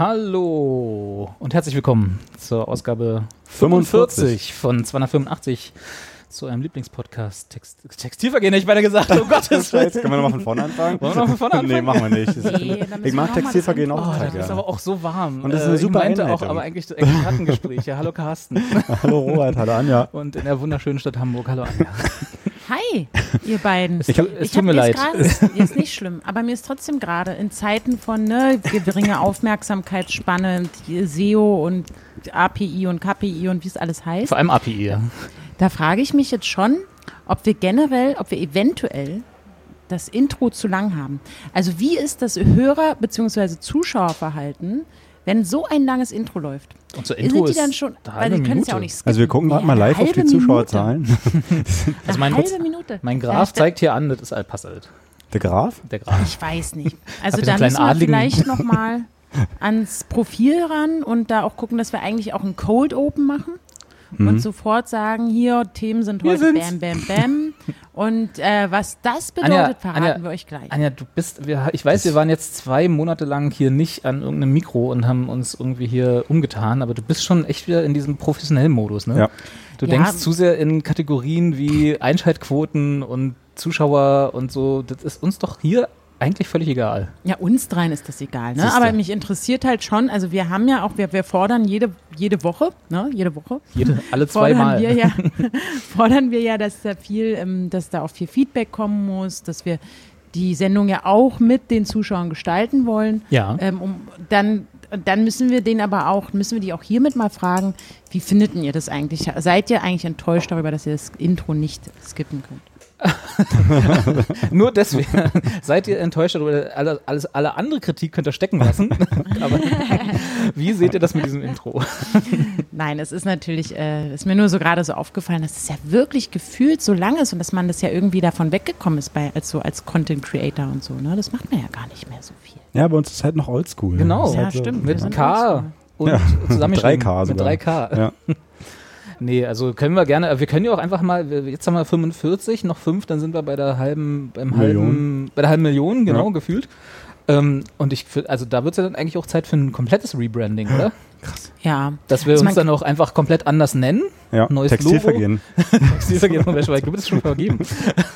Hallo und herzlich willkommen zur Ausgabe 45 von 285 zu einem Lieblingspodcast Text Textilvergehen, hätte ich beinahe gesagt. Oh Gottes Willen. Können wir nochmal von vorne anfangen? Wollen wir noch von vorne Nee, anfangen? machen wir nicht. Das ist- Nee, ich mag Textilvergehen das Oh, auch total das ist gerne. aber auch so warm. Und das ist Äh, eine super Ich auch, aber eigentlich so Expertengespräche. Hallo Carsten. Hallo Robert, hallo Anja. Und in der wunderschönen Stadt Hamburg. Hallo Anja. Hi, ihr beiden. Es, tu- es Ich tut hab mir leid. gerade- Ist, nicht schlimm, aber mir ist trotzdem gerade in Zeiten von ne, geringer Aufmerksamkeitsspanne, SEO und API und KPI und wie es alles heißt, Vor allem API. ja. da frage ich mich jetzt schon, ob wir generell, ob wir eventuell das Intro zu lang haben. Also wie ist das Hörer- bzw. Zuschauerverhalten, wenn so ein langes Intro läuft? Unser Sind Intro die ist dann schon, eine weil die können es ja auch nicht skippen. Also wir gucken gerade Nee, mal live auf die Zuschauerzahlen. Also mein, halbe Minute. mein da- zeigt hier an, das ist alt, passt alt. Der Graf? Der Graf. Ich weiß nicht. Also so da müssen wir Adligen? vielleicht nochmal ans Profil ran und da auch gucken, dass wir eigentlich auch ein Cold Open machen und sofort sagen, hier, Themen sind Wir heute sind's. Bam, Bam, Bam. und äh, was das bedeutet, Anja, verraten Anja, wir euch gleich. Anja, du bist, wir, ich weiß, wir waren jetzt zwei Monate lang hier nicht an irgendeinem Mikro und haben uns irgendwie hier umgetan, aber du bist schon echt wieder in diesem professionellen Modus, ne? Ja. Du Ja. denkst zu sehr in Kategorien wie Einschaltquoten und Zuschauer und so. Das ist uns doch hier eigentlich völlig egal. Ja, uns dreien ist das egal. Ne? Siehste. Aber mich interessiert halt schon, also wir haben ja auch, wir, wir fordern jede, jede Woche, ne? jede Woche, Jede, alle fordern zweimal. wir ja, fordern wir ja, dass da viel, ähm, dass da auch viel Feedback kommen muss, dass wir die Sendung ja auch mit den Zuschauern gestalten wollen. Ja. Ähm, um, dann, dann müssen wir den aber auch, müssen wir die auch hiermit mal fragen, wie findet ihr das eigentlich? Seid ihr eigentlich enttäuscht darüber, dass ihr das Intro nicht skippen könnt? Nur deswegen seid ihr enttäuscht darüber. Alle, alles, alle andere Kritik könnt ihr stecken lassen. Aber wie seht ihr das mit diesem Intro? Nein, es ist natürlich, äh, ist mir nur so gerade so aufgefallen, dass es ja wirklich gefühlt so lang ist und dass man das ja irgendwie davon weggekommen ist bei, als so als Content Creator und so. Ne? Das macht man ja gar nicht mehr so viel. Ja, bei uns ist halt noch oldschool. Genau. Das ist Ja, halt so- stimmt. Mit sind K und Ja, zusammengeschrieben. mit 3K Mit sogar. 3K. Ja. Nee, also können wir gerne, wir können ja auch einfach mal, jetzt haben wir 45, noch 5, dann sind wir bei der halben, beim Million. halben, bei der halben Million, genau, Ja. gefühlt. Ähm, und ich, also da wird es ja dann eigentlich auch Zeit für ein komplettes Rebranding, oder? Ja. Dass wir Also uns man- dann auch einfach komplett anders nennen. Ja, Neues Textilvergehen. Textilvergehen von Wäschewerk, gibt es schon vergeben.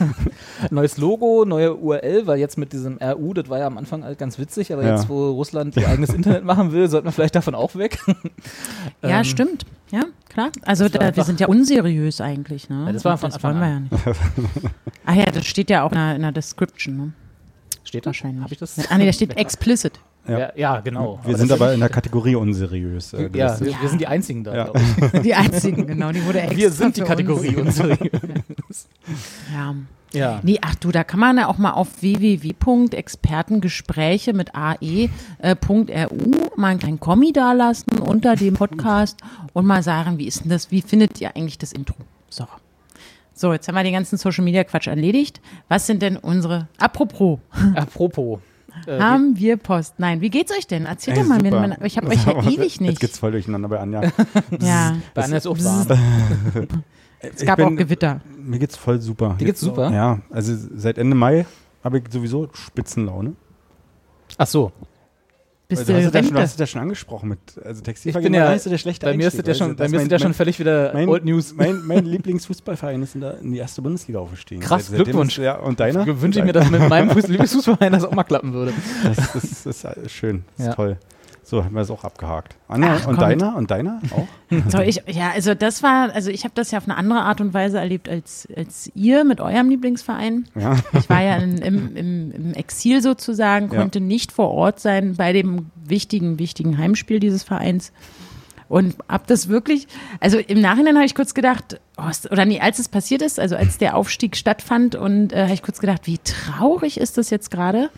Neues Logo, neue URL, weil jetzt mit diesem RU, das war ja am Anfang halt ganz witzig, aber Ja. jetzt, wo Russland ihr eigenes Internet machen will, sollten wir vielleicht davon auch weg. Ja, Ähm, stimmt. Ja, klar. Also da, wir einfach- sind ja unseriös eigentlich. Ne? Ja, das war von das Anfang wollen wir ja nicht. Ach ja, das steht ja auch in der, in der Description. Ne? Steht da? Wahrscheinlich. Hab ich das? Ah nee, da steht explicit. Ja, Ja. ja genau. Wir sind das aber in der Kategorie unseriös. äh, Ja, wir, wir sind die Einzigen da, Ja. Die einzigen, genau. Die wurde extra Wir sind die Kategorie Uns. unseriös. Ja. Ja. Nee, ach du, da kann man ja auch mal auf www.expertengespräche mit ae.ru mal einen kleinen Kommi dalassen unter dem Podcast und mal sagen, wie ist denn das, wie findet ihr eigentlich das Intro? So. So, jetzt haben wir den ganzen Social Media Quatsch erledigt. Was sind denn unsere, apropos, Apropos. Äh, haben wir Post? Nein, wie geht's euch denn? Erzählt doch mal, super. mir, ich habe euch ja ewig Jetzt nicht. geht's voll durcheinander bei Anja. Ja, bei Anna ist auch warm. es gab auch Gewitter. Mir geht's voll super. Dir geht's super? Ja, also seit Ende Mai habe ich sowieso Spitzenlaune. Ach so. Bist Also, du hast, du das schon, hast du das schon angesprochen mit also Ich Textilvergehen? bin ja, ist der schlechte bei mir ist ja schon, du? bei mir schon völlig wieder mein, Old News. Mein, mein Lieblingsfußballverein ist in, der, in die erste Bundesliga aufgestiegen. Krass, Seitdem Glückwunsch. Ist, ja, und deiner? Wünsche ich mir, dass mit meinem Fuß- Lieblingsfußballverein das auch mal klappen würde. Das, das, das ist schön, das Ja. ist toll. So, haben wir es auch abgehakt. Anja, Ach, und kommt. deiner? Und deiner auch? So, ich, ja, also das war, also ich habe das ja auf eine andere Art und Weise erlebt als, als ihr mit eurem Lieblingsverein. Ja. Ich war ja in, im, im, im Exil sozusagen, Ja. konnte nicht vor Ort sein bei dem wichtigen, wichtigen Heimspiel dieses Vereins. Und hab das wirklich, also im Nachhinein habe ich kurz gedacht, oh, oder nee, als es passiert ist, also als der Aufstieg stattfand und äh, habe ich kurz gedacht, wie traurig ist das jetzt gerade?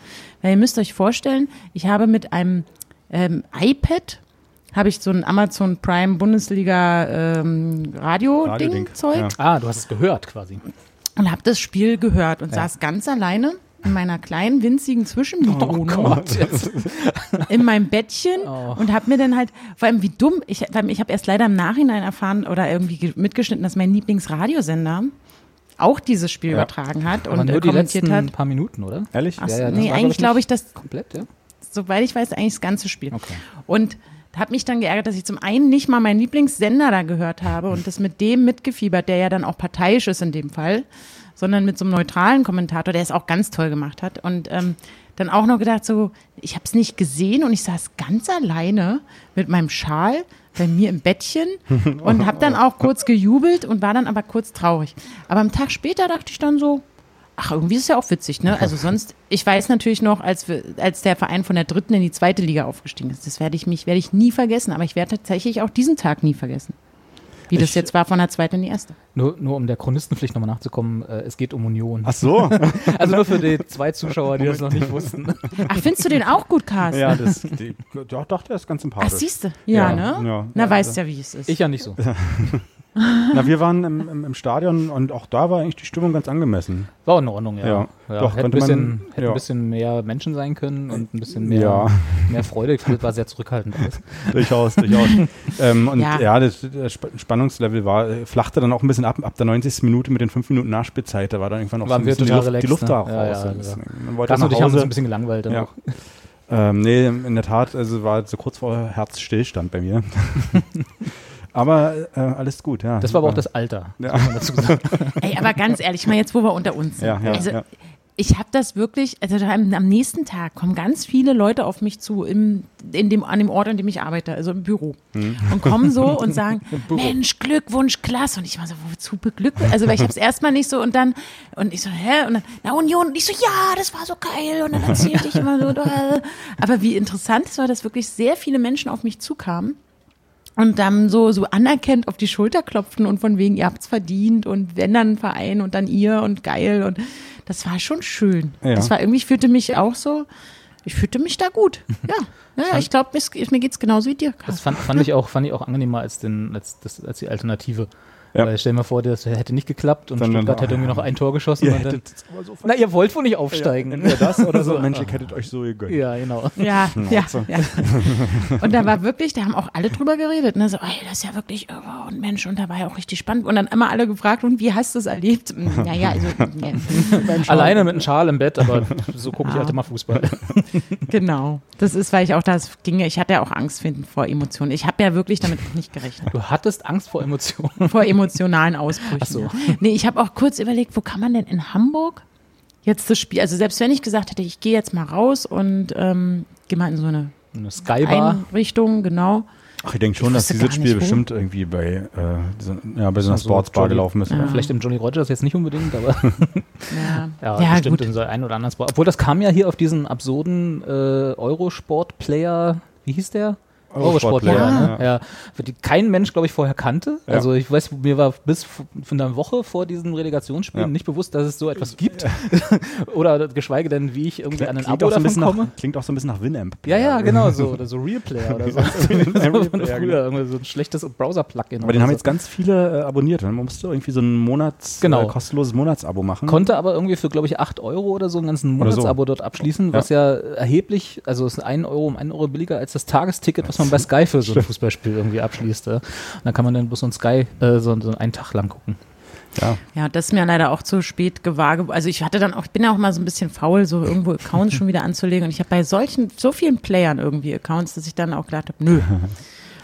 Weil ihr müsst euch vorstellen, ich habe mit einem ähm, iPad, habe ich so ein Amazon Prime Bundesliga ähm, Radio-Ding Radio-Ding, Zeug ja. Ah, du hast es gehört quasi. und habe das Spiel gehört und saß ganz alleine in meiner kleinen winzigen Zwischenwohnung jetzt. in meinem Bettchen Oh. und habe mir dann halt, vor allem wie dumm, ich, weil ich habe erst leider im Nachhinein erfahren oder irgendwie ge- mitgeschnitten, dass mein Lieblingsradiosender auch dieses Spiel Ja. übertragen hat Aber und nur äh, die kommentiert letzten hat. paar Minuten, oder? Ehrlich? Ach, Ja, ja, das nee, eigentlich glaube ich, nicht das, Komplett, ja? Soweit ich weiß, eigentlich das ganze Spiel. Okay. Und hat mich dann geärgert, dass ich zum einen nicht mal meinen Lieblingssender da gehört habe und das mit dem mitgefiebert, der ja dann auch parteiisch ist in dem Fall, sondern mit so einem neutralen Kommentator, der es auch ganz toll gemacht hat. Und ähm, dann auch noch gedacht, so, ich habe es nicht gesehen und ich saß ganz alleine mit meinem Schal bei mir im Bettchen und habe dann auch kurz gejubelt und war dann aber kurz traurig. Aber am Tag später dachte ich dann so, Ach, irgendwie ist es ja auch witzig, ne? Also sonst, ich weiß natürlich noch, als, wir, als der Verein von der dritten in die zweite Liga aufgestiegen ist, das werde ich mich, werde ich nie vergessen, aber ich werde tatsächlich auch diesen Tag nie vergessen. Wie das Ich- jetzt war von der zweiten in die erste. Nur, nur um der Chronistenpflicht nochmal nachzukommen, äh, es geht um Union. Ach so. Also nur für die zwei Zuschauer, die das noch nicht wussten. Ach, findest du den auch gut, Carsten? ja, das, die, doch, doch, der ist ganz Ach, sympathisch. siehst du? Ja, Ja, ne? ja. Na, Ja, weißt ja. ja, wie es ist. Ich ja nicht so. Na, wir waren im, im, im Stadion und auch da war eigentlich die Stimmung ganz angemessen. War in Ordnung, ja. Ja. Doch, hätte ein konnte man- bisschen, hätte ja. ein bisschen mehr Menschen sein können und ein bisschen mehr, Ja. mehr Freude. Ich fand, das war sehr zurückhaltend alles. durchaus, durchaus. ähm, und Ja. ja, das, das Sp- Spannungslevel war, äh, flachte dann auch ein bisschen ab, ab der 90. Minute mit den 5 Minuten Nachspielzeit. Da war dann irgendwann noch so ein bisschen die Luft, relaxed, die Luft ne? da auch Ja, raus. ja, das- ja. Man wollte und nach haben uns ein bisschen gelangweilt. dann Ja. auch. Ähm, nee, in der Tat, also war so kurz vor Herzstillstand bei mir. aber äh, alles gut, ja. Das war aber auch das Alter. Ja. Ey, aber ganz ehrlich, mal jetzt, wo wir unter uns sind. Ja, ja, also, ja. ich habe das wirklich, also da am, am nächsten Tag kommen ganz viele Leute auf mich zu, im, in dem, an dem Ort, an dem ich arbeite, also im Büro. Hm. Und kommen so und sagen, Mensch, Glückwunsch, klasse. Und ich war so, wozu beglückwunsch? Also, weil ich habe es erstmal nicht so und dann, und ich so, hä? Und dann, na Union. Und ich so, ja, das war so geil. Und dann erzählte ich immer so, aber wie interessant es war, dass wirklich sehr viele Menschen auf mich zukamen und dann so, so anerkennt auf die Schulter klopfen und von wegen, ihr habt's verdient und wenn dann ein Verein und dann ihr und geil und das war schon schön. Ja. Das war irgendwie, ich fühlte mich auch so, ich fühlte mich da gut. Ja, ja ich glaube, mir geht's genauso wie dir. Das Carsten. fand, fand, ich auch, fand ich auch angenehmer als, den, als, das, als die Alternative. Ja. Weil stell dir mal vor, das hätte nicht geklappt und Dann- dann- Stuttgart hätte irgendwie noch ein Tor geschossen. Ihr und dann, so na, ihr wollt wohl nicht aufsteigen. Entweder das oder so, Mensch, ihr hättet euch so gegönnt. Ja, genau. Ja, ja, ja. Und da war wirklich, da haben auch alle drüber geredet. Ne? So, ey, das ist ja wirklich irre und Mensch, und da war ja auch richtig spannend. Und dann immer alle gefragt, und wie hast du es erlebt? Naja, also, ja. Alleine mit einem Schal im Bett, aber so gucke ich Ja. halt immer Fußball. genau. Das ist, weil ich auch das ging, ich hatte ja auch Angst finden vor Emotionen. Ich habe ja wirklich damit auch nicht gerechnet. Du hattest Angst vor Emotionen. vor emotionalen Ausbrüchen. Ach so. Nee, ich habe auch kurz überlegt, wo kann man denn in Hamburg jetzt das Spiel, also selbst wenn ich gesagt hätte, ich gehe jetzt mal raus und ähm, gehe mal in so eine Eine Skybar. Einrichtung, genau. Ach, ich denke schon, Ich dass dieses Spiel wo. bestimmt irgendwie bei, äh, so, ja, bei so einer Also Sportsbar Jolly- gelaufen ist. Ja. Vielleicht im Johnny Rogers jetzt nicht unbedingt, aber Ja, ja, ja bestimmt gut. in so einen oder anderen Sport. Obwohl das kam ja hier auf diesen absurden äh, Eurosport-Player, wie hieß der? Eurosport-Player, ne? ja. Die kein Mensch, glaube ich, vorher kannte. Ja. Also ich weiß, mir war bis von einer Woche vor diesen Relegationsspielen Ja. nicht bewusst, dass es so etwas gibt. Oder geschweige denn, wie ich irgendwie an ein Klingt Abo so davon ein bisschen komme. nach, klingt auch so ein bisschen nach Winamp. Ja, ja, genau so. Oder so Real Player oder so. So früher, irgendwie so ein schlechtes Browser-Plugin. Aber den haben so. jetzt ganz viele äh, abonniert. Man musste irgendwie so ein Monats, Genau. äh, kostenloses Monatsabo machen. Konnte aber irgendwie für, glaube ich, 8 Euro oder so ein ganzen Oder so. Monatsabo dort abschließen, was ja erheblich, also es ist 1 Euro um 1 Euro billiger als das Tagesticket, was man bei Sky für so ein Fußballspiel irgendwie abschließt. Ja. Und dann kann man dann bloß so ein Sky äh, so, so einen Tag lang gucken. ja. Ja, das ist mir leider auch zu spät gewage. Also ich hatte dann auch, ich bin ja auch mal so ein bisschen faul, so irgendwo Accounts schon wieder anzulegen. Und ich habe bei solchen, so vielen Playern irgendwie Accounts, dass ich dann auch gedacht habe, nö.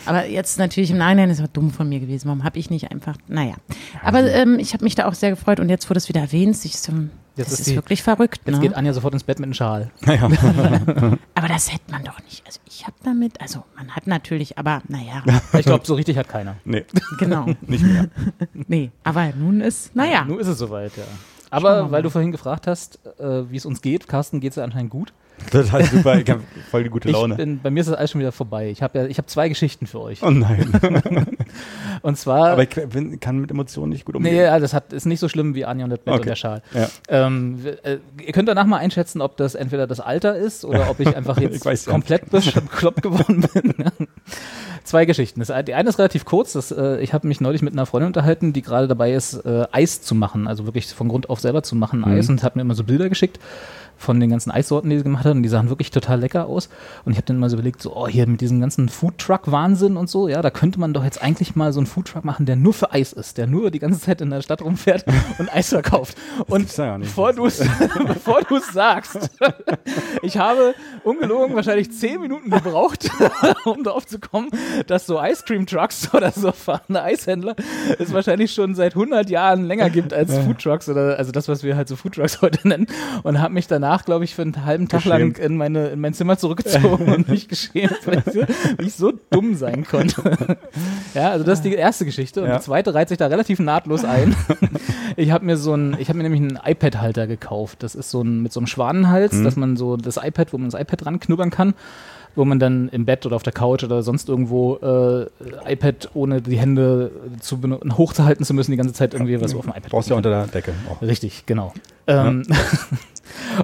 Aber jetzt natürlich im Nachhinein ist es dumm von mir gewesen. Warum habe ich nicht einfach, naja. Aber ähm, ich habe mich da auch sehr gefreut und jetzt, wo das wieder erwähnt, ich so, Jetzt das ist ist, die- wirklich verrückt. Jetzt ne? geht Anja sofort ins Bett mit einem Schal. Aber das hätte man doch nicht. Also ich habe damit, also man hat natürlich, aber naja, Ich glaube, so richtig hat keiner. Nee, genau. nicht mehr. Nee, aber nun ist, naja. Nun ist es soweit, ja. Aber weil du vorhin gefragt hast, äh, wie es uns geht, Carsten geht es ja anscheinend gut. Total super, ich habe voll die gute Laune. bin, bei mir ist das alles schon wieder vorbei. Ich habe ja, ich habe zwei Geschichten für euch. oh nein. Und zwar, Aber ich bin, kann mit Emotionen nicht gut umgehen. nee, ja, das hat, ist nicht so schlimm wie Anja und das Bett und Okay. der Schal. Ja. Ähm, äh, ihr könnt danach mal einschätzen, ob das entweder das Alter ist oder ob ich einfach jetzt Ich komplett bekloppt geworden bin. Zwei Geschichten. Das, die eine ist relativ kurz. Das, äh, ich habe mich neulich mit einer Freundin unterhalten, die gerade dabei ist, äh, Eis zu machen, also wirklich von Grund auf selber zu machen, Eis, und hat mir immer so Bilder geschickt von den ganzen Eissorten, die sie gemacht hat, und die sahen wirklich total lecker aus. Und ich habe dann mal so überlegt, so, oh, hier mit diesem ganzen Foodtruck-Wahnsinn und so, ja, da könnte man doch jetzt eigentlich mal so einen Foodtruck machen, der nur für Eis ist, der nur die ganze Zeit in der Stadt rumfährt und Eis verkauft. Und ja bevor du es sagst, ich habe ungelogen wahrscheinlich zehn Minuten gebraucht, um darauf zu kommen, dass so Ice Cream Trucks oder so fahrende Eishändler es wahrscheinlich schon seit 100 Jahren länger gibt als Food Trucks oder also das, was wir halt so Food Trucks heute nennen. Und habe mich danach, glaube ich, für einen halben Tag lang Geschämt. in, meine, in mein Zimmer zurückgezogen und mich geschämt, weil ich, ich so dumm sein konnte. ja, also das ist die erste Geschichte. Und Ja. die zweite reiht sich da relativ nahtlos ein. Ich habe mir so ein, ich habe mir nämlich einen iPad-Halter gekauft. Das ist so ein mit so einem Schwanenhals, Mhm. dass man so das iPad, wo man das iPad dran knubbern kann, wo man dann im Bett oder auf der Couch oder sonst irgendwo äh, iPad ohne die Hände zu hochzuhalten zu müssen, die ganze Zeit irgendwie was auf dem iPad. Brauchst du ja unter der Decke auch. Richtig, genau. Ähm,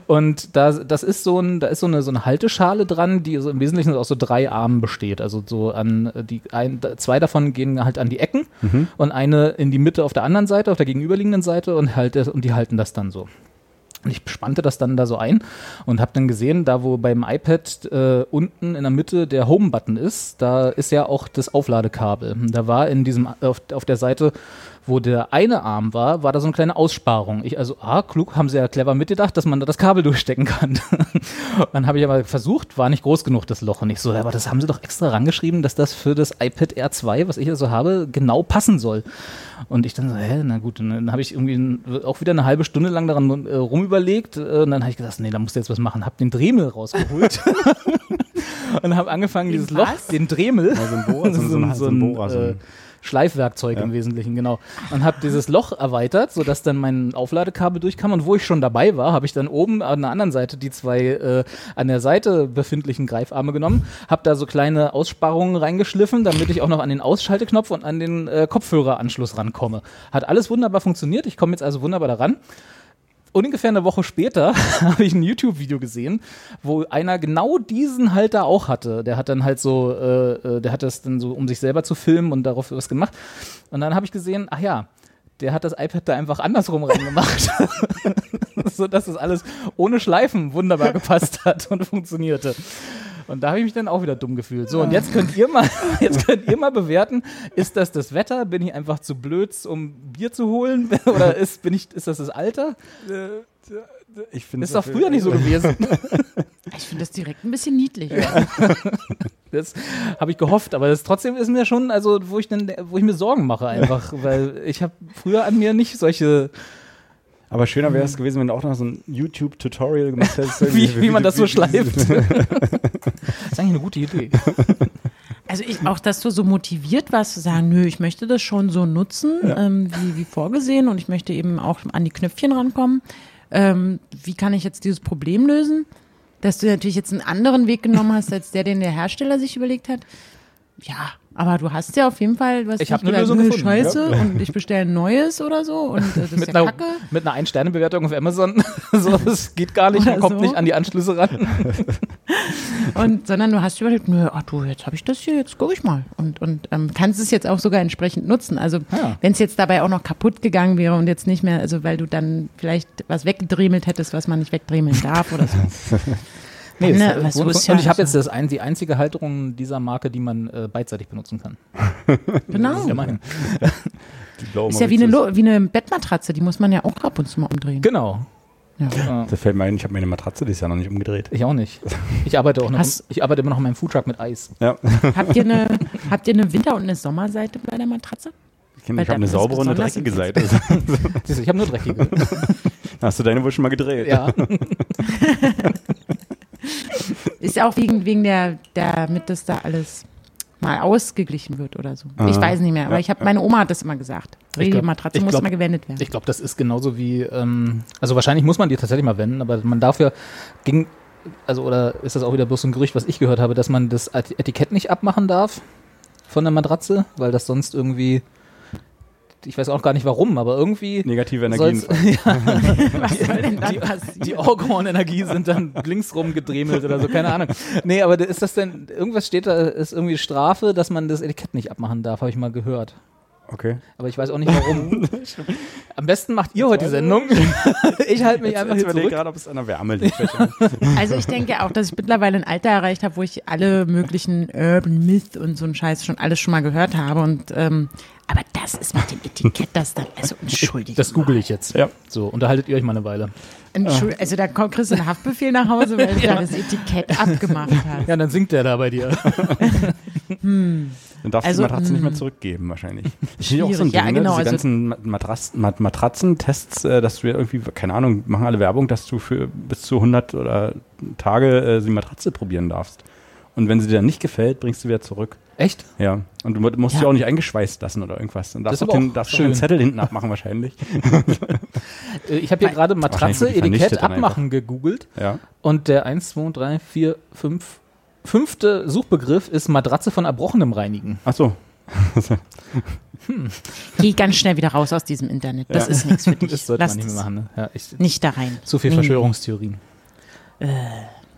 und da, das ist so ein, da ist so eine, so eine Halteschale dran, die so im Wesentlichen aus so drei Armen besteht. Also so an äh, die ein, zwei davon gehen halt an die Ecken und eine in die Mitte auf der anderen Seite, auf der gegenüberliegenden Seite und halt und die halten das dann so. Und ich spannte das dann da so ein und habe dann gesehen, da wo beim iPad äh, unten in der Mitte der Home-Button ist, da ist ja auch das Aufladekabel. Da war in diesem auf, auf der Seite, wo der eine Arm war, war da so eine kleine Aussparung. Ich also, ah, klug, haben sie ja clever mitgedacht, dass man da das Kabel durchstecken kann. dann habe ich aber versucht, war nicht groß genug das Loch. Und ich so, aber das haben sie doch extra rangeschrieben, dass das für das iPad Air 2, was ich also habe, genau passen soll. Und ich dann so, hä, na gut, und dann habe ich irgendwie auch wieder eine halbe Stunde lang daran äh, rumüberlegt. Äh, und dann habe ich gedacht, nee, da musst du jetzt was machen. Hab den Dremel rausgeholt. und habe angefangen, Den dieses Loch, was? den Dremel, Ja, so ein Bohrer, so, ein- so, ein- so ein Bohrer. So äh, ein, Schleifwerkzeug Ja. im Wesentlichen, genau. Und habe dieses Loch erweitert, sodass dann mein Aufladekabel durchkam. Und wo ich schon dabei war, habe ich dann oben an der anderen Seite die zwei äh, an der Seite befindlichen Greifarme genommen, habe da so kleine Aussparungen reingeschliffen, damit ich auch noch an den Ausschalteknopf und an den äh, Kopfhöreranschluss rankomme. Hat alles wunderbar funktioniert. Ich komme jetzt also wunderbar daran. Ungefähr eine Woche später habe ich ein YouTube-Video gesehen, wo einer genau diesen Halter auch hatte. Der hat dann halt so, äh, äh, der hat das dann so, um sich selber zu filmen und darauf was gemacht. Und dann habe ich gesehen, ach ja, der hat das iPad da einfach andersrum reingemacht. so dass das alles ohne Schleifen wunderbar gepasst hat und funktionierte. Und da habe ich mich dann auch wieder dumm gefühlt. So, und jetzt könnt ihr mal, jetzt könnt ihr mal bewerten, ist das das Wetter? Bin ich einfach zu blöd, um Bier zu holen? Oder ist, bin ich, ist das das Alter? ich finde Ist doch früher nicht so gewesen. Ich finde das direkt ein bisschen niedlich. Das habe ich gehofft, aber das trotzdem ist mir schon, also wo ich dann, wo ich mir Sorgen mache einfach, weil ich habe früher an mir nicht solche, Aber schöner wäre es gewesen, wenn du auch noch so ein YouTube-Tutorial gemacht hättest. Wie- irgendwie, wie man das so wie- schleift. das ist eigentlich eine gute Idee. Also ich, auch, dass du so motiviert warst zu sagen, nö, ich möchte das schon so nutzen, ähm, wie, wie vorgesehen und ich möchte eben auch an die Knöpfchen rankommen. Ähm, wie kann ich jetzt dieses Problem lösen? Dass du natürlich jetzt einen anderen Weg genommen hast, als der, den der Hersteller sich überlegt hat. Ja, aber du hast ja auf jeden Fall, du hast Ich nicht hab eine Lösung gefunden, Scheiße und ich bestelle ein neues oder so und äh, das ist Mit ja einer, kacke. mit einer Ein-Sterne-Bewertung auf Amazon. so, das geht gar nicht, man Oder kommt so. nicht an die Anschlüsse ran. Und, sondern du hast überlegt, nö, ach du, jetzt habe ich das hier, jetzt gucke ich mal. Und, und ähm, kannst es jetzt auch sogar entsprechend nutzen. Also Ja. wenn es jetzt dabei auch noch kaputt gegangen wäre und jetzt nicht mehr, also weil du dann vielleicht was weggedremelt hättest, was man nicht wegdremeln darf oder so. Nee, Ne, es- was und, so und ist ja ich habe jetzt das ein, die einzige Halterung dieser Marke, die man äh, beidseitig benutzen kann. Genau. Die blaue Ist ja wie eine, wie eine Bettmatratze, die muss man ja auch ab und zu mal umdrehen. Genau. Ja. Da fällt mir ein, ich habe meine Matratze dieses Jahr noch nicht umgedreht. ich auch nicht. Ich arbeite auch noch. Hast- ich arbeite immer noch an meinem Foodtruck mit Eis. Ja, Habt ihr eine, habt ihr eine Winter- und eine Sommerseite bei der Matratze? ich, ich habe eine saubere und eine dreckige Seite. Siehst du, ich habe nur dreckige. Hast du deine wohl schon mal gedreht? ja. Ist ja auch wegen, wegen der, damit das da alles mal ausgeglichen wird oder so. Ich Ah, weiß nicht mehr, aber ja, ich habe, meine Oma hat das immer gesagt. Ich Die glaub- Matratze ich muss glaub- mal gewendet werden. Ich glaube, das ist genauso wie, ähm, also wahrscheinlich muss man die tatsächlich mal wenden, aber man darf ja gegen, also oder ist das auch wieder bloß ein Gerücht, was ich gehört habe, dass man das Etikett nicht abmachen darf von der Matratze, weil das sonst irgendwie ich weiß auch gar nicht warum, aber irgendwie. Negative Energien. ja, Was soll denn dann die, passieren? Die Orgon-Energie sind dann linksrum gedremelt oder so, keine Ahnung. Nee, aber ist das denn, irgendwas steht da, ist irgendwie Strafe, dass man das Etikett nicht abmachen darf, habe ich mal gehört. Okay. Aber ich weiß auch nicht warum. Am besten macht ihr heute die Sendung. ich halte mich jetzt, einfach jetzt hier zurück. gerade, ob es an der Wärme liegt. also ich denke auch, dass ich mittlerweile ein Alter erreicht habe, wo ich alle möglichen Urban Myth und so einen Scheiß schon alles schon mal gehört habe und ähm, aber das ist mit dem Etikett, das dann, also entschuldigt. Das google ich jetzt. Ja. So, unterhaltet ihr euch mal eine Weile. Also da kommt Chris einen Haftbefehl nach Hause, weil ja. er das Etikett abgemacht hat. Ja, dann singt der da bei dir. hm. Dann darfst also, du die Matratze nicht mehr hm. zurückgeben, wahrscheinlich. Ich sehe auch so ein Ding, ja, genau, ne? diese also ganzen Matratz Mat Matratzentests, äh, dass wir irgendwie, keine Ahnung, machen alle Werbung, dass du für bis zu 100 oder Tage äh, die Matratze probieren darfst. Und wenn sie dir dann nicht gefällt, bringst du wieder zurück. Echt? Ja. Und du musst ja. sie auch nicht eingeschweißt lassen oder irgendwas. Dann darfst du den, darfst schön. den Zettel hinten abmachen wahrscheinlich. Äh, ich habe hier gerade Matratze, Etikett abmachen gegoogelt. Ja. Und der 1, 2, 3, 4, 5, fünfte Suchbegriff ist Matratze von Erbrochenem reinigen. Ach so. hm. Geh ganz schnell wieder raus aus diesem Internet. Das ja. ist nichts für dich. Das sollte Lass man nicht mehr machen. Ne? Ja, ich, nicht da rein. Zu viel Verschwörungstheorien. Äh,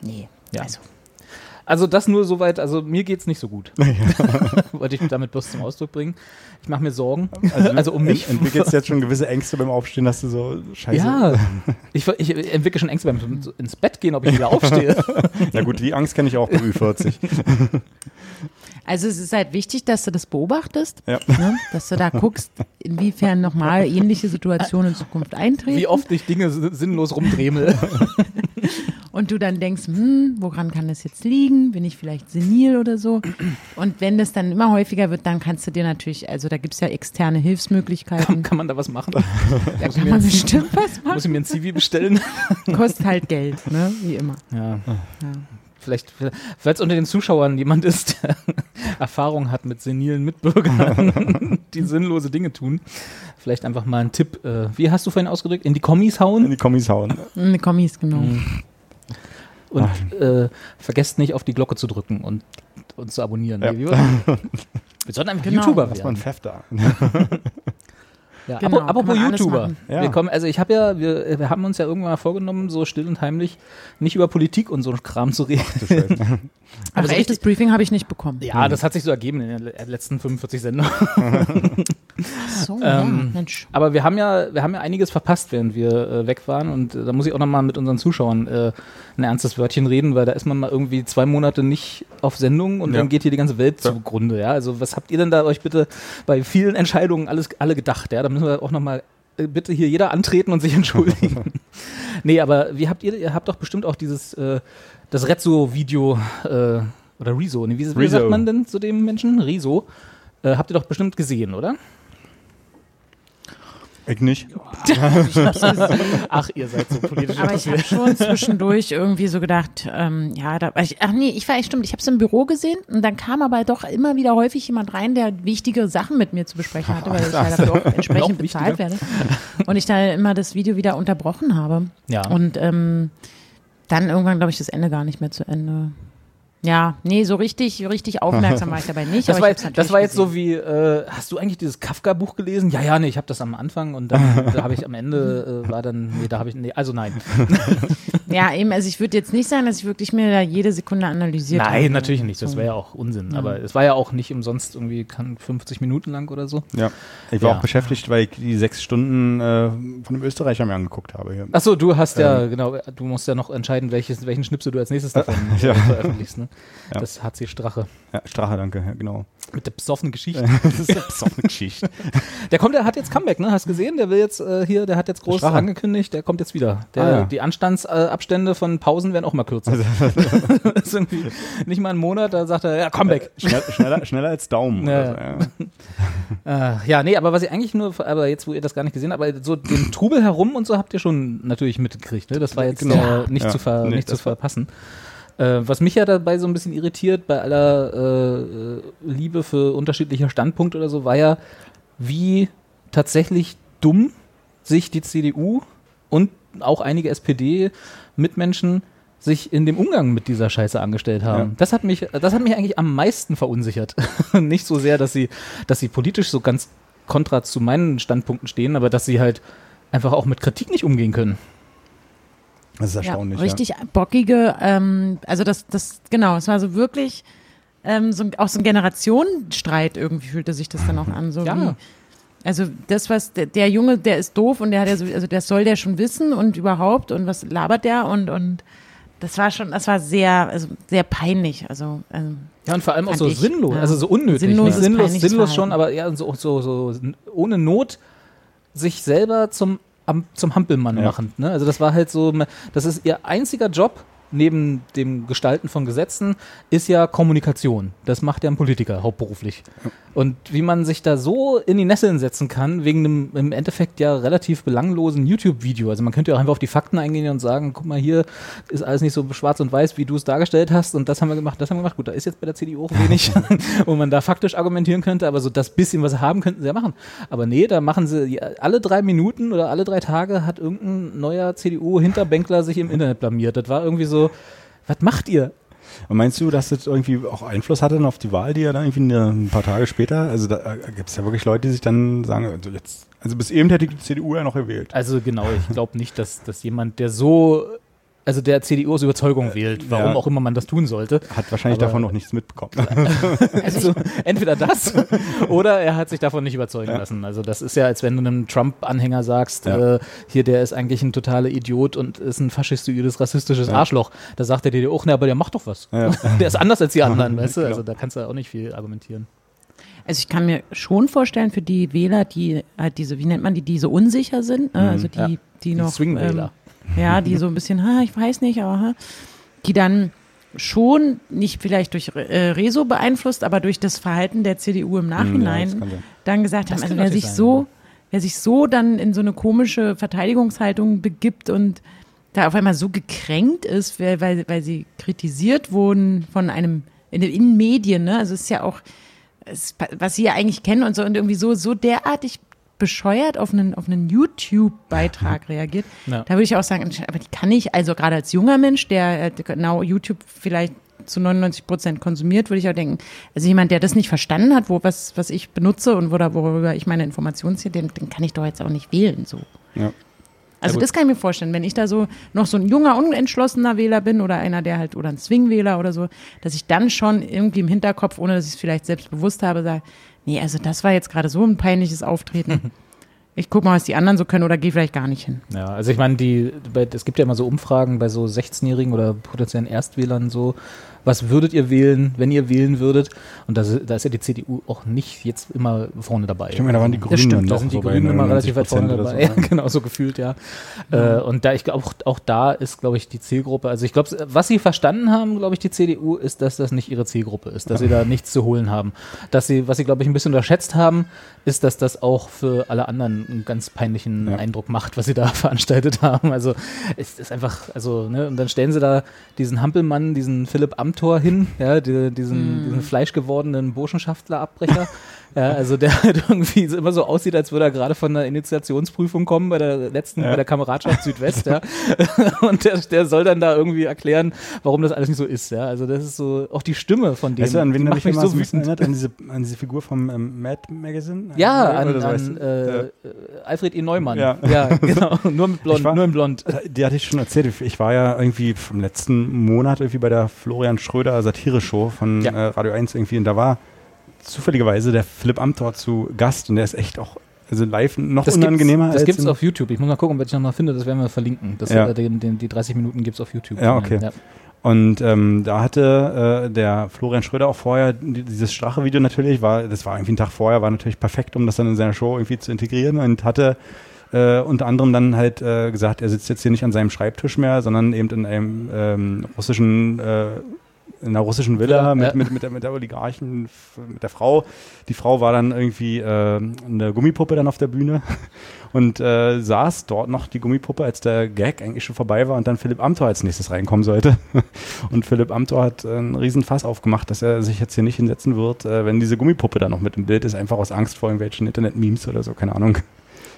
nee. Ja. Also. Also das nur soweit, also mir geht es nicht so gut. Ja. Wollte ich damit bloß zum Ausdruck bringen. Ich mache mir Sorgen. Also, also um mich. Entwickelst du jetzt schon gewisse Ängste beim Aufstehen, dass du so scheiße. Ja. Ich, ich entwickle schon Ängste beim ins Bett gehen, ob ich wieder aufstehe. Na gut, die Angst kenne ich auch bei Ü40. Also es ist halt wichtig, dass du das beobachtest, ja. ne? dass du da guckst, inwiefern nochmal ähnliche Situationen in Zukunft eintreten. Wie oft ich Dinge sinnlos rumdremel. Und du dann denkst, hm, woran kann das jetzt liegen? Bin ich vielleicht senil oder so? Und wenn das dann immer häufiger wird, dann kannst du dir natürlich, also da gibt es ja externe Hilfsmöglichkeiten. Kann, kann, man da was machen? Da kann man bestimmt was machen. Muss ich mir ein CV bestellen? Kostet halt Geld, ne? Wie immer. Ja. ja. Vielleicht, falls unter den Zuschauern jemand ist, der Erfahrung hat mit senilen Mitbürgern, die sinnlose Dinge tun, vielleicht einfach mal ein Tipp. Äh, wie hast du vorhin ausgedrückt? In die Kommis hauen? In die Kommis hauen. In die Kommis, genau. Mhm. Und äh, vergesst nicht auf die Glocke zu drücken und uns zu abonnieren. Ja. wir sollten einfach genau. YouTuber werden. Lass mal ein Pfeff da. Ja, genau, apropos YouTuber. Ja. Wir kommen, also ich habe ja, wir, wir haben uns ja irgendwann mal vorgenommen, so still und heimlich nicht über Politik und so Kram zu reden. Aber so echtes Briefing habe ich nicht bekommen. Ja, das hat sich so ergeben in den letzten 45 Sendungen. so, ähm, ja, Mensch. Aber wir haben ja, wir haben ja einiges verpasst, während wir äh, weg waren. Und äh, da muss ich auch nochmal mit unseren Zuschauern äh, ein ernstes Wörtchen reden, weil da ist man mal irgendwie zwei Monate nicht auf Sendung und ja. dann geht hier die ganze Welt ja. zugrunde. Ja? Also was habt ihr denn da euch bitte bei vielen Entscheidungen alles alle gedacht? Ja? Da müssen wir auch nochmal äh, bitte hier jeder antreten und sich entschuldigen. nee, aber wie habt ihr, ihr habt doch bestimmt auch dieses, äh, das Rezzo-Video äh, oder Rezo, nee, wie, wie sagt man denn zu dem Menschen? Rezo. Äh, habt ihr doch bestimmt gesehen, oder? Ich nicht. ach, ihr seid so politisch. Aber ich habe schon zwischendurch irgendwie so gedacht, ähm, ja, da, ich, ach nee, ich war echt stimmt, ich habe es im Büro gesehen und dann kam aber doch immer wieder häufig jemand rein, der wichtige Sachen mit mir zu besprechen hatte, weil ich ja dafür auch entsprechend bezahlt werde. Und ich dann immer das Video wieder unterbrochen habe. Ja. Und ähm, dann irgendwann, glaube ich, das Ende gar nicht mehr zu Ende. Ja, nee, so richtig, richtig aufmerksam war ich dabei nicht. Das war, das war jetzt gesehen. so wie, äh, hast du eigentlich dieses Kafka-Buch gelesen? Ja, ja, nee, ich habe das am Anfang und dann da habe ich am Ende, äh, war dann, nee, da habe ich, nee, also nein. ja, eben, also ich würde jetzt nicht sagen, dass ich wirklich mir da jede Sekunde analysiert habe. Nein, natürlich nicht, das wäre ja auch Unsinn. Ja. Aber es war ja auch nicht umsonst irgendwie 50 Minuten lang oder so. Ja, ich war ja. auch beschäftigt, weil ich die sechs Stunden äh, von dem Österreicher mir angeguckt habe. Hier. Achso, du hast ja, ähm. genau, du musst ja noch entscheiden, welches, welchen Schnipsel du als nächstes davon ja. veröffentlichst. Ne? Ja. Das HC Strache. Ja, Strache, danke, ja, genau. Mit der besoffenen Geschichte. das ist eine besoffene Geschichte. Der kommt, der hat jetzt Comeback, ne? Hast du gesehen? Der will jetzt äh, hier, der hat jetzt groß Strache. angekündigt, der kommt jetzt wieder. Der, ah, ja. Die Anstandsabstände äh, von Pausen werden auch mal kürzer. Ist irgendwie nicht mal ein Monat, da sagt er, ja, Comeback. Schnell, schneller, schneller als Daumen. Ja. So, ja. äh, ja, nee, aber was ich eigentlich nur, aber jetzt, wo ihr das gar nicht gesehen habt, aber so den Trubel herum und so habt ihr schon natürlich mitgekriegt, ne? Das war jetzt genau. äh, nicht, zu, ver, nee, nicht zu verpassen. Äh, was mich ja dabei so ein bisschen irritiert, bei aller äh, Liebe für unterschiedliche Standpunkte oder so, war ja, wie tatsächlich dumm sich die CDU und auch einige SPD-Mitmenschen sich in dem Umgang mit dieser Scheiße angestellt haben. Ja. Das hat mich, das hat mich eigentlich am meisten verunsichert. Nicht so sehr, dass sie, dass sie politisch so ganz kontra zu meinen Standpunkten stehen, aber dass sie halt einfach auch mit Kritik nicht umgehen können. Das ist erstaunlich. Ja, richtig ja. bockige, ähm, also das, das, genau, es war so wirklich ähm, so, auch so ein Generationenstreit irgendwie fühlte sich das dann auch an. So ja. Wie, also das, was der, der, Junge, der ist doof und der hat ja so, also das soll der schon wissen und überhaupt und was labert der und, und das war schon, das war sehr, also sehr peinlich. Also, ähm, ja, und vor allem auch so ich, sinnlos, ja. also so unnötig. Sinnlos, sinnlos, sinnlos schon, aber ja, so, so, so ohne Not sich selber zum, zum Hampelmann ja. machen. Ne? Also das war halt so, das ist ihr einziger Job, neben dem Gestalten von Gesetzen ist ja Kommunikation. Das macht ja ein Politiker hauptberuflich. Und wie man sich da so in die Nesseln setzen kann, wegen einem im Endeffekt ja relativ belanglosen YouTube-Video. Also man könnte ja auch einfach auf die Fakten eingehen und sagen, guck mal, hier ist alles nicht so schwarz und weiß, wie du es dargestellt hast und das haben wir gemacht, das haben wir gemacht. Gut, da ist jetzt bei der CDU auch wenig, wo man da faktisch argumentieren könnte, aber so das bisschen, was sie haben, könnten sie ja machen. Aber nee, da machen sie alle drei Minuten oder alle drei Tage hat irgendein neuer CDU-Hinterbänkler sich im Internet blamiert. Das war irgendwie so, was macht ihr? Und meinst du, dass das irgendwie auch Einfluss hatte auf die Wahl, die ja dann irgendwie ein paar Tage später? Also da äh, gibt es ja wirklich Leute, die sich dann sagen, also jetzt, also bis eben hätte die CDU ja noch gewählt. Also genau, ich glaube nicht, dass, dass jemand, der so also der CDU aus Überzeugung äh, wählt, warum ja. auch immer man das tun sollte. Hat wahrscheinlich Aber davon noch nichts mitbekommen. also entweder das oder er hat sich davon nicht überzeugen ja. lassen. Also das ist ja, als wenn du einem Trump-Anhänger sagst, ja. äh, hier der ist eigentlich ein totaler Idiot und ist ein faschistoides, rassistisches Arschloch. Da sagt er dir auch, ne, aber der macht doch was. der ist anders als die anderen, weißt du? Also da kannst du auch nicht viel argumentieren. Also ich kann mir schon vorstellen, für die Wähler, die halt diese, wie nennt man die, die so unsicher sind, ne? also die, die noch. Swing-Wähler. Ähm, ja, die so ein bisschen, ha, ich weiß nicht, aber die dann schon nicht vielleicht durch äh, Rezo beeinflusst, aber durch das Verhalten der CDU im Nachhinein ja, dann gesagt haben, also wer sich sein, so, wer sich so dann in so eine komische Verteidigungshaltung begibt und da auf einmal so gekränkt ist, weil, weil, weil sie kritisiert wurden von einem in den Medien, ne? Also es ist ja auch, es, was sie ja eigentlich kennen und so und irgendwie so, so derartig bescheuert auf einen, auf einen YouTube-Beitrag reagiert, ja. da würde ich auch sagen, aber die kann ich, also gerade als junger Mensch, der äh, genau YouTube vielleicht zu 99 Prozent konsumiert, würde ich auch denken, also jemand, der das nicht verstanden hat, wo was, was ich benutze und worüber ich meine Informationen ziehe, den, den kann ich doch jetzt auch nicht wählen, so. Ja. Also ja, das kann ich mir vorstellen, wenn ich da so noch so ein junger, unentschlossener Wähler bin oder einer, der halt, oder ein Swing-Wähler oder so, dass ich dann schon irgendwie im Hinterkopf, ohne dass ich es vielleicht selbst bewusst habe, sage, nee, also das war jetzt gerade so ein peinliches Auftreten. ich guck mal, was die anderen so können oder gehe vielleicht gar nicht hin. Ja, also ich meine, die, es gibt ja immer so Umfragen bei so 16-Jährigen oder potenziellen Erstwählern so, was würdet ihr wählen, wenn ihr wählen würdet? Und da, da ist ja die CDU auch nicht jetzt immer vorne dabei. Ich meine, da waren die Grünen das stimmt, da sind die Grünen immer relativ weit vorne dabei. So, ja, genau, so gefühlt, ja. Äh, und da ich glaube, auch, auch da ist, glaube ich, die Zielgruppe, also ich glaube, was sie verstanden haben, glaube ich, die CDU, ist, dass das nicht ihre Zielgruppe ist, dass sie da nichts zu holen haben. Dass sie, was sie, glaube ich, ein bisschen unterschätzt haben, ist, dass das auch für alle anderen einen ganz peinlichen ja. Eindruck macht, was sie da veranstaltet haben. Also es ist einfach, also, ne, und dann stellen sie da diesen Hampelmann, diesen Philipp Amt Amtor hin, ja, die, diesen, mm. diesen fleischgewordenen Burschenschaftler-Abbrecher. Ja, also der halt irgendwie immer so aussieht, als würde er gerade von einer Initiationsprüfung kommen bei der letzten, ja. bei der Kameradschaft Südwest, ja. Und der, der soll dann da irgendwie erklären, warum das alles nicht so ist, ja. Also das ist so auch die Stimme von dem. Weißt du, an wen mich so wütend erinnert? An diese, an diese Figur vom ähm, Mad Magazine? Ja, an, so an äh, Alfred E. Neumann. Ja, ja genau. Nur mit Blond, war, nur in Blond. Äh, die hatte ich schon erzählt. Ich war ja irgendwie im letzten Monat irgendwie bei der Florian Schröder Satire-Show von ja. äh, Radio 1 irgendwie und da war zufälligerweise der Philipp Amthor zu Gast und der ist echt auch also live noch das unangenehmer. Gibt's, das gibt es auf YouTube. Ich muss mal gucken, ob ich noch mal finde. Das werden wir verlinken. Das, ja. äh, den, den, die 30 Minuten gibt es auf YouTube. Ja, okay. Ja. Und ähm, da hatte äh, der Florian Schröder auch vorher dieses Strache-Video natürlich, war, das war irgendwie ein Tag vorher, war natürlich perfekt, um das dann in seiner Show irgendwie zu integrieren und hatte äh, unter anderem dann halt äh, gesagt, er sitzt jetzt hier nicht an seinem Schreibtisch mehr, sondern eben in einem ähm, russischen äh, in einer russischen Villa ja, mit, ja. Mit, mit, der, mit der Oligarchen, mit der Frau. Die Frau war dann irgendwie äh, eine Gummipuppe dann auf der Bühne und äh, saß dort noch die Gummipuppe, als der Gag eigentlich schon vorbei war und dann Philipp Amthor als nächstes reinkommen sollte. und Philipp Amthor hat äh, einen riesen Fass aufgemacht, dass er sich jetzt hier nicht hinsetzen wird, äh, wenn diese Gummipuppe da noch mit im Bild ist, einfach aus Angst vor irgendwelchen Internet-Memes oder so, keine Ahnung.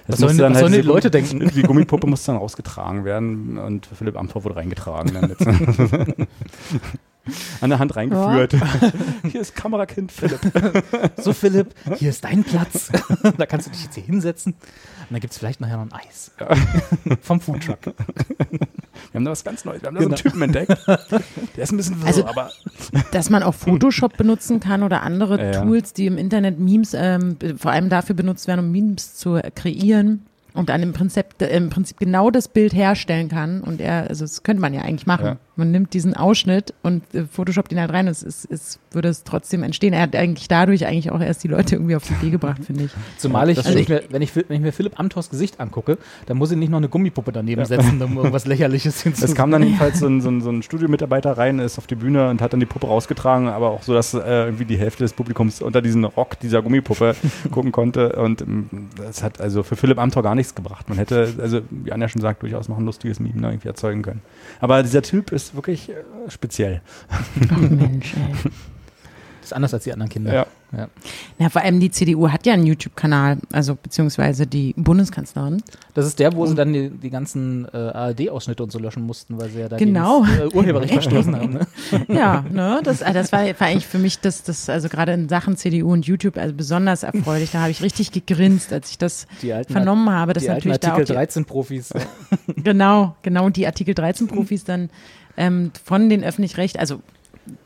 Das was sollen, dann was halt sollen die Leute denken? Die Gummipuppe muss dann rausgetragen werden und Philipp Amthor wurde reingetragen. an der Hand reingeführt. Ja. Hier ist Kamerakind Philipp. So Philipp, hier ist dein Platz. da kannst du dich jetzt hier hinsetzen. Und dann gibt es vielleicht nachher noch ein Eis. Ja. Vom Foodtruck. Wir haben da was ganz Neues. Wir haben genau. da so einen genau. Typen entdeckt. Der ist ein bisschen wirr, also, aber. Dass man auch Photoshop benutzen kann oder andere ja, Tools, die im Internet Memes ähm, vor allem dafür benutzt werden, um Memes zu kreieren und dann im Prinzip, im Prinzip genau das Bild herstellen kann. Und er, also das könnte man ja eigentlich machen. Man nimmt diesen Ausschnitt und äh, Photoshop ihn halt rein. Es, es, es würde es trotzdem entstehen. Er hat eigentlich dadurch eigentlich auch erst die Leute irgendwie auf die Idee gebracht, finde ich. Zumal ich, also ich, mir, wenn, ich, wenn ich mir Philipp Amthors Gesicht angucke, dann muss ich nicht noch eine Gummipuppe daneben ja. setzen, um irgendwas Lächerliches hinzufügen. Es kam dann jedenfalls so ein, so, ein, so ein Studiomitarbeiter rein, ist auf die Bühne und hat dann die Puppe rausgetragen, aber auch so, dass äh, irgendwie die Hälfte des Publikums unter diesen Rock dieser Gummipuppe gucken konnte. Und ähm, das hat also für Philipp Amthor gar nichts gebracht. Man hätte also, wie Anja schon sagt, durchaus noch ein lustiges Meme irgendwie erzeugen können. Aber dieser Typ ist wirklich äh, speziell. Ach Mensch, ey. Das ist anders als die anderen Kinder. Ja. Ja. Na, vor allem die CDU hat ja einen YouTube-Kanal, also beziehungsweise die Bundeskanzlerin. Das ist der, wo sie dann die, die ganzen äh, ARD-Ausschnitte und so löschen mussten, weil sie ja da genau. äh, Urheberrecht verstoßen haben. Ne? Ja, ne, das, äh, das war, war eigentlich für mich das, das also gerade in Sachen CDU und YouTube also besonders erfreulich. Da habe ich richtig gegrinst, als ich das vernommen habe. Dass die natürlich alten Artikel 13 Profis. genau, genau, die Artikel 13 Profis dann ähm, von den öffentlich-recht, also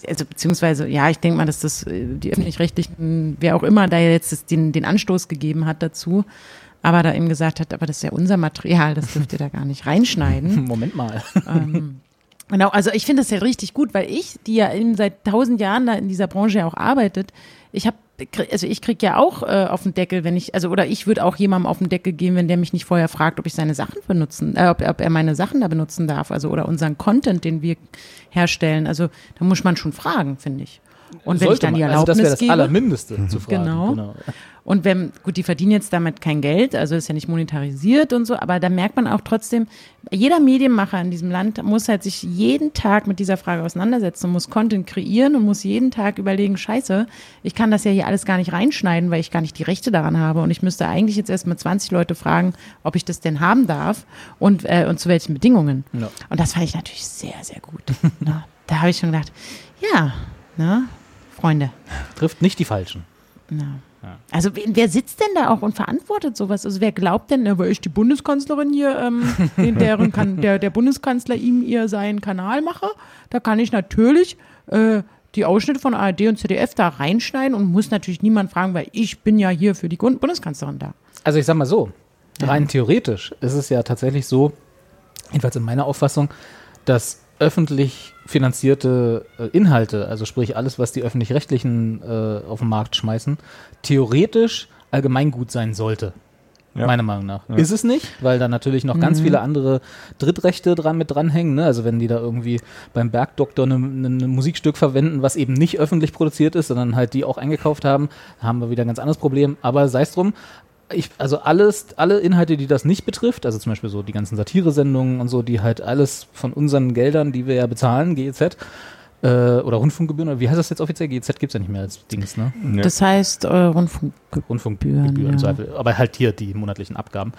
also beziehungsweise, ja, ich denke mal, dass das äh, die öffentlich-rechtlichen, wer auch immer da jetzt den, den Anstoß gegeben hat dazu, aber da eben gesagt hat, aber das ist ja unser Material, das dürft ihr da gar nicht reinschneiden. Moment mal. Ähm, genau, also ich finde das ja richtig gut, weil ich, die ja eben seit tausend Jahren da in dieser Branche ja auch arbeitet, ich habe also ich krieg ja auch äh, auf den Deckel, wenn ich, also oder ich würde auch jemandem auf den Deckel gehen, wenn der mich nicht vorher fragt, ob ich seine Sachen benutzen, äh, ob, ob er meine Sachen da benutzen darf, also oder unseren Content, den wir herstellen. Also da muss man schon fragen, finde ich. Und wenn ich dann die Erlaubnis also das wäre das Allermindeste zu fragen. Genau. genau. Und wenn, gut, die verdienen jetzt damit kein Geld, also ist ja nicht monetarisiert und so, aber da merkt man auch trotzdem, jeder Medienmacher in diesem Land muss halt sich jeden Tag mit dieser Frage auseinandersetzen und muss Content kreieren und muss jeden Tag überlegen, scheiße, ich kann das ja hier alles gar nicht reinschneiden, weil ich gar nicht die Rechte daran habe und ich müsste eigentlich jetzt erstmal 20 Leute fragen, ob ich das denn haben darf und, äh, und zu welchen Bedingungen. Ja. Und das fand ich natürlich sehr, sehr gut. Na, da habe ich schon gedacht, ja, ne, Freunde. Trifft nicht die Falschen. Ja. Also wer sitzt denn da auch und verantwortet sowas? Also wer glaubt denn, weil ich die Bundeskanzlerin hier, ähm, deren kann, der, der Bundeskanzler ihm ihr seinen Kanal mache, da kann ich natürlich äh, die Ausschnitte von ARD und ZDF da reinschneiden und muss natürlich niemand fragen, weil ich bin ja hier für die Bundeskanzlerin da. Also ich sag mal so, rein ja. theoretisch ist es ja tatsächlich so, jedenfalls in meiner Auffassung, dass öffentlich finanzierte äh, Inhalte, also sprich alles, was die öffentlich-rechtlichen äh, auf den Markt schmeißen, theoretisch allgemeingut sein sollte. Ja. Meiner Meinung nach. Ja. Ist es nicht, weil da natürlich noch mhm. ganz viele andere Drittrechte dran mit dranhängen. Ne? Also wenn die da irgendwie beim Bergdoktor ein ne, ne Musikstück verwenden, was eben nicht öffentlich produziert ist, sondern halt die auch eingekauft haben, haben wir wieder ein ganz anderes Problem. Aber sei es drum, ich, also alles, alle Inhalte, die das nicht betrifft, also zum Beispiel so die ganzen Satire-Sendungen und so, die halt alles von unseren Geldern, die wir ja bezahlen, GEZ, äh, oder Rundfunkgebühren, oder wie heißt das jetzt offiziell? GEZ gibt es ja nicht mehr als Dings, ne? Ja. Das heißt äh, Rundfunkgebühren. Rundfunkgebühren, ja. aber halt hier die monatlichen Abgaben.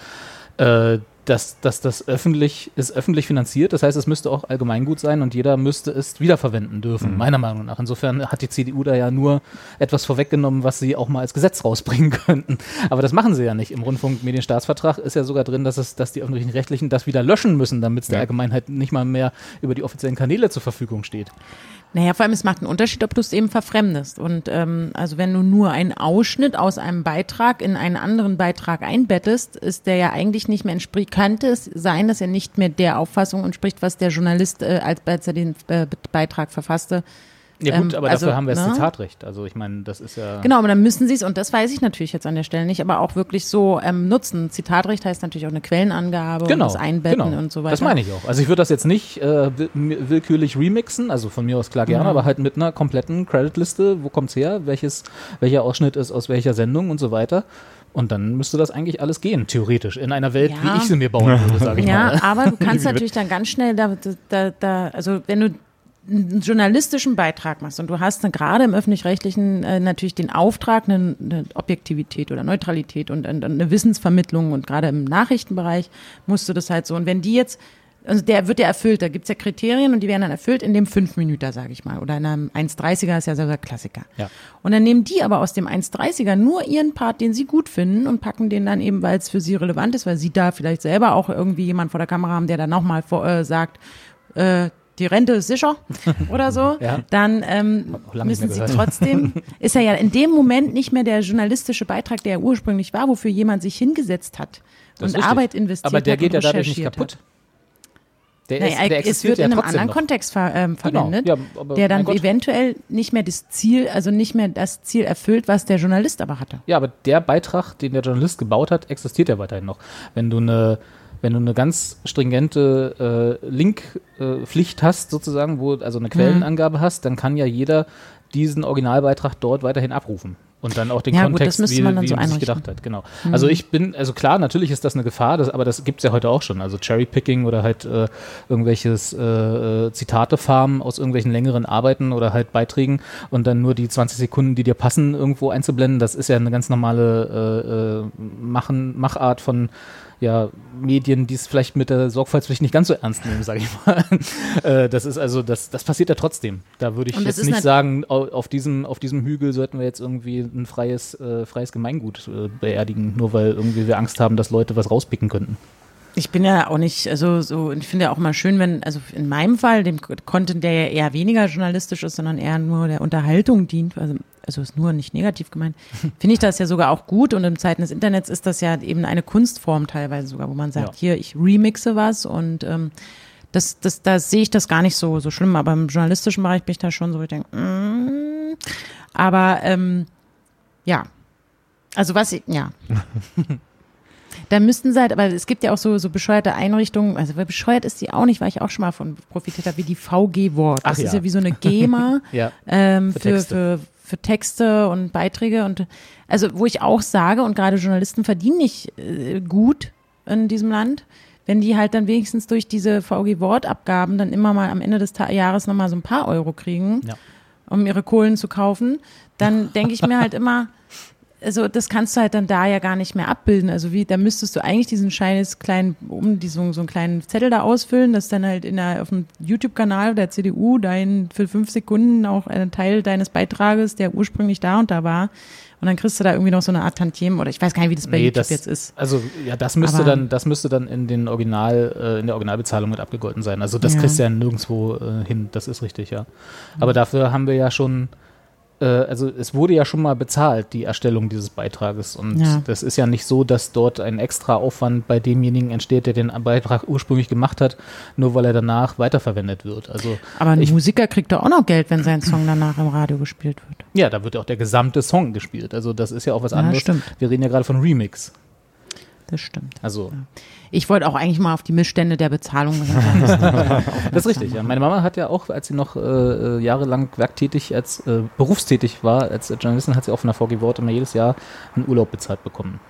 Äh, dass, dass das öffentlich ist öffentlich finanziert. Das heißt, es müsste auch allgemeingut sein und jeder müsste es wiederverwenden dürfen, mhm. meiner Meinung nach. Insofern hat die CDU da ja nur etwas vorweggenommen, was sie auch mal als Gesetz rausbringen könnten. Aber das machen sie ja nicht. Im Rundfunkmedienstaatsvertrag ist ja sogar drin, dass es, dass die öffentlichen Rechtlichen das wieder löschen müssen, damit es ja. der Allgemeinheit nicht mal mehr über die offiziellen Kanäle zur Verfügung steht. Naja, vor allem, es macht einen Unterschied, ob du es eben verfremdest. Und ähm, also wenn du nur einen Ausschnitt aus einem Beitrag in einen anderen Beitrag einbettest, ist der ja eigentlich nicht mehr entspricht, könnte es sein, dass er nicht mehr der Auffassung entspricht, was der Journalist, äh, als, er den äh, Beitrag verfasste, ja gut, ähm, aber also, dafür haben wir das ne? Zitatrecht. Also ich meine, das ist ja. Genau, aber dann müssen sie es, und das weiß ich natürlich jetzt an der Stelle nicht, aber auch wirklich so ähm, nutzen. Zitatrecht heißt natürlich auch eine Quellenangabe genau, und das Einbetten genau. und so weiter. Das meine ich auch. Also ich würde das jetzt nicht äh, willkürlich remixen, also von mir aus klar gerne, mhm. aber halt mit einer kompletten Creditliste, wo kommt's her, welches, welcher Ausschnitt ist aus welcher Sendung und so weiter. Und dann müsste das eigentlich alles gehen, theoretisch, in einer Welt, ja. wie ich sie mir bauen würde, sage ich ja, mal. Ja, aber du kannst natürlich dann ganz schnell da, da, da, also wenn du einen journalistischen Beitrag machst und du hast dann gerade im öffentlich-rechtlichen äh, natürlich den Auftrag, eine, eine, Objektivität oder Neutralität und, und eine Wissensvermittlung und gerade im Nachrichtenbereich musst du das halt so. Und wenn die jetzt also der wird ja erfüllt, da gibt's ja Kriterien und die werden dann erfüllt in dem 5 Minuten, sage ich mal. Oder in einem 1,30er ist ja so der Klassiker. Ja. Und dann nehmen die aber aus dem 1,30er nur ihren Part, den sie gut finden und packen den dann eben, weil es für sie relevant ist, weil sie da vielleicht selber auch irgendwie jemand vor der Kamera haben, der dann nochmal äh, sagt, äh, die Rente ist sicher oder so, Ja. dann ähm, müssen sie trotzdem, ist er ja in dem Moment nicht mehr der journalistische Beitrag, der er ursprünglich war, wofür jemand sich hingesetzt hat Das und. Arbeit investiert Aber der hat geht ja dadurch nicht kaputt. Hat. Der, Naja, ist, der es wird ja in einem anderen noch. Kontext ver, ähm, Genau, verwendet, ja, aber der dann eventuell nicht mehr das Ziel, also nicht mehr das Ziel erfüllt, was der Journalist aber hatte. Ja, aber der Beitrag, den der Journalist gebaut hat, existiert ja weiterhin noch. Wenn du eine, wenn du eine ganz stringente äh, Linkpflicht hast, sozusagen, wo also eine Quellenangabe hast, dann kann ja jeder diesen Originalbeitrag dort weiterhin abrufen. Und dann auch den Ja, gut, Kontext, müsste wie, man wie so man sich gedacht hat. Genau. Also ich bin, also klar, natürlich ist das eine Gefahr, das, aber das gibt's ja heute auch schon. Also Cherrypicking oder halt äh, irgendwelches äh, äh, Zitate-Farmen aus irgendwelchen längeren Arbeiten oder halt Beiträgen und dann nur die 20 Sekunden, die dir passen, irgendwo einzublenden, das ist ja eine ganz normale äh, äh, Machen, Machart von ja, Medien, die es vielleicht mit der Sorgfaltspflicht nicht ganz so ernst nehmen, sage ich mal. äh, das ist also, das, das passiert ja trotzdem. Da würde ich jetzt nicht sagen, au- auf diesem, auf diesem Hügel sollten wir jetzt irgendwie ein freies, äh, freies Gemeingut äh, beerdigen, nur weil irgendwie wir Angst haben, dass Leute was rauspicken könnten. Ich bin ja auch nicht, also so, ich finde ja auch mal schön, wenn, also in meinem Fall, dem Content, der ja eher weniger journalistisch ist, sondern eher nur der Unterhaltung dient, also, also ist nur nicht negativ gemeint, finde ich das ja sogar auch gut und in Zeiten des Internets ist das ja eben eine Kunstform teilweise sogar, wo man sagt, Ja. hier, ich remixe was und ähm, das, das, da sehe ich das gar nicht so, so schlimm, aber im journalistischen Bereich bin ich da schon so, ich denke, mm, aber ähm, ja, also was ich, ja. Da müssten sie halt, aber es gibt ja auch so, so bescheuerte Einrichtungen, also bescheuert ist die auch nicht, weil ich auch schon mal von profitiert habe, wie die VG-Wort. Das Ach ist ja. ja wie so eine GEMA Ja. ähm, Für für, für Texte und Beiträge und also wo ich auch sage, und gerade Journalisten verdienen nicht äh, gut in diesem Land, wenn die halt dann wenigstens durch diese VG-Wortabgaben dann immer mal am Ende des Ta Jahres nochmal so ein paar Euro kriegen, Ja. um ihre Kohlen zu kaufen, dann denke ich mir halt immer, also das kannst du halt dann da ja gar nicht mehr abbilden. Also wie, da müsstest du eigentlich diesen scheines kleinen, um diesen, so einen kleinen Zettel da ausfüllen, dass dann halt in der, auf dem YouTube-Kanal der CDU dein für fünf Sekunden auch ein Teil deines Beitrages, der ursprünglich da und da war. Und dann kriegst du da irgendwie noch so eine Art Tantiem oder ich weiß gar nicht, wie das bei Nee, YouTube das, jetzt ist. Also ja, das müsste Aber- dann, das müsste dann in den Original, äh, in der Originalbezahlung mit abgegolten sein. Also das Ja. kriegst du ja nirgendwo äh, hin, das ist richtig, ja. Aber dafür haben wir ja schon, also es wurde ja schon mal bezahlt, die Erstellung dieses Beitrages. Und Ja. das ist ja nicht so, dass dort ein extra Aufwand bei demjenigen entsteht, der den Beitrag ursprünglich gemacht hat, nur weil er danach weiterverwendet wird. Also Aber ein ich- Musiker kriegt doch auch noch Geld, wenn sein Song danach im Radio gespielt wird. ja, da wird ja auch der gesamte Song gespielt. Also das ist ja auch was Ja, anderes. stimmt. Wir reden ja gerade von Remix. Das stimmt. Also Ich wollte auch eigentlich mal auf die Missstände der Bezahlung. Das ist richtig, ja. Meine Mama hat ja auch, als sie noch äh, äh, jahrelang werktätig, als äh, berufstätig war, als Journalistin, hat sie auch von der VG Wort immer jedes Jahr einen Urlaub bezahlt bekommen.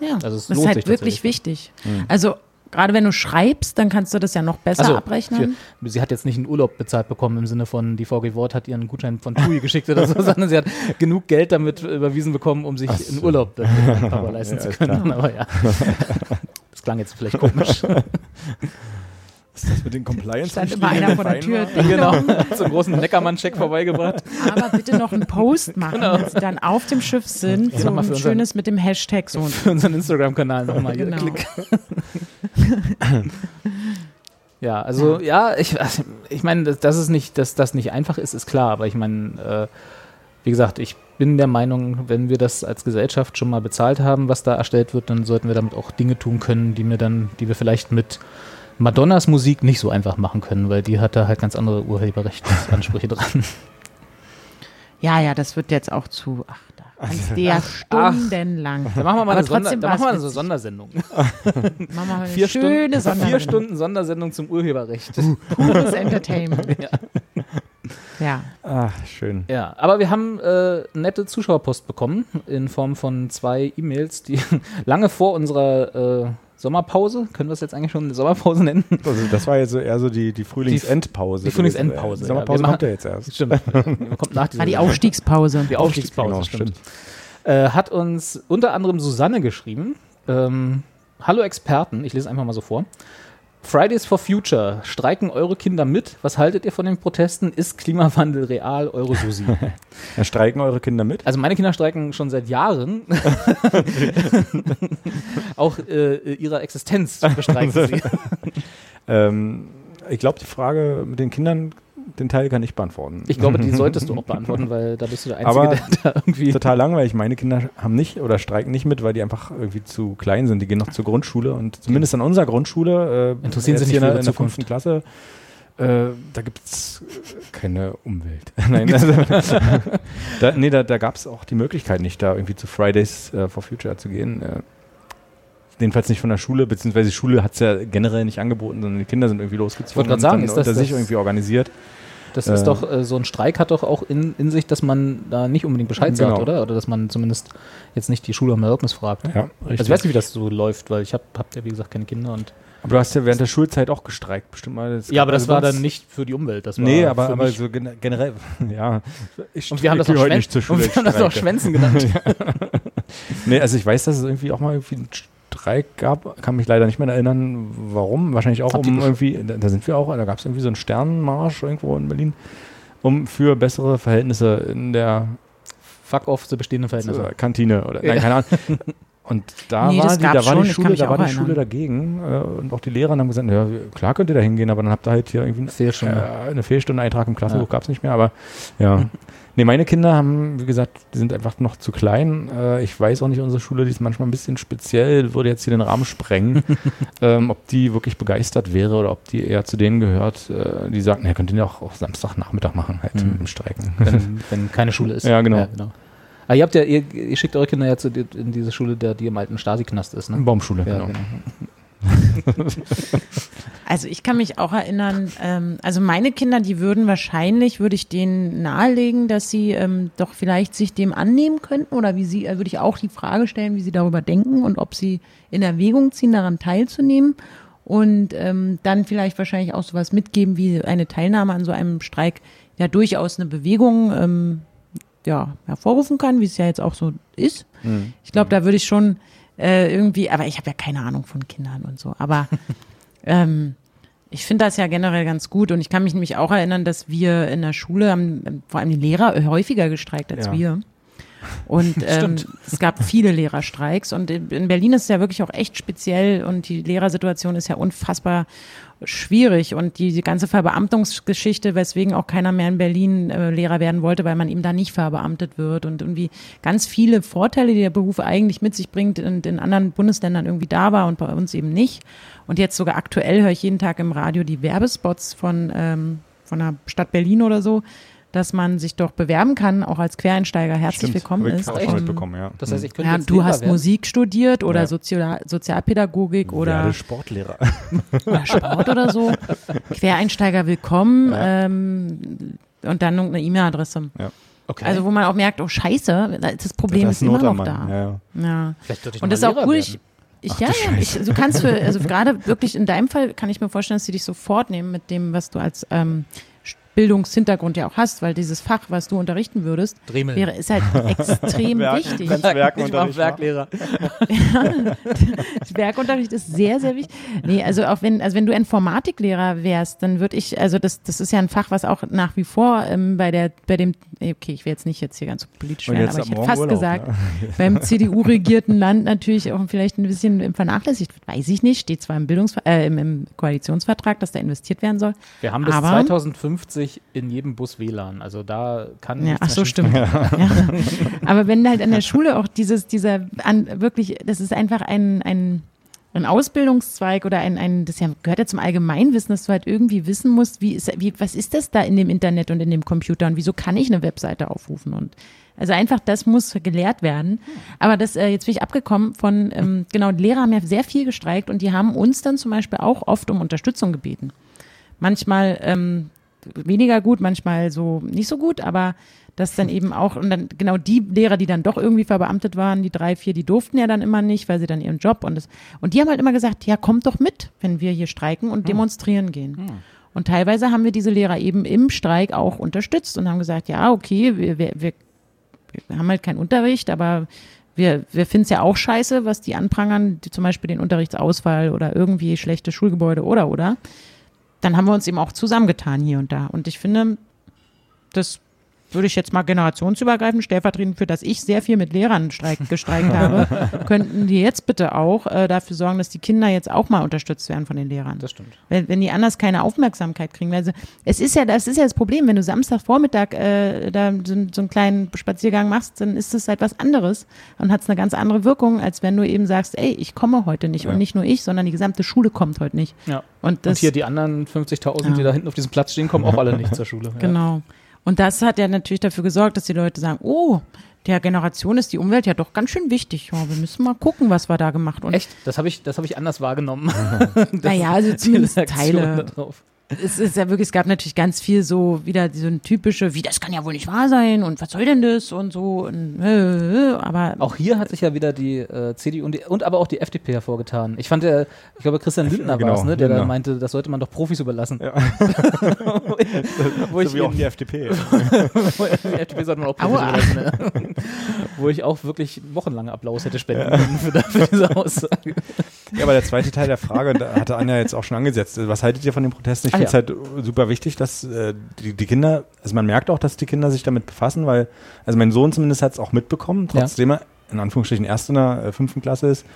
Ja, Also es das ist halt wirklich tatsächlich. wichtig. Also gerade wenn du schreibst, dann kannst du das ja noch besser Also, abrechnen. für, sie hat jetzt nicht einen Urlaub bezahlt bekommen im Sinne von, die VG Wort hat ihren Gutschein von TUI geschickt oder so, sondern sie hat genug Geld damit überwiesen bekommen, um sich einen Urlaub dafür Papa leisten zu können. Aber ja, das klang jetzt vielleicht komisch. Ist das mit den Compliance? Stand immer einer vor der Tür. Ding genau, zum großen Neckermann-Check vorbeigebracht. Aber bitte noch einen Post machen, wenn sie dann auf dem Schiff sind. Ja, So ein unseren- schönes mit dem Hashtag so. Für unseren Instagram-Kanal nochmal. Genau. Klick. Ja, also ja, ich, ich meine, dass, dass es nicht, dass das nicht einfach ist, ist klar, aber ich meine, äh, wie gesagt, ich bin der Meinung, wenn wir das als Gesellschaft schon mal bezahlt haben, was da erstellt wird, dann sollten wir damit auch Dinge tun können, die mir dann, die wir vielleicht mit Madonnas Musik nicht so einfach machen können, weil die hat da halt ganz andere Urheberrechtsansprüche dran. Ja, ja, das wird jetzt auch zu. Ach, da kannst ja stundenlang. Da machen wir mal, eine, Sonder, trotzdem da machen wir witzig. Sondersendung. Machen wir mal eine Vier, schöne Stunden, vier Sondersendung. Stunden Sondersendung zum Urheberrecht. Pures Entertainment. Ja. Ja. Ach, schön. Ja, aber wir haben äh, nette Zuschauerpost bekommen in Form von zwei E-Mails, die lange vor unserer äh, Sommerpause. Können wir es jetzt eigentlich schon eine Sommerpause nennen? Also das war jetzt so eher so die, die Frühlingsendpause. Die, die Frühlingsendpause. Die Sommerpause ja, kommt ja jetzt erst. Stimmt. kommt nach war die Aufstiegspause. Die Aufstiegspause, genau, stimmt. Äh, hat uns unter anderem Susanne geschrieben. Ähm, Hallo Experten, ich lese einfach mal so vor. Fridays for Future, streiken eure Kinder mit? Was haltet ihr von den Protesten? Ist Klimawandel real, eure Susi? ja, streiken eure Kinder mit? Also meine Kinder streiken schon seit Jahren. Auch äh, ihrer Existenz bestreiken sie. ähm, ich glaube, die Frage mit den Kindern den Teil kann ich beantworten. Ich glaube, die solltest du auch beantworten, weil da bist du der Einzige, Aber der da irgendwie. Total langweilig. Meine Kinder haben nicht oder streiken nicht mit, weil die einfach irgendwie zu klein sind. Die gehen noch zur Grundschule und zumindest an unserer Grundschule äh, interessieren sie sich hier in der fünften Klasse. Äh, da gibt es keine Umwelt. Nein, also, da, nee, da, da gab es auch die Möglichkeit nicht, da irgendwie zu Fridays uh, for Future zu gehen. Äh, jedenfalls nicht von der Schule, beziehungsweise die Schule hat es ja generell nicht angeboten, sondern die Kinder sind irgendwie losgezogen ich wollte und sagen, ist das, unter sich irgendwie organisiert. Das ist äh, doch, äh, so ein Streik hat doch auch in, in sich, dass man da nicht unbedingt Bescheid genau. sagt, oder? Oder dass man zumindest jetzt nicht die Schule um Erlaubnis fragt. Ja, richtig. Also ich weiß nicht, wie das so läuft, weil ich habe hab ja, wie gesagt, keine Kinder und aber du hast ja während der Schulzeit auch gestreikt, bestimmt mal. Ja, aber das also war dann nicht für die Umwelt. Das nee, aber, aber so generell, ja. Ich und wir haben das auch, Schwän nicht zur Schule und wir haben das auch Schwänzen genannt. nee, also ich weiß, dass es irgendwie auch mal irgendwie Streik gab, kann mich leider nicht mehr erinnern, warum. Wahrscheinlich auch Habt um irgendwie, da, da, sind wir auch, da gab es irgendwie so einen Sternenmarsch irgendwo in Berlin, um für bessere Verhältnisse in der Fuck off zu bestehenden Verhältnisse. Kantine oder nein, keine Ahnung. Und da nee, war die, da war die Schule, da war die Schule dagegen äh, und auch die Lehrer haben gesagt, ja, klar könnt ihr da hingehen, aber dann habt ihr halt hier irgendwie Fehlstunde. Äh, eine Fehlstunde Eintrag im Klassenbuch ja. gab es nicht mehr, aber ja. Nee, meine Kinder haben, wie gesagt, die sind einfach noch zu klein. Äh, ich weiß auch nicht, unsere Schule, die ist manchmal ein bisschen speziell, würde jetzt hier den Rahmen sprengen, ähm, ob die wirklich begeistert wäre oder ob die eher zu denen gehört, äh, die sagen, ja, könnt ihr ja auch, auch Samstagnachmittag machen, halt mhm. mit dem Streiken. Wenn, wenn, keine Schule ist. Ja, genau. Ja, genau. Ah, ihr habt ja, ihr, ihr, schickt eure Kinder ja zu, in diese Schule, der, die im alten Stasi-Knast ist, ne? Baumschule, ja, genau. genau. also ich kann mich auch erinnern, ähm, also meine Kinder, die würden wahrscheinlich, würde ich denen nahelegen, dass sie ähm, doch vielleicht sich dem annehmen könnten oder wie sie, äh, würde ich auch die Frage stellen, wie sie darüber denken und ob sie in Erwägung ziehen, daran teilzunehmen und ähm, dann vielleicht wahrscheinlich auch sowas mitgeben wie eine Teilnahme an so einem Streik ja durchaus eine Bewegung ähm, ja, hervorrufen kann, wie es ja jetzt auch so ist. Mhm. Ich glaube, da würde ich schon äh, irgendwie, aber ich habe ja keine Ahnung von Kindern und so. Aber ähm, ich finde das ja generell ganz gut und ich kann mich nämlich auch erinnern, dass wir in der Schule haben, vor allem die Lehrer häufiger gestreikt als ja. wir. Und ähm, es gab viele Lehrerstreiks und in Berlin ist es ja wirklich auch echt speziell und die Lehrersituation ist ja unfassbar schwierig und die, die ganze Verbeamtungsgeschichte, weswegen auch keiner mehr in Berlin äh, Lehrer werden wollte, weil man eben da nicht verbeamtet wird und irgendwie ganz viele Vorteile, die der Beruf eigentlich mit sich bringt und in anderen Bundesländern irgendwie da war und bei uns eben nicht. Und jetzt sogar aktuell höre ich jeden Tag im Radio die Werbespots von, ähm, von der Stadt Berlin oder so, dass man sich doch bewerben kann, auch als Quereinsteiger herzlich Stimmt, willkommen ist. Auch schon mitbekommen, ja. Das heißt, ich könnte ja, du Lehrer hast werden. Musik studiert oder ja. Sozial Sozialpädagogik oder Sportlehrer oder Sport oder so. Quereinsteiger willkommen ja. ähm, und dann eine E-Mail-Adresse. Ja. Okay. Also wo man auch merkt, oh Scheiße, das Problem das ist, ist immer noch da. Ja, ja. und das ist auch cool. Ich, ich, Ach, ja, ja, ich, du kannst für, also gerade wirklich in deinem Fall kann ich mir vorstellen, dass sie dich sofort nehmen mit dem, was du als ähm, Bildungshintergrund ja auch hast, weil dieses Fach, was du unterrichten würdest, Dremel. wäre, ist halt extrem Werk, wichtig. Werkunterricht. Werklehrer. ja, Werkunterricht ist sehr, sehr wichtig. Nee, also auch wenn, also wenn du Informatiklehrer wärst, dann würde ich, also das, das ist ja ein Fach, was auch nach wie vor ähm, bei der, bei dem, okay, ich will jetzt nicht jetzt hier ganz politisch werden, aber ich hätte fast Urlaub, gesagt, ja. beim CDU-regierten Land natürlich auch vielleicht ein bisschen vernachlässigt wird, weiß ich nicht, steht zwar im Bildungs, äh, im, im Koalitionsvertrag, dass da investiert werden soll. Wir haben bis aber, 2050 plötzlich in jedem Bus WLAN. Also da kann ja, ach so stimmt. Ja. Ja. Aber wenn halt an der Schule auch dieses dieser an, wirklich, das ist einfach ein ein ein Ausbildungszweig oder ein, ein, das ja, gehört ja zum Allgemeinwissen, dass du halt irgendwie wissen musst, wie ist, wie, was ist das da in dem Internet und in dem Computer und wieso kann ich eine Webseite aufrufen und also einfach das muss gelehrt werden. Aber das, äh, jetzt bin ich abgekommen von, ähm, genau, Lehrer haben ja sehr viel gestreikt und die haben uns dann zum Beispiel auch oft um Unterstützung gebeten. Manchmal ähm, weniger gut, manchmal so nicht so gut, aber das dann eben auch, und dann genau die Lehrer, die dann doch irgendwie verbeamtet waren, die drei, vier, die durften ja dann immer nicht, weil sie dann ihren Job und das, und die haben halt immer gesagt, ja, kommt doch mit, wenn wir hier streiken und hm. demonstrieren gehen. Hm. Und teilweise haben wir diese Lehrer eben im Streik auch unterstützt und haben gesagt, ja, okay, wir, wir, wir haben halt keinen Unterricht, aber wir, wir finden es ja auch scheiße, was die anprangern, die zum Beispiel den Unterrichtsausfall oder irgendwie schlechte Schulgebäude oder oder. Dann haben wir uns eben auch zusammengetan hier und da. Und ich finde, das würde ich jetzt mal generationsübergreifend, stellvertretend für, dass ich sehr viel mit Lehrern streik, gestreikt habe, könnten die jetzt bitte auch äh, dafür sorgen, dass die Kinder jetzt auch mal unterstützt werden von den Lehrern. Das stimmt. Wenn, wenn die anders keine Aufmerksamkeit kriegen. Also es ist ja, das ist ja das Problem, wenn du Samstagvormittag äh, da so, so einen kleinen Spaziergang machst, dann ist es halt was anderes und hat es eine ganz andere Wirkung, als wenn du eben sagst, ey, ich komme heute nicht ja. und nicht nur ich, sondern die gesamte Schule kommt heute nicht. Ja. Und, das, und hier die anderen 50.000, ja. die da hinten auf diesem Platz stehen, kommen auch alle nicht zur Schule. Genau. Und das hat ja natürlich dafür gesorgt, dass die Leute sagen, oh, der Generation ist die Umwelt ja doch ganz schön wichtig. Ja, wir müssen mal gucken, was wir da gemacht haben. Echt? Das habe ich, hab ich anders wahrgenommen. naja, also zumindest Teile. Darauf es ist ja wirklich, es gab natürlich ganz viel so wieder so ein typische, wie das kann ja wohl nicht wahr sein und was soll denn das und so. Und, äh, aber auch hier hat sich ja wieder die äh, CDU und, die, und aber auch die FDP hervorgetan. Ich fand der, ich glaube Christian Lindner genau, war es, ne, der genau. da meinte, das sollte man doch Profis überlassen. Ja. wo ich, so wie auch die FDP. die FDP sollte man auch Profis Aua. überlassen. Ne? wo ich auch wirklich wochenlange Applaus hätte spenden können für, für diese Aussage. Ja, aber der zweite Teil der Frage, da hatte Anja jetzt auch schon angesetzt. Was haltet ihr von den Protesten? Ich finde es halt super wichtig, dass äh, die, die, Kinder, also man merkt auch, dass die Kinder sich damit befassen, weil, also mein Sohn zumindest hat es auch mitbekommen, trotzdem er in Anführungsstrichen erst in der äh, fünften Klasse ist,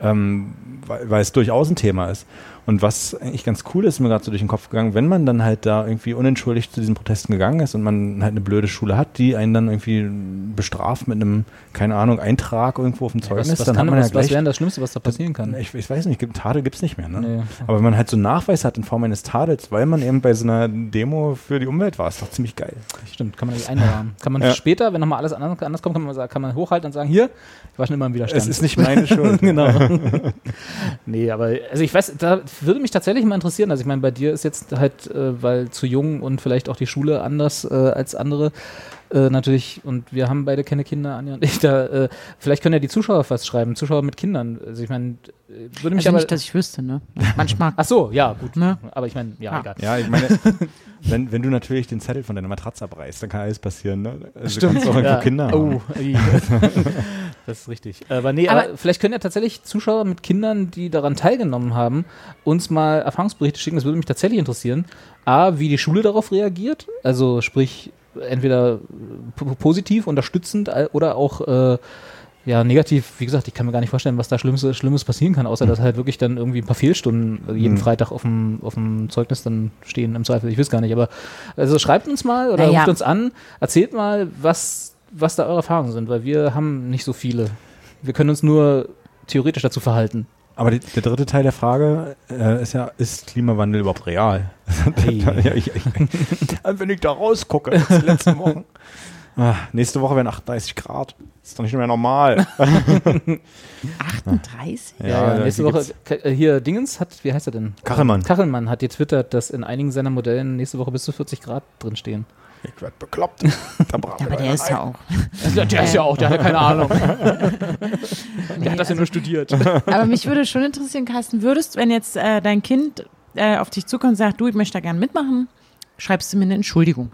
ähm, weil, weil es durchaus ein Thema ist. Und was eigentlich ganz cool ist, mir gerade so durch den Kopf gegangen, wenn man dann halt da irgendwie unentschuldigt zu diesen Protesten gegangen ist und man halt eine blöde Schule hat, die einen dann irgendwie bestraft mit einem, keine Ahnung, Eintrag irgendwo auf dem Zeugnis, ja, was, was dann kann, hat man was, ja gleich, was wäre das Schlimmste, was da passieren kann? Ich, ich weiß nicht, Tadel gibt es nicht mehr. Ne? Nee. Aber wenn man halt so einen Nachweis hat in Form eines Tadels, weil man eben bei so einer Demo für die Umwelt war, ist doch ziemlich geil. Stimmt, kann man nicht einrahmen. Kann man ja. später, wenn nochmal alles anders, anders kommt, kann man, kann man hochhalten und sagen, hier, ich war schon immer im Widerstand. Es ist nicht meine Schuld. genau. nee, aber also ich weiß, da würde mich tatsächlich mal interessieren. Also ich meine, bei dir ist jetzt halt, äh, weil zu jung und vielleicht auch die Schule anders äh, als andere. Äh, natürlich, und wir haben beide keine Kinder, Anja und ich, da, äh, vielleicht können ja die Zuschauer was schreiben, Zuschauer mit Kindern. Also ich meine, äh, würde mich also aber. nicht, dass ich wüsste, ne? Manchmal. Ach so, ja, gut. Ne? Aber ich meine, ja, ja, egal. Ja, ich meine, wenn, wenn du natürlich den Zettel von deiner Matratze abreißt, dann kann alles passieren, ne? Also Stimmt. auch ja. Kinder oh, das ist richtig. Aber nee, aber, aber vielleicht können ja tatsächlich Zuschauer mit Kindern, die daran teilgenommen haben, uns mal Erfahrungsberichte schicken. Das würde mich tatsächlich interessieren. A, wie die Schule darauf reagiert. Also sprich, entweder positiv, unterstützend oder auch äh, ja, negativ, wie gesagt, ich kann mir gar nicht vorstellen, was da Schlimmes, Schlimmes passieren kann, außer dass halt wirklich dann irgendwie ein paar Fehlstunden jeden mhm. Freitag auf dem, auf dem Zeugnis dann stehen im Zweifel. Ich weiß gar nicht, aber also schreibt uns mal oder ja. ruft uns an, erzählt mal, was, was da eure Erfahrungen sind, weil wir haben nicht so viele. Wir können uns nur theoretisch dazu verhalten. Aber die, der dritte Teil der Frage äh, ist ja, ist Klimawandel überhaupt real? Hey. ja, ich, ich, wenn ich da rausgucke, die letzten Wochen. Ah, nächste Woche werden 38 Grad. Ist doch nicht mehr normal. 38? Ja, ja nächste Woche. Äh, hier, Dingens hat, wie heißt er denn? Kachelmann. Kachelmann hat getwittert, dass in einigen seiner Modellen nächste Woche bis zu 40 Grad drinstehen. Ich werd bekloppt. Da ja, aber der ist ja auch. Der ist ja auch, der hat ja keine Ahnung. der nee, hat das ja nur studiert. Aber mich würde schon interessieren, Carsten, würdest, wenn jetzt äh, dein Kind äh, auf dich zukommt und sagt, du, ich möchte da gerne mitmachen, schreibst du mir eine Entschuldigung?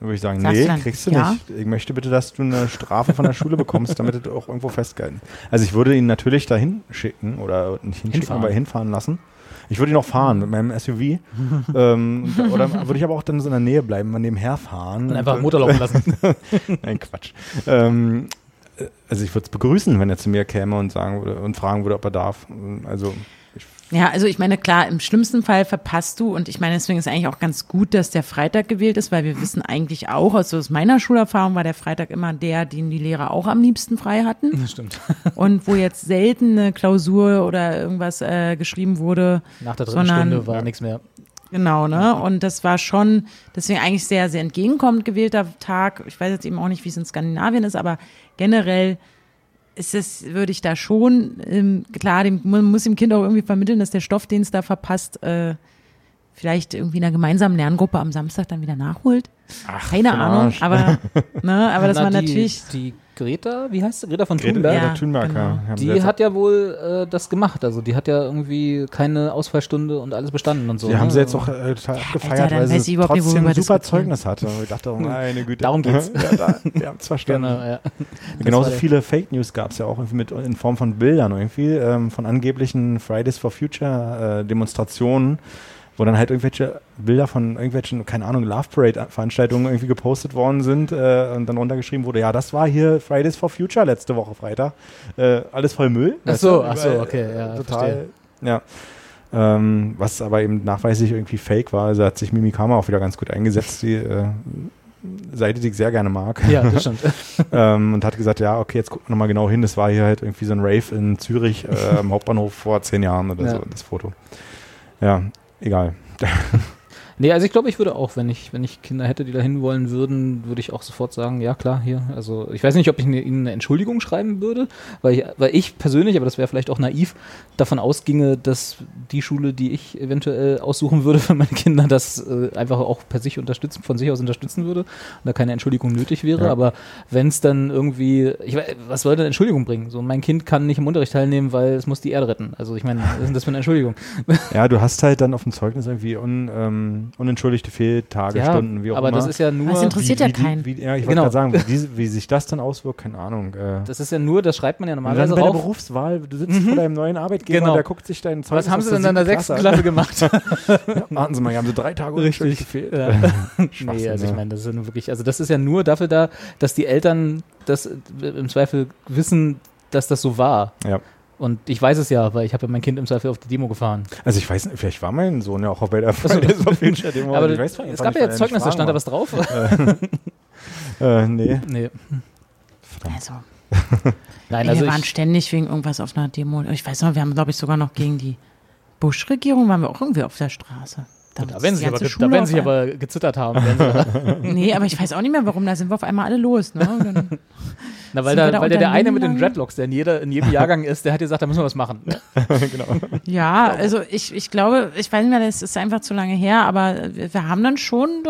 Dann würde ich sagen, Sagst nee, dann, kriegst du ja? nicht. Ich möchte bitte, dass du eine Strafe von der Schule bekommst, damit du auch irgendwo festgehalten. Also ich würde ihn natürlich dahin schicken oder nicht hinschicken, hinfahren. aber hinfahren lassen. Ich würde ihn auch fahren mit meinem SUV. ähm, oder würde ich aber auch dann so in der Nähe bleiben, mal nebenher fahren. Und einfach Motor laufen lassen. Nein, Quatsch. Ähm, also ich würde es begrüßen, wenn er zu mir käme und sagen würde und fragen würde, ob er darf. Also ja, also ich meine, klar, im schlimmsten Fall verpasst du und ich meine, deswegen ist eigentlich auch ganz gut, dass der Freitag gewählt ist, weil wir wissen eigentlich auch, also aus meiner Schulerfahrung war der Freitag immer der, den die Lehrer auch am liebsten frei hatten. Das stimmt. Und wo jetzt selten eine Klausur oder irgendwas äh, geschrieben wurde. Nach der dritten sondern, Stunde war nichts mehr. Genau, ne? Und das war schon, deswegen eigentlich sehr, sehr entgegenkommend gewählter Tag. Ich weiß jetzt eben auch nicht, wie es in Skandinavien ist, aber generell ist es, würde ich da schon, ähm, klar, dem, man muss dem Kind auch irgendwie vermitteln, dass der Stoff, den es da verpasst, äh, vielleicht irgendwie in einer gemeinsamen Lerngruppe am Samstag dann wieder nachholt. Ach, Keine Ahnung, aber, ne, aber dass man die, natürlich. Die Greta, wie heißt sie? Greta von Thunberg? Ja, Thunberg, genau. ja. Die hat ja wohl äh, das gemacht. Also die hat ja irgendwie keine Ausfallstunde und alles bestanden und so. Die ne? haben sie jetzt auch äh, total abgefeiert, Alter, weil sie trotzdem ein super Zeugnis hatte. Und ich dachte, oh, meine Güte. Darum geht's. ja, da, wir haben zwar Stunden. Genau, ja. Genauso viele Fake News gab es ja auch irgendwie mit in Form von Bildern irgendwie ähm, von angeblichen Fridays for Future äh, Demonstrationen wo dann halt irgendwelche Bilder von irgendwelchen, keine Ahnung, Love Parade-Veranstaltungen irgendwie gepostet worden sind äh, und dann runtergeschrieben wurde, ja, das war hier Fridays for Future letzte Woche Freitag. Äh, alles voll Müll. Ach so, ach so, okay, ja, total. Verstehe. Ja. Ähm, was aber eben nachweislich irgendwie fake war. Also hat sich Mimikama auch wieder ganz gut eingesetzt, die äh, Seite, die ich sehr gerne mag. Ja, das stimmt. ähm, und hat gesagt, ja, okay, jetzt gucken wir nochmal genau hin. Das war hier halt irgendwie so ein Rave in Zürich äh, am Hauptbahnhof vor zehn Jahren oder ja. so, das Foto. Ja, egal. Nee, also ich glaube, ich würde auch, wenn ich, wenn ich Kinder hätte, die da hin wollen würden, würde ich auch sofort sagen, ja klar, hier. Also ich weiß nicht, ob ich ne, ihnen eine Entschuldigung schreiben würde, weil ich, weil ich persönlich, aber das wäre vielleicht auch naiv, davon ausginge, dass die Schule, die ich eventuell aussuchen würde für meine Kinder, das äh, einfach auch per sich unterstützen, von sich aus unterstützen würde und da keine Entschuldigung nötig wäre. Ja. Aber wenn es dann irgendwie, ich, was soll denn Entschuldigung bringen? So, mein Kind kann nicht im Unterricht teilnehmen, weil es muss die Erde retten. Also ich meine, was ist denn das für eine Entschuldigung? Ja, du hast halt dann auf dem Zeugnis irgendwie un, ähm, unentschuldigte Fehltage, ja, Stunden, wie auch aber immer. Aber das ist ja nur. Das interessiert wie, ja keinen. Wie, ja, ich wollte genau. gerade sagen, wie, wie, sich das dann auswirkt, keine Ahnung. Äh. Das ist ja nur, das schreibt man ja normalerweise bei der Berufswahl, du sitzt mhm. vor deinem neuen Arbeitgeber, genau. der guckt sich deinen Zeugnis Was haben sie denn in der sechsten Klasse gemacht? ja, warten Sie mal, haben sie drei Tage Richtig gefehlt. Ja. nee, also ich meine, das ist ja wirklich, also das ist ja nur dafür da, dass die Eltern das im Zweifel wissen, dass das so war. Ja. Und ich weiß es ja, weil ich habe ja mein Kind im Zweifel auf die Demo gefahren. Also ich weiß, vielleicht war mein Sohn ja auch bei der Fridays for Future Demo. Aber weiß, es gab ja jetzt Zeugnis, da stand da was drauf. äh, nee. Nee. Also. Nein, also wir waren ständig wegen irgendwas auf einer Demo. Ich weiß noch, wir haben, glaube ich, sogar noch gegen die Bush-Regierung waren wir auch irgendwie auf der Straße. Da, da werden sie aber, da werden sie aber gezittert haben. nee, aber ich weiß auch nicht mehr, warum. Da sind wir auf einmal alle los. Ne? Na, weil, da, da weil der, der eine mit den Dreadlocks, der in, jeder, in jedem Jahrgang ist, der hat gesagt, da müssen wir was machen. genau. Ja, also ich, ich glaube, ich weiß nicht mehr, das ist einfach zu lange her, aber wir haben dann schon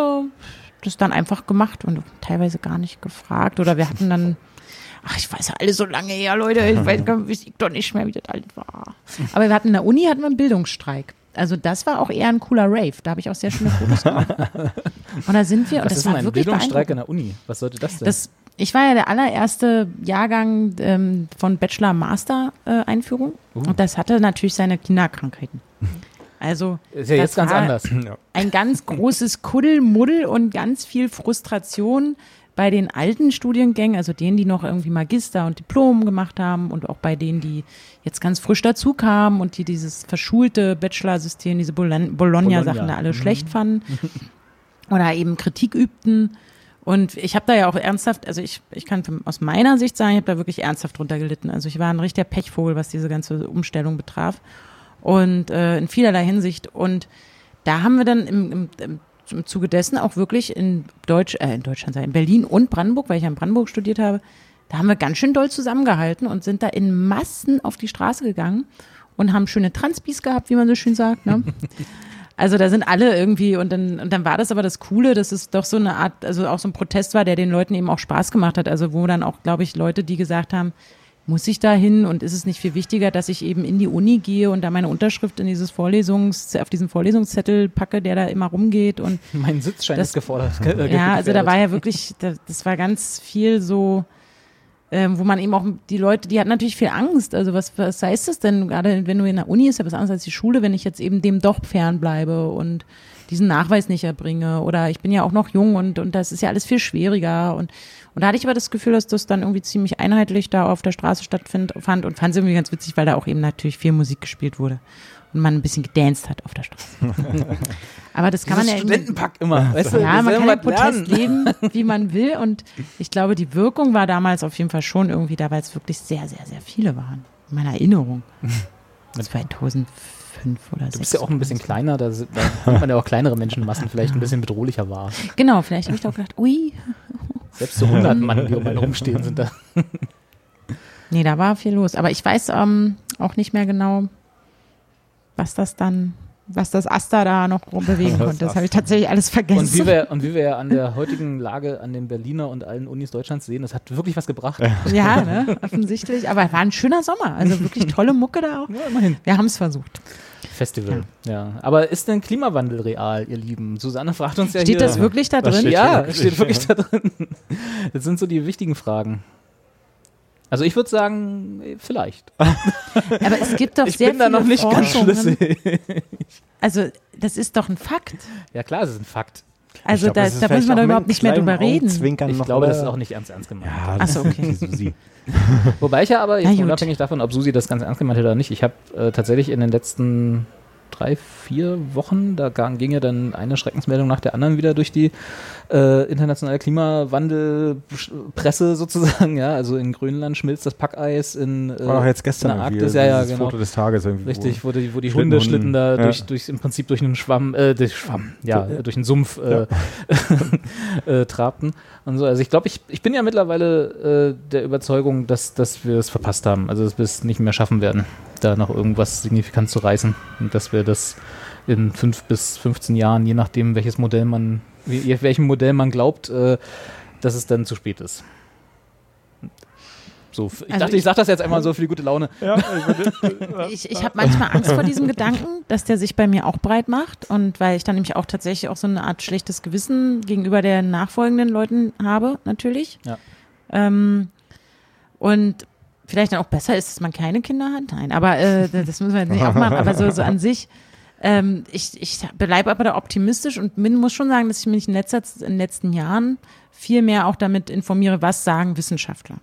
das dann einfach gemacht und teilweise gar nicht gefragt. Oder wir hatten dann Ach, ich weiß ja alles so lange her, Leute. Ich weiß, ich doch nicht mehr, wie das alt war. Aber wir hatten in der Uni hatten wir einen Bildungsstreik. Also das war auch eher ein cooler Rave. Da habe ich auch sehr schöne Fotos gemacht. Und da sind wir und Was das ist war ein wirklich Bildungsstreik an der Uni. Was sollte das denn? Das, ich war ja der allererste Jahrgang ähm, von Bachelor-Master-Einführung äh, uh. und das hatte natürlich seine Kinderkrankheiten. Also ist ja jetzt ganz anders. Ein ganz großes Kuddelmuddel und ganz viel Frustration bei den alten Studiengängen, also denen, die noch irgendwie Magister und Diplom gemacht haben und auch bei denen, die jetzt ganz frisch dazu kamen und die dieses verschulte Bachelor-System, diese Bologna-Sachen Bologna. da alle mhm. schlecht fanden oder eben Kritik übten. Und ich habe da ja auch ernsthaft, also ich, ich kann aus meiner Sicht sagen, ich habe da wirklich ernsthaft drunter gelitten. Also ich war ein richtiger Pechvogel, was diese ganze Umstellung betraf. Und äh, in vielerlei Hinsicht. Und da haben wir dann im, im, im im Zuge dessen auch wirklich in Deutsch, äh, in Deutschland in Berlin und Brandenburg, weil ich ja in Brandenburg studiert habe, da haben wir ganz schön doll zusammengehalten und sind da in Massen auf die Straße gegangen und haben schöne Transbis gehabt, wie man so schön sagt. Ne? Also da sind alle irgendwie und dann, und dann war das aber das Coole, dass es doch so eine Art, also auch so ein Protest war, der den Leuten eben auch Spaß gemacht hat. Also wo dann auch, glaube ich, Leute, die gesagt haben, muss ich da hin und ist es nicht viel wichtiger, dass ich eben in die Uni gehe und da meine Unterschrift in dieses Vorlesungs, auf diesen Vorlesungszettel packe, der da immer rumgeht und mein Sitzschein das, ist gefordert. Äh, ja, also da war ja wirklich, das war ganz viel so, ähm, wo man eben auch die Leute, die hatten natürlich viel Angst. Also was, was heißt das denn? Gerade wenn du in der Uni ist ja was anderes als die Schule, wenn ich jetzt eben dem doch fernbleibe und diesen Nachweis nicht erbringe oder ich bin ja auch noch jung und, und das ist ja alles viel schwieriger und und da hatte ich aber das Gefühl, dass das dann irgendwie ziemlich einheitlich da auf der Straße stattfand und fand es irgendwie ganz witzig, weil da auch eben natürlich viel Musik gespielt wurde und man ein bisschen gedanced hat auf der Straße. aber das kann Dieses man ja Studentenpack immer. Weißt du, ja, man kann ja Protest leben, wie man will und ich glaube, die Wirkung war damals auf jeden Fall schon irgendwie da, weil es wirklich sehr, sehr, sehr viele waren. In meiner Erinnerung. 2005 oder Du bist ja auch ein bisschen kleiner, da, da man ja auch kleinere Menschenmassen vielleicht ein bisschen bedrohlicher wahr. Genau, vielleicht habe ich auch gedacht, ui. Selbst so 100 Mann, die um einen rumstehen, sind da. nee, da war viel los. Aber ich weiß ähm, auch nicht mehr genau, was das dann was das Aster da noch bewegen konnte. Das habe ich tatsächlich alles vergessen. Und wie, wir, und wie wir an der heutigen Lage an den Berliner und allen Unis Deutschlands sehen, das hat wirklich was gebracht. Ja, ne? offensichtlich. Aber es war ein schöner Sommer. Also wirklich tolle Mucke da auch. Ja, immerhin. Wir haben es versucht. Festival, ja. ja. Aber ist denn Klimawandel real, ihr Lieben? Susanne fragt uns ja steht hier. Steht das wirklich da drin? Steht ja, wirklich, steht wirklich da drin. Das sind so die wichtigen Fragen. Also ich würde sagen, vielleicht. Aber es gibt doch ich sehr bin da noch nicht ganz schlüssig. Also das ist doch ein Fakt. Ja klar, es ist ein Fakt. Also glaub, da, da müssen wir doch überhaupt nicht mehr drüber reden. Ich glaube, das ist auch nicht ernst ernst gemeint. Ja, Achso, okay. Wobei ich ja aber, jetzt unabhängig davon, ob Susi das ganz ernst gemeint hat oder nicht, ich habe äh, tatsächlich in den letzten drei, vier Wochen, da ging ja dann eine Schreckensmeldung nach der anderen wieder durch die äh, internationale Klimawandelpresse sozusagen, ja, also in Grönland schmilzt das Packeis, in äh, War doch jetzt gestern in der Arktis, ja, ja, genau. Foto des Tages irgendwie. Richtig, wo die, wo die Hunde schlitten da ja. durch, durch, im Prinzip durch einen Schwamm, äh, durch Schwamm, ja, ja. durch einen Sumpf äh, äh, trabten und so. Also ich glaube, ich, ich bin ja mittlerweile äh, der Überzeugung, dass, dass wir es verpasst haben, also dass wir es nicht mehr schaffen werden, da noch irgendwas signifikant zu reißen und dass wir das in fünf bis 15 Jahren, je nachdem, welches Modell man welchem Modell man glaubt, äh, dass es dann zu spät ist. So, ich also dachte, ich, ich sage das jetzt einmal so für die gute Laune. Ja, ich ich habe manchmal Angst vor diesem Gedanken, dass der sich bei mir auch breit macht und weil ich dann nämlich auch tatsächlich auch so eine Art schlechtes Gewissen gegenüber den nachfolgenden Leuten habe, natürlich. Ja. Ähm, und vielleicht dann auch besser ist, dass man keine Kinder hat. Nein, aber äh, das müssen wir jetzt nicht auch machen. Aber so, so an sich ähm, ich, ich bleibe aber da optimistisch und muss schon sagen, dass ich mich in, letzter, in den letzten Jahren viel mehr auch damit informiere, was sagen Wissenschaftler.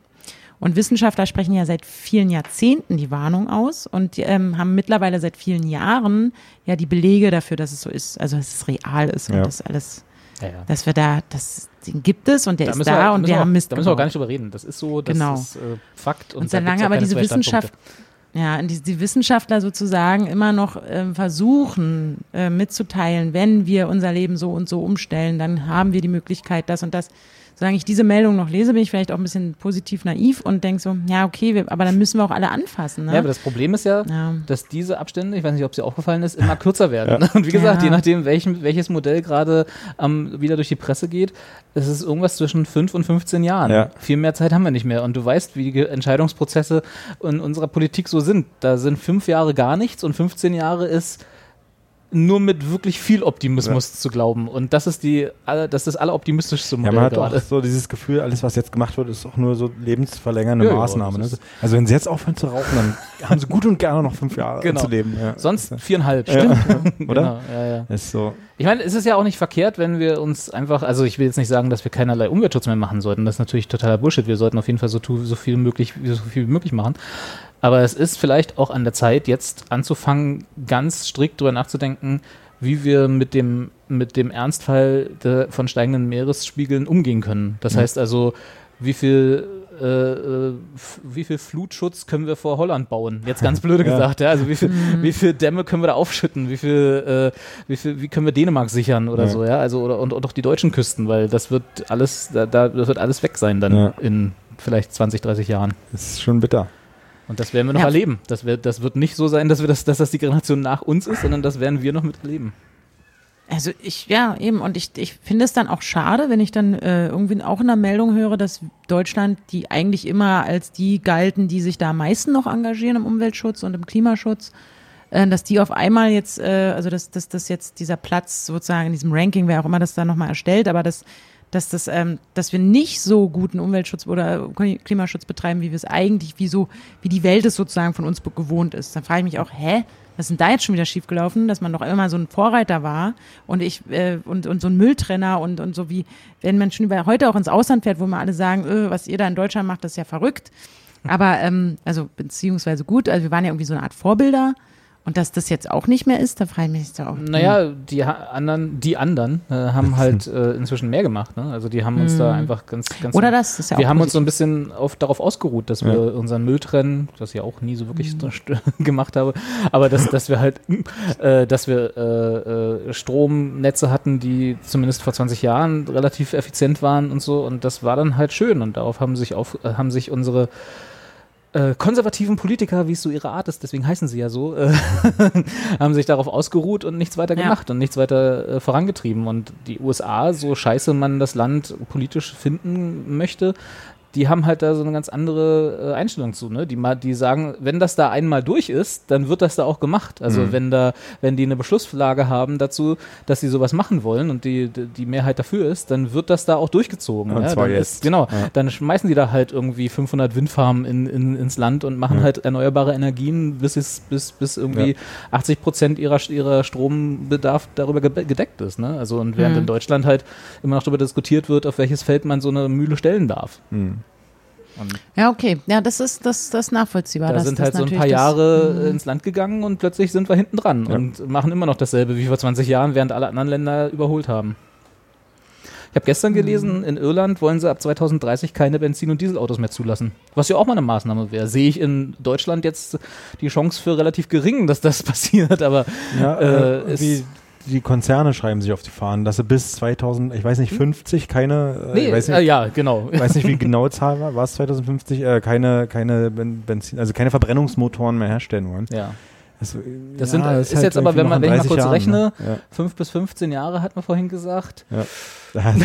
Und Wissenschaftler sprechen ja seit vielen Jahrzehnten die Warnung aus und ähm, haben mittlerweile seit vielen Jahren ja die Belege dafür, dass es so ist, also dass es real ist ja. und das alles, ja, ja. dass wir da, das den gibt es und der da ist da wir, und wir, haben Mist. Da müssen wir auch gar nicht drüber reden. Das ist so, das genau. ist äh, Fakt. Und, und solange aber diese Wissenschaft ja, die, die Wissenschaftler sozusagen immer noch äh, versuchen äh, mitzuteilen, wenn wir unser Leben so und so umstellen, dann haben wir die Möglichkeit, das und das solange ich diese Meldung noch lese, bin ich vielleicht auch ein bisschen positiv naiv und denke so, ja, okay, wir, aber dann müssen wir auch alle anfassen. Ne? Ja, aber das Problem ist ja, ja, dass diese Abstände, ich weiß nicht, ob sie aufgefallen ist, immer kürzer werden. Ja. Und wie gesagt, ja. je nachdem, welchem, welches Modell gerade ähm, wieder durch die Presse geht, es ist irgendwas zwischen 5 und 15 Jahren. Ja. Viel mehr Zeit haben wir nicht mehr. Und du weißt, wie die Entscheidungsprozesse in unserer Politik so sind. Da sind fünf Jahre gar nichts und 15 Jahre ist nur mit wirklich viel Optimismus ja. zu glauben. Und das ist die, das ist das alleroptimistischste Modell. Ja, man hat gerade. auch so dieses Gefühl, alles, was jetzt gemacht wird, ist auch nur so lebensverlängernde ja, Maßnahme. Ne? Also wenn sie jetzt aufhören zu rauchen, dann haben sie gut und gerne noch fünf Jahre genau. zu leben. Ja. Sonst viereinhalb, stimmt. Oder? Genau, ja, ja. Ist so. Ich meine, es ist ja auch nicht verkehrt, wenn wir uns einfach, also ich will jetzt nicht sagen, dass wir keinerlei Umweltschutz mehr machen sollten. Das ist natürlich totaler Bullshit. Wir sollten auf jeden Fall so, so viel möglich, so viel wie möglich machen. Aber es ist vielleicht auch an der Zeit, jetzt anzufangen, ganz strikt drüber nachzudenken, wie wir mit dem, mit dem Ernstfall de, von steigenden Meeresspiegeln umgehen können. Das ja. heißt also, wie viel, äh, äh wie viel Flutschutz können wir vor Holland bauen? Jetzt ganz blöde ja. gesagt, ja. Also wie viel, mhm. wie viel Dämme können wir da aufschütten? Wie viel, äh, wie viel, wie können wir Dänemark sichern oder ja. so, ja? Also oder und, und auch die deutschen Küsten, weil das wird alles, da, da das wird alles weg sein dann in vielleicht 20, 30 Jahren. Das ist schon bitter. Und das werden wir noch ja. erleben. Das, wär, das wird nicht so sein, dass, wir das, dass das die Generation nach uns ist, sondern das werden wir noch miterleben. Also ich, ja, eben, und ich, ich finde es dann auch schade, wenn ich dann äh, irgendwie auch in der Meldung höre, dass Deutschland, die eigentlich immer als die galten, die sich da am meisten noch engagieren im Umweltschutz und im Klimaschutz, äh, dass die auf einmal jetzt, äh, also dass, dass, dass jetzt dieser Platz sozusagen in diesem Ranking, wer auch immer das da nochmal erstellt, aber dass dass das, ähm, dass wir nicht so guten Umweltschutz oder Klimaschutz betreiben, wie wir es eigentlich, wie so, wie die Welt es sozusagen von uns gewohnt ist. Dann frage ich mich auch, hä? Was ist denn da jetzt schon wieder schiefgelaufen, dass man doch immer so ein Vorreiter war und ich äh, und, und so ein Mülltrenner und, und so wie, wenn man schon über heute auch ins Ausland fährt, wo man alle sagen, öh, was ihr da in Deutschland macht, das ist ja verrückt. Aber ähm, also beziehungsweise gut, also wir waren ja irgendwie so eine Art Vorbilder und dass das jetzt auch nicht mehr ist, da frage ich mich da auch. Naja, die anderen, die anderen äh, haben halt äh, inzwischen mehr gemacht. Ne? Also die haben uns mm. da hm. einfach ganz, ganz. Oder das ist ja Wir haben uns so ein bisschen auf, darauf ausgeruht, dass wir ja. unseren Müll trennen, das ich ja auch nie so wirklich mm. gemacht habe, aber dass, dass wir halt, äh, dass wir äh, äh, Stromnetze hatten, die zumindest vor 20 Jahren relativ effizient waren und so. Und das war dann halt schön. Und darauf haben sich auf, haben sich unsere äh, konservativen Politiker, wie es so ihre Art ist, deswegen heißen sie ja so, äh, haben sich darauf ausgeruht und nichts weiter gemacht ja. und nichts weiter äh, vorangetrieben. Und die USA, so scheiße man das Land politisch finden möchte, die haben halt da so eine ganz andere äh, Einstellung zu, ne? Die mal, die sagen, wenn das da einmal durch ist, dann wird das da auch gemacht. Also mhm. wenn da, wenn die eine Beschlusslage haben dazu, dass sie sowas machen wollen und die, die Mehrheit dafür ist, dann wird das da auch durchgezogen. Und ja? zwar dann jetzt. Ist, genau. Ja. Dann schmeißen die da halt irgendwie 500 Windfarmen in, in, ins Land und machen ja. halt erneuerbare Energien, bis es, bis, bis irgendwie 80 Prozent ihrer, ihrer Strombedarf darüber gedeckt ist, ne? Also und während mhm. in Deutschland halt immer noch darüber diskutiert wird, auf welches Feld man so eine Mühle stellen darf. Mhm. Und ja, okay. Ja, das ist, das, das nachvollziehbar. Da das, sind halt so ein paar Jahre das, ins Land gegangen und plötzlich sind wir hinten dran ja. und machen immer noch dasselbe wie vor 20 Jahren, während alle anderen Länder überholt haben. Ich habe gestern gelesen, mhm. in Irland wollen sie ab 2030 keine Benzin- und Dieselautos mehr zulassen. Was ja auch mal eine Maßnahme wäre. Sehe ich in Deutschland jetzt die Chance für relativ gering, dass das passiert, aber ja, äh, äh, die Konzerne schreiben sich auf die Fahnen, dass sie bis 2000, ich weiß nicht, 50 keine, äh, nee, weiß nicht, äh, ja, genau. Ich weiß nicht, wie genaue Zahl war, war es 2050, äh, keine, keine Benzin, also keine Verbrennungsmotoren mehr herstellen wollen. Ja. Also, das, sind, ja, ist, halt jetzt aber, wenn man, wenn ich mal kurz Jahren, rechne, ne? ja. 5 bis 15 Jahre hat man vorhin gesagt. Ja.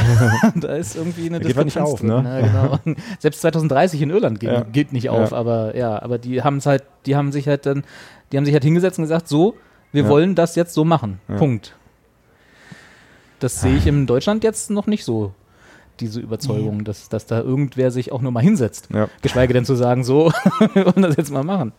da ist irgendwie eine Diskrepanz nicht auf, ne? ne? Genau. Selbst 2030 in Irland geht, geht nicht auf, aber ja, aber die haben es halt, die haben sich halt dann, die haben sich halt hingesetzt und gesagt, so, wir ja. wollen das jetzt so machen. Ja. Punkt. Das sehe ich in Deutschland jetzt noch nicht so, diese Überzeugung, dass, dass da irgendwer sich auch nur mal hinsetzt. Ja. Geschweige denn zu sagen, so, wir wollen das jetzt mal machen.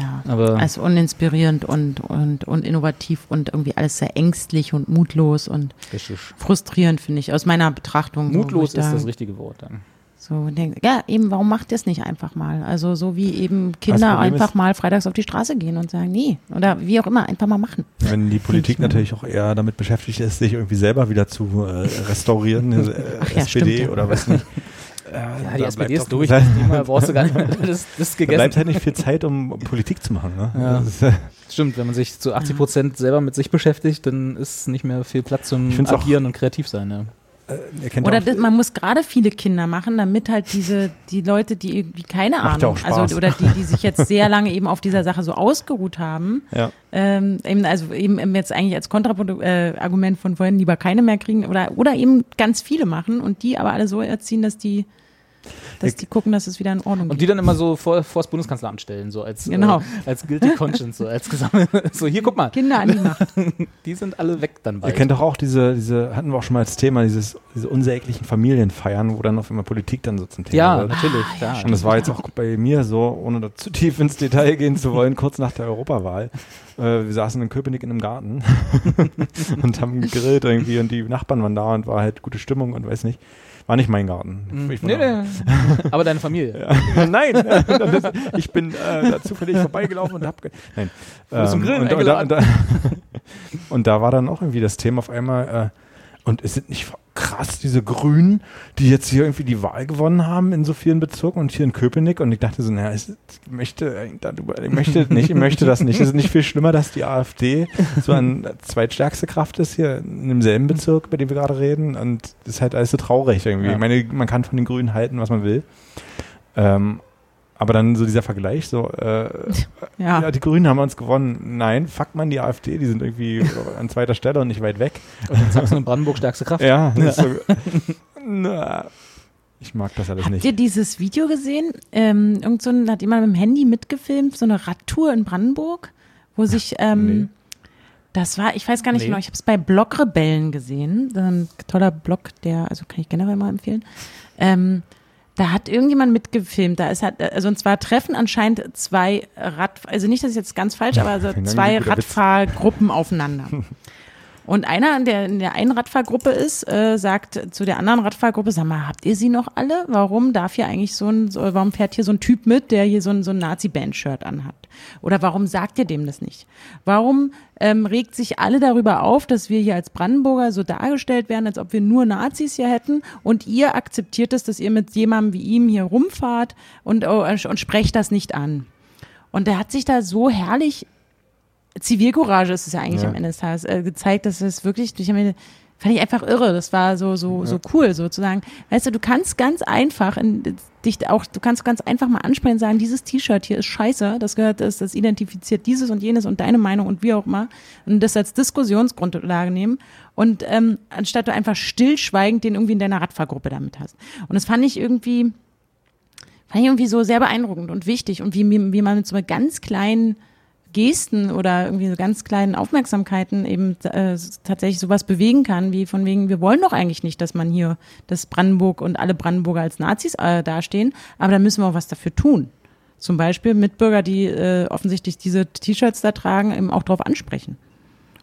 Ja, aber also uninspirierend und, und, und innovativ und irgendwie alles sehr ängstlich und mutlos und Richtig. frustrierend, finde ich, aus meiner Betrachtung. Mutlos so, ist das richtige Wort dann. So, ja, eben, warum macht ihr es nicht einfach mal? Also so wie eben Kinder einfach mal freitags auf die Straße gehen und sagen, nee, oder wie auch immer, einfach mal machen. Wenn die Politik natürlich auch eher damit beschäftigt ist, sich irgendwie selber wieder zu äh, restaurieren, äh, Ach, ja, SPD stimmt. oder was nicht. ja, die SPD ist durch, das Thema brauchst du gar nicht mehr, das, das gegessen. Da bleibt halt nicht viel Zeit, um Politik zu machen. Ne? Ja. Ist, äh Stimmt, wenn man sich zu 80 Prozent selber mit sich beschäftigt, dann ist nicht mehr viel Platz zum Agieren und kreativ sein. Ja. Äh, oder das, man muss gerade viele Kinder machen, damit halt diese, die Leute, die irgendwie keine Ahnung, also oder die, die sich jetzt sehr lange eben auf dieser Sache so ausgeruht haben, ja. ähm, eben, also eben jetzt eigentlich als Kontraargument äh, von vorhin lieber keine mehr kriegen oder, oder eben ganz viele machen und die aber alle so erziehen, dass die dass die gucken, dass es wieder in Ordnung geht. Und die dann immer so vor, vor das Bundeskanzleramt stellen, so als, genau. äh, als Guilty Conscience, so als gesammelt. So, hier, guck mal. Kinder an die Macht. die sind alle weg dann bald. Ihr kennt doch auch diese, diese, hatten wir auch schon mal als Thema, dieses, diese unsäglichen Familienfeiern, wo dann auf immer Politik dann so zum Thema Ja, wird. natürlich. Ah, ja, und das war jetzt auch bei mir so, ohne zu tief ins Detail gehen zu wollen, kurz nach der Europawahl. Äh, wir saßen in Köpenick in einem Garten und haben gegrillt irgendwie und die Nachbarn waren da und war halt gute Stimmung und weiß nicht. War nicht mein Garten. Ich nee, nee. Aber deine Familie. Nein, ich bin äh, da zufällig vorbeigelaufen und hab. Nein. Ähm, zum Grillen und, und, da, und, da, und da war dann auch irgendwie das Thema auf einmal. Äh, und es sind nicht krass, diese Grünen, die jetzt hier irgendwie die Wahl gewonnen haben in so vielen Bezirken und hier in Köpenick. Und ich dachte so, naja, ich möchte, ich möchte nicht, ich möchte das nicht. Es ist nicht viel schlimmer, dass die AfD so an zweitstärkste Kraft ist hier in demselben Bezirk, über den wir gerade reden. Und das ist halt alles so traurig irgendwie. Ja. Ich meine, man kann von den Grünen halten, was man will. Ähm, aber dann so dieser Vergleich, so, äh, ja. ja. die Grünen haben uns gewonnen. Nein, fuck man, die AfD, die sind irgendwie an zweiter Stelle und nicht weit weg. Und in Sachsen und Brandenburg stärkste Kraft. Ja, ja. So, na, ich mag das alles Habt nicht. Habt ihr dieses Video gesehen? Ähm, irgend so ein, hat jemand mit dem Handy mitgefilmt, so eine Radtour in Brandenburg, wo sich, ähm, nee. das war, ich weiß gar nicht nee. genau, ich habe es bei Blockrebellen gesehen. Ein toller Blog, der, also kann ich generell mal empfehlen. Ähm, da hat irgendjemand mitgefilmt. Da ist halt, also und zwar treffen anscheinend zwei Rad, also nicht, das ist jetzt ganz falsch, aber also zwei Radfahrgruppen aufeinander. Und einer in der, in der einen Radfahrgruppe ist, äh, sagt zu der anderen Radfahrgruppe, sag mal, habt ihr sie noch alle? Warum darf hier eigentlich so ein, so, warum fährt hier so ein Typ mit, der hier so ein, so ein Nazi-Band-Shirt anhat? Oder warum sagt ihr dem das nicht? Warum ähm, regt sich alle darüber auf, dass wir hier als Brandenburger so dargestellt werden, als ob wir nur Nazis hier hätten und ihr akzeptiert es, dass ihr mit jemandem wie ihm hier rumfahrt und, oh, und sprecht das nicht an? Und der hat sich da so herrlich Zivilcourage ist es ja eigentlich ja. am Ende des Tages äh, gezeigt, dass es wirklich, ich meine, Fand ich einfach irre. Das war so, so, ja. so cool, sozusagen. Weißt du, du kannst ganz einfach in, dich auch, du kannst ganz einfach mal ansprechen und sagen, dieses T-Shirt hier ist scheiße, das gehört, das, das identifiziert dieses und jenes und deine Meinung und wie auch immer. Und das als Diskussionsgrundlage nehmen. Und ähm, anstatt du einfach stillschweigend den irgendwie in deiner Radfahrgruppe damit hast. Und das fand ich irgendwie, fand ich irgendwie so sehr beeindruckend und wichtig und wie, wie man mit so einer ganz kleinen Gesten oder irgendwie so ganz kleinen Aufmerksamkeiten eben äh, tatsächlich sowas bewegen kann, wie von wegen, wir wollen doch eigentlich nicht, dass man hier das Brandenburg und alle Brandenburger als Nazis äh, dastehen, aber da müssen wir auch was dafür tun. Zum Beispiel Mitbürger, die äh, offensichtlich diese T-Shirts da tragen, eben auch darauf ansprechen.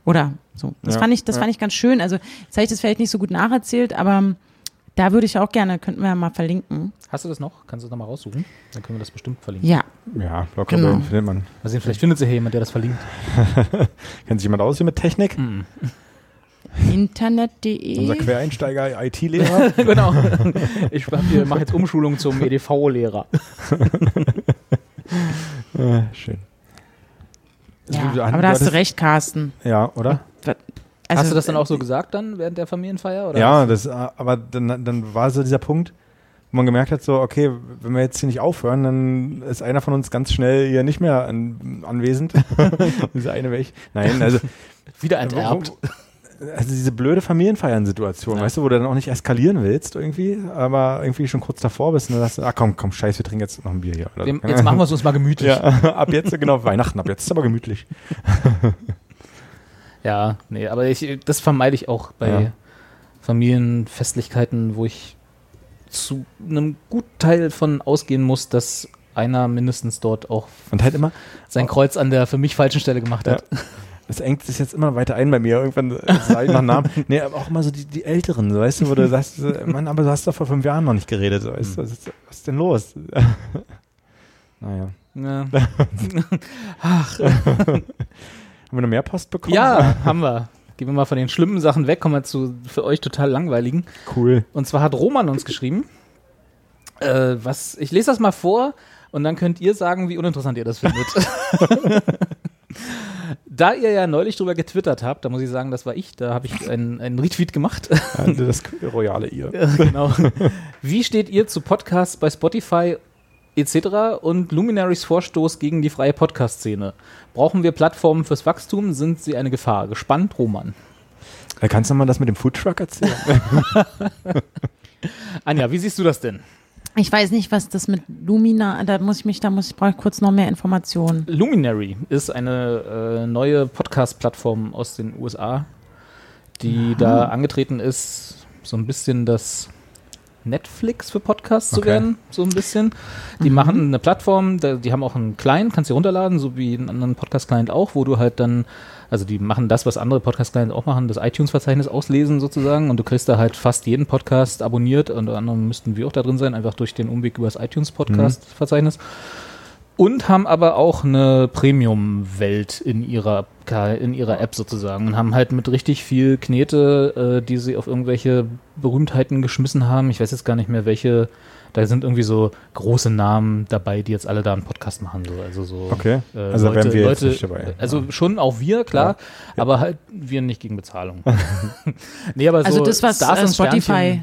Oder so. Das ja, fand ich, das ja. fand ich ganz schön. Also jetzt habe ich das vielleicht nicht so gut nacherzählt, aber da würde ich auch gerne, könnten wir ja mal verlinken. Hast du das noch? Kannst du das nochmal raussuchen? Dann können wir das bestimmt verlinken. Ja. Ja, locker genau. findet man. Also vielleicht findet sich hier jemand, der das verlinkt. Kennt sich jemand aus hier mit Technik? Mm. Internet.de. Unser Quereinsteiger IT-Lehrer. genau. Ich mache jetzt Umschulung zum EDV-Lehrer. ah, schön. Ja, aber da hast du recht, Carsten. Ja, oder? Also, Hast du das dann auch so gesagt dann während der Familienfeier? Oder ja, das, aber dann, dann war so dieser Punkt, wo man gemerkt hat, so, okay, wenn wir jetzt hier nicht aufhören, dann ist einer von uns ganz schnell hier nicht mehr an, anwesend. Dieser eine weg. Nein, also. Wieder enterbt. Also diese blöde Familienfeiern-Situation, ja. weißt du, wo du dann auch nicht eskalieren willst irgendwie, aber irgendwie schon kurz davor bist und dann sagst du, ah komm, komm, scheiß, wir trinken jetzt noch ein Bier hier. Dem, jetzt machen wir es uns mal gemütlich. Ja, ab jetzt, genau, Weihnachten, ab jetzt ist aber gemütlich. Ja, nee, aber ich, das vermeide ich auch bei ja. Familienfestlichkeiten, wo ich zu einem guten Teil von ausgehen muss, dass einer mindestens dort auch und halt immer sein Kreuz an der für mich falschen Stelle gemacht hat. Ja. Das engt sich jetzt immer weiter ein bei mir. Irgendwann sage ich noch Namen. Nee, aber auch immer so die, die Älteren, so, weißt du, wo du sagst, Mann, aber du hast doch vor fünf Jahren noch nicht geredet. So, weißt du, was, ist, was ist denn los? naja. Ja. Ach. Haben wir noch mehr Post bekommen? Ja, haben wir. Gehen wir mal von den schlimmen Sachen weg, kommen wir zu für euch total langweiligen. Cool. Und zwar hat Roman uns geschrieben. Äh, was, ich lese das mal vor und dann könnt ihr sagen, wie uninteressant ihr das findet. da ihr ja neulich drüber getwittert habt, da muss ich sagen, das war ich, da habe ich einen, einen Retweet gemacht. das royale ihr. genau. Wie steht ihr zu Podcasts bei Spotify etc. und Luminaries Vorstoß gegen die freie Podcast-Szene. Brauchen wir Plattformen fürs Wachstum? Sind sie eine Gefahr? Gespannt, Roman. Äh, kannst du mal das mit dem Foodtruck erzählen? Anja, wie siehst du das denn? Ich weiß nicht, was das mit Lumina, da muss ich mich, da muss ich brauche kurz noch mehr Informationen. Luminary ist eine äh, neue Podcast-Plattform aus den USA, die Aha. da angetreten ist, so ein bisschen das Netflix für Podcasts okay. zu werden, so ein bisschen. Die mhm. machen eine Plattform, die haben auch einen Client, kannst du runterladen, so wie einen anderen Podcast-Client auch, wo du halt dann, also die machen das, was andere Podcast-Clients auch machen, das iTunes-Verzeichnis auslesen sozusagen und du kriegst da halt fast jeden Podcast abonniert, unter anderem müssten wir auch da drin sein, einfach durch den Umweg über das iTunes-Podcast-Verzeichnis. Mhm und haben aber auch eine Premium-Welt in ihrer in ihrer App sozusagen und haben halt mit richtig viel Knete, äh, die sie auf irgendwelche Berühmtheiten geschmissen haben. Ich weiß jetzt gar nicht mehr welche. Da sind irgendwie so große Namen dabei, die jetzt alle da einen Podcast machen. So. Also so okay. Äh, also Leute, wir Leute, nicht dabei. Also schon auch wir, klar, ja. aber halt wir nicht gegen Bezahlung. nee, aber so also das, was Stars äh, Spotify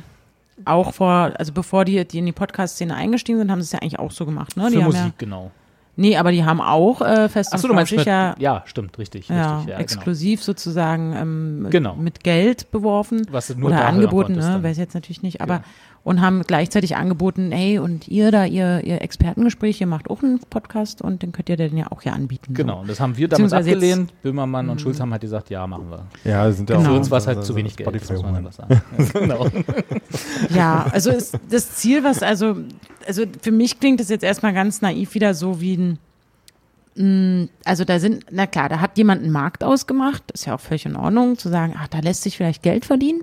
auch vor, also bevor die, die in die Podcast-Szene eingestiegen sind, haben sie es ja eigentlich auch so gemacht. Ne? Für die Musik, ja, genau. Nee, aber die haben auch äh, fest Ach so, du meinst mit, ja, ja, stimmt, richtig. Ja, richtig, ja, genau. exklusiv genau. sozusagen ähm, genau. mit Geld beworfen Was nur oder angeboten, ne, weiß jetzt natürlich nicht, aber ja. Und haben gleichzeitig angeboten, hey, und ihr da, ihr, ihr Expertengespräch, ihr macht auch einen Podcast und den könnt ihr dann ja auch hier anbieten. Genau, so. das haben wir damals abgelehnt. Böhmermann und mhm. Schulz haben halt gesagt, ja, machen wir. Ja, sind ja genau. Für uns war es halt zu wenig Geld, muss man sagen. genau. ja, also ist das Ziel, was also also für mich klingt das jetzt erstmal ganz naiv wieder so wie ein, mm, also da sind, na klar, da hat jemand einen Markt ausgemacht, ist ja auch völlig in Ordnung, zu sagen, ach, da lässt sich vielleicht Geld verdienen.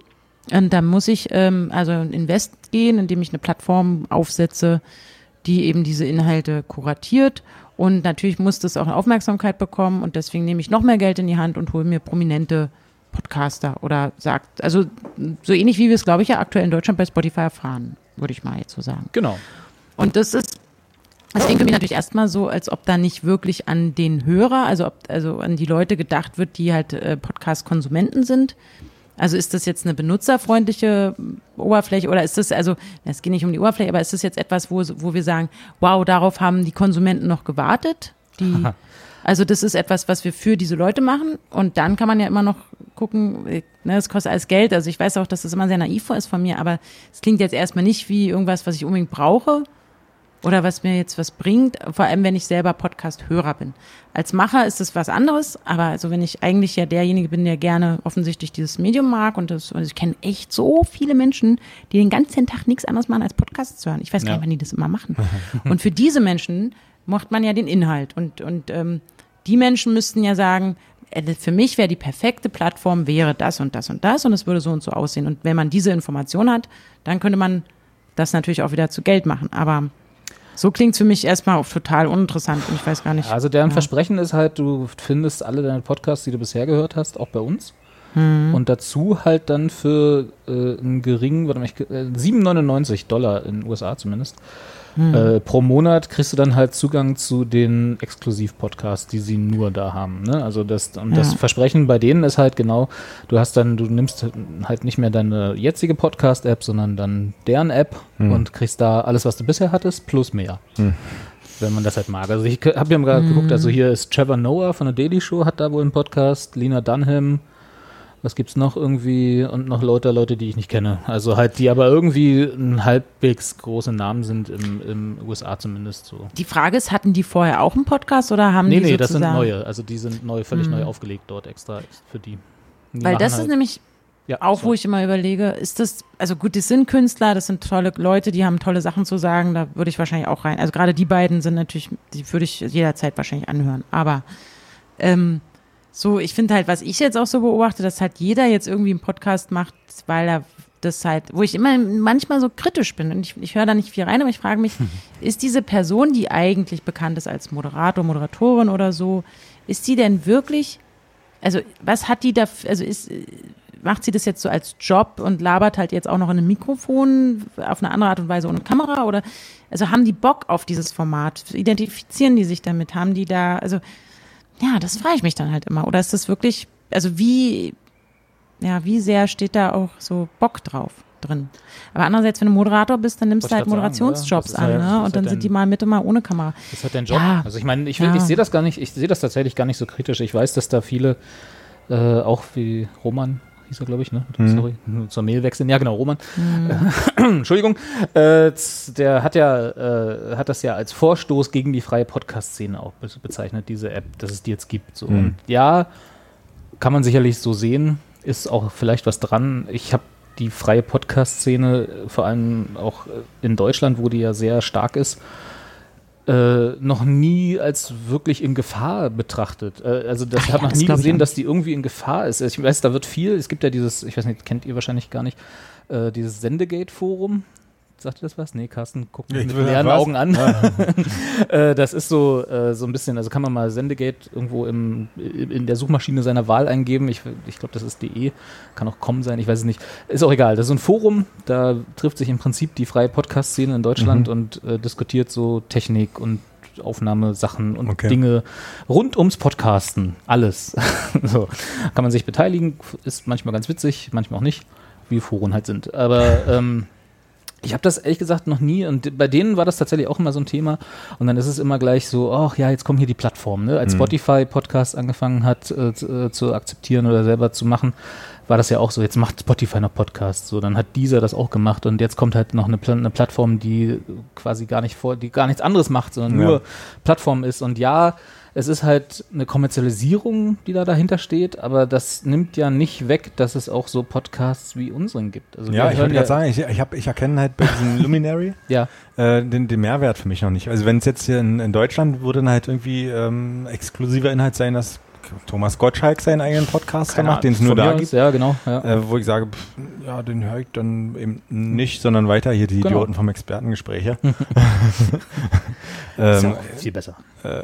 Und da muss ich ähm, also Invest gehen, indem ich eine Plattform aufsetze, die eben diese Inhalte kuratiert. Und natürlich muss das auch Aufmerksamkeit bekommen und deswegen nehme ich noch mehr Geld in die Hand und hole mir prominente Podcaster oder sagt, also so ähnlich wie wir es, glaube ich, ja aktuell in Deutschland bei Spotify erfahren, würde ich mal jetzt so sagen. Genau. Und das ist, das klingt für mich natürlich erstmal so, als ob da nicht wirklich an den Hörer, also ob, also an die Leute gedacht wird, die halt äh, Podcast-Konsumenten sind. Also ist das jetzt eine benutzerfreundliche Oberfläche oder ist das, also es geht nicht um die Oberfläche, aber ist das jetzt etwas, wo, wo wir sagen, wow, darauf haben die Konsumenten noch gewartet? Die, also das ist etwas, was wir für diese Leute machen und dann kann man ja immer noch gucken, ne, es kostet alles Geld. Also ich weiß auch, dass das immer sehr naiv ist von mir, aber es klingt jetzt erstmal nicht wie irgendwas, was ich unbedingt brauche oder was mir jetzt was bringt, vor allem wenn ich selber Podcast-Hörer bin. Als Macher ist es was anderes, aber also wenn ich eigentlich ja derjenige bin, der gerne offensichtlich dieses Medium mag und das, und ich kenne echt so viele Menschen, die den ganzen Tag nichts anderes machen als Podcasts zu hören. Ich weiß gar nicht, wann die das immer machen. Und für diese Menschen macht man ja den Inhalt und, und ähm, die Menschen müssten ja sagen, äh, für mich wäre die perfekte Plattform wäre das und das und das und es würde so und so aussehen. Und wenn man diese Information hat, dann könnte man das natürlich auch wieder zu Geld machen. Aber so klingt es für mich erstmal auch total uninteressant und ich weiß gar nicht. Also deren ja. Versprechen ist halt, du findest alle deine Podcasts, die du bisher gehört hast, auch bei uns. Hm. Und dazu halt dann für äh, einen geringen, warte mal, ich, äh, 7,99 Dollar in den USA zumindest, hm. Äh, pro Monat kriegst du dann halt Zugang zu den Exklusiv-Podcasts, die sie nur da haben. Ne? Also das, und ja. das Versprechen bei denen ist halt genau, du hast dann, du nimmst halt nicht mehr deine jetzige Podcast-App, sondern dann deren App hm. und kriegst da alles, was du bisher hattest, plus mehr. Hm wenn man das halt mag. Also ich habe mir mal mm. geguckt, also hier ist Trevor Noah von der Daily Show, hat da wohl einen Podcast, Lina Dunham, was gibt's noch irgendwie und noch Leute, Leute, die ich nicht kenne. Also halt, die aber irgendwie ein halbwegs große Namen sind im, im USA zumindest so. Die Frage ist, hatten die vorher auch einen Podcast oder haben nee, die Nee, nee, das sind neue. Also die sind neu, völlig mhm. neu aufgelegt dort extra für die. die Weil das halt ist nämlich ja, auch, so. wo ich immer überlege, ist das, also gut, das sind Künstler, das sind tolle Leute, die haben tolle Sachen zu sagen, da würde ich wahrscheinlich auch rein. Also gerade die beiden sind natürlich, die würde ich jederzeit wahrscheinlich anhören. Aber ähm, so, ich finde halt, was ich jetzt auch so beobachte, dass halt jeder jetzt irgendwie einen Podcast macht, weil er das halt, wo ich immer manchmal so kritisch bin. Und ich, ich höre da nicht viel rein, aber ich frage mich, ist diese Person, die eigentlich bekannt ist als Moderator, Moderatorin oder so, ist die denn wirklich, also was hat die da, also ist, macht sie das jetzt so als Job und labert halt jetzt auch noch in einem Mikrofon auf eine andere Art und Weise ohne Kamera? Oder, also haben die Bock auf dieses Format, identifizieren die sich damit, haben die da, also ja, das frage ich mich dann halt immer. Oder ist das wirklich, also wie, ja, wie sehr steht da auch so Bock drauf drin? Aber andererseits, wenn du Moderator bist, dann nimmst du halt Moderationsjobs an, halt, ne? Und dann sind die mal mit und mal ohne Kamera. Das halt dein Job. Ja. Also ich meine, ich, ja. ich sehe das gar nicht, ich sehe das tatsächlich gar nicht so kritisch. Ich weiß, dass da viele, äh, auch wie Roman, hieß er, glaube ich, ne? Mhm. Sorry, zur Mail wechseln. Ja, genau, Roman. Mhm. Entschuldigung. Äh, der hat ja, äh, hat das ja als Vorstoß gegen die freie Podcast-Szene auch bezeichnet, diese App, dass es die jetzt gibt. So. Mhm. Und ja, kann man sicherlich so sehen, ist auch vielleicht was dran. Ich habe die freie Podcast-Szene, vor allem auch in Deutschland, wo die ja sehr stark ist, äh, noch nie als wirklich in Gefahr betrachtet. Äh, also das hat ja, noch nie gesehen, dass die irgendwie in Gefahr ist. Ich weiß, da wird viel, es gibt ja dieses, ich weiß nicht, kennt ihr wahrscheinlich gar nicht, äh, dieses Sendegate-Forum. Sagt ihr das was? Nee, Carsten, guck mich mit leeren was? Augen an. Äh, das ist so, äh, so ein bisschen, also kann man mal Sendegate irgendwo im, in der Suchmaschine seiner Wahl eingeben. Ich, ich glaube, das ist de, kann auch com sein, ich weiß es nicht. Ist auch egal. Das ist so ein Forum, da trifft sich im Prinzip die freie Podcast-Szene in Deutschland mhm. und äh, diskutiert so Technik und Aufnahmesachen und okay. Dinge rund ums Podcasten. Alles. so. Kann man sich beteiligen, ist manchmal ganz witzig, manchmal auch nicht, wie Foren halt sind. Aber ähm, ich habe das ehrlich gesagt noch nie und bei denen war das tatsächlich auch immer so ein Thema und dann ist es immer gleich so, ach ja, jetzt kommen hier die Plattformen. Ne? Als mhm. Spotify Podcast angefangen hat äh, zu, äh, zu, akzeptieren oder selber zu machen, war das ja auch so, jetzt macht Spotify noch Podcasts, so dann hat dieser das auch gemacht und jetzt kommt halt noch eine, Pl eine Plattform, die quasi gar nicht vor, die gar nichts anderes macht, sondern ja. nur Plattform ist und ja, es ist halt eine Kommerzialisierung, die da dahinter steht, aber das nimmt ja nicht weg, dass es auch so Podcasts wie unseren gibt. Also ja, ich wollte gerade sagen, ich, ich, hab, ich erkenne halt bei diesem Luminary ja. äh, den, den Mehrwert für mich noch nicht. Also wenn es jetzt hier in, in Deutschland würde dann halt irgendwie ähm, exklusiver Inhalt sein, dass Thomas Gottschalk seinen eigenen Podcast Keine macht, den es nur da gibt. Ja, genau. Ja. Äh, wo ich sage, pff, ja, den höre ich dann eben nicht, sondern weiter hier die genau. Idioten vom Expertengespräch. ähm, viel besser. Äh,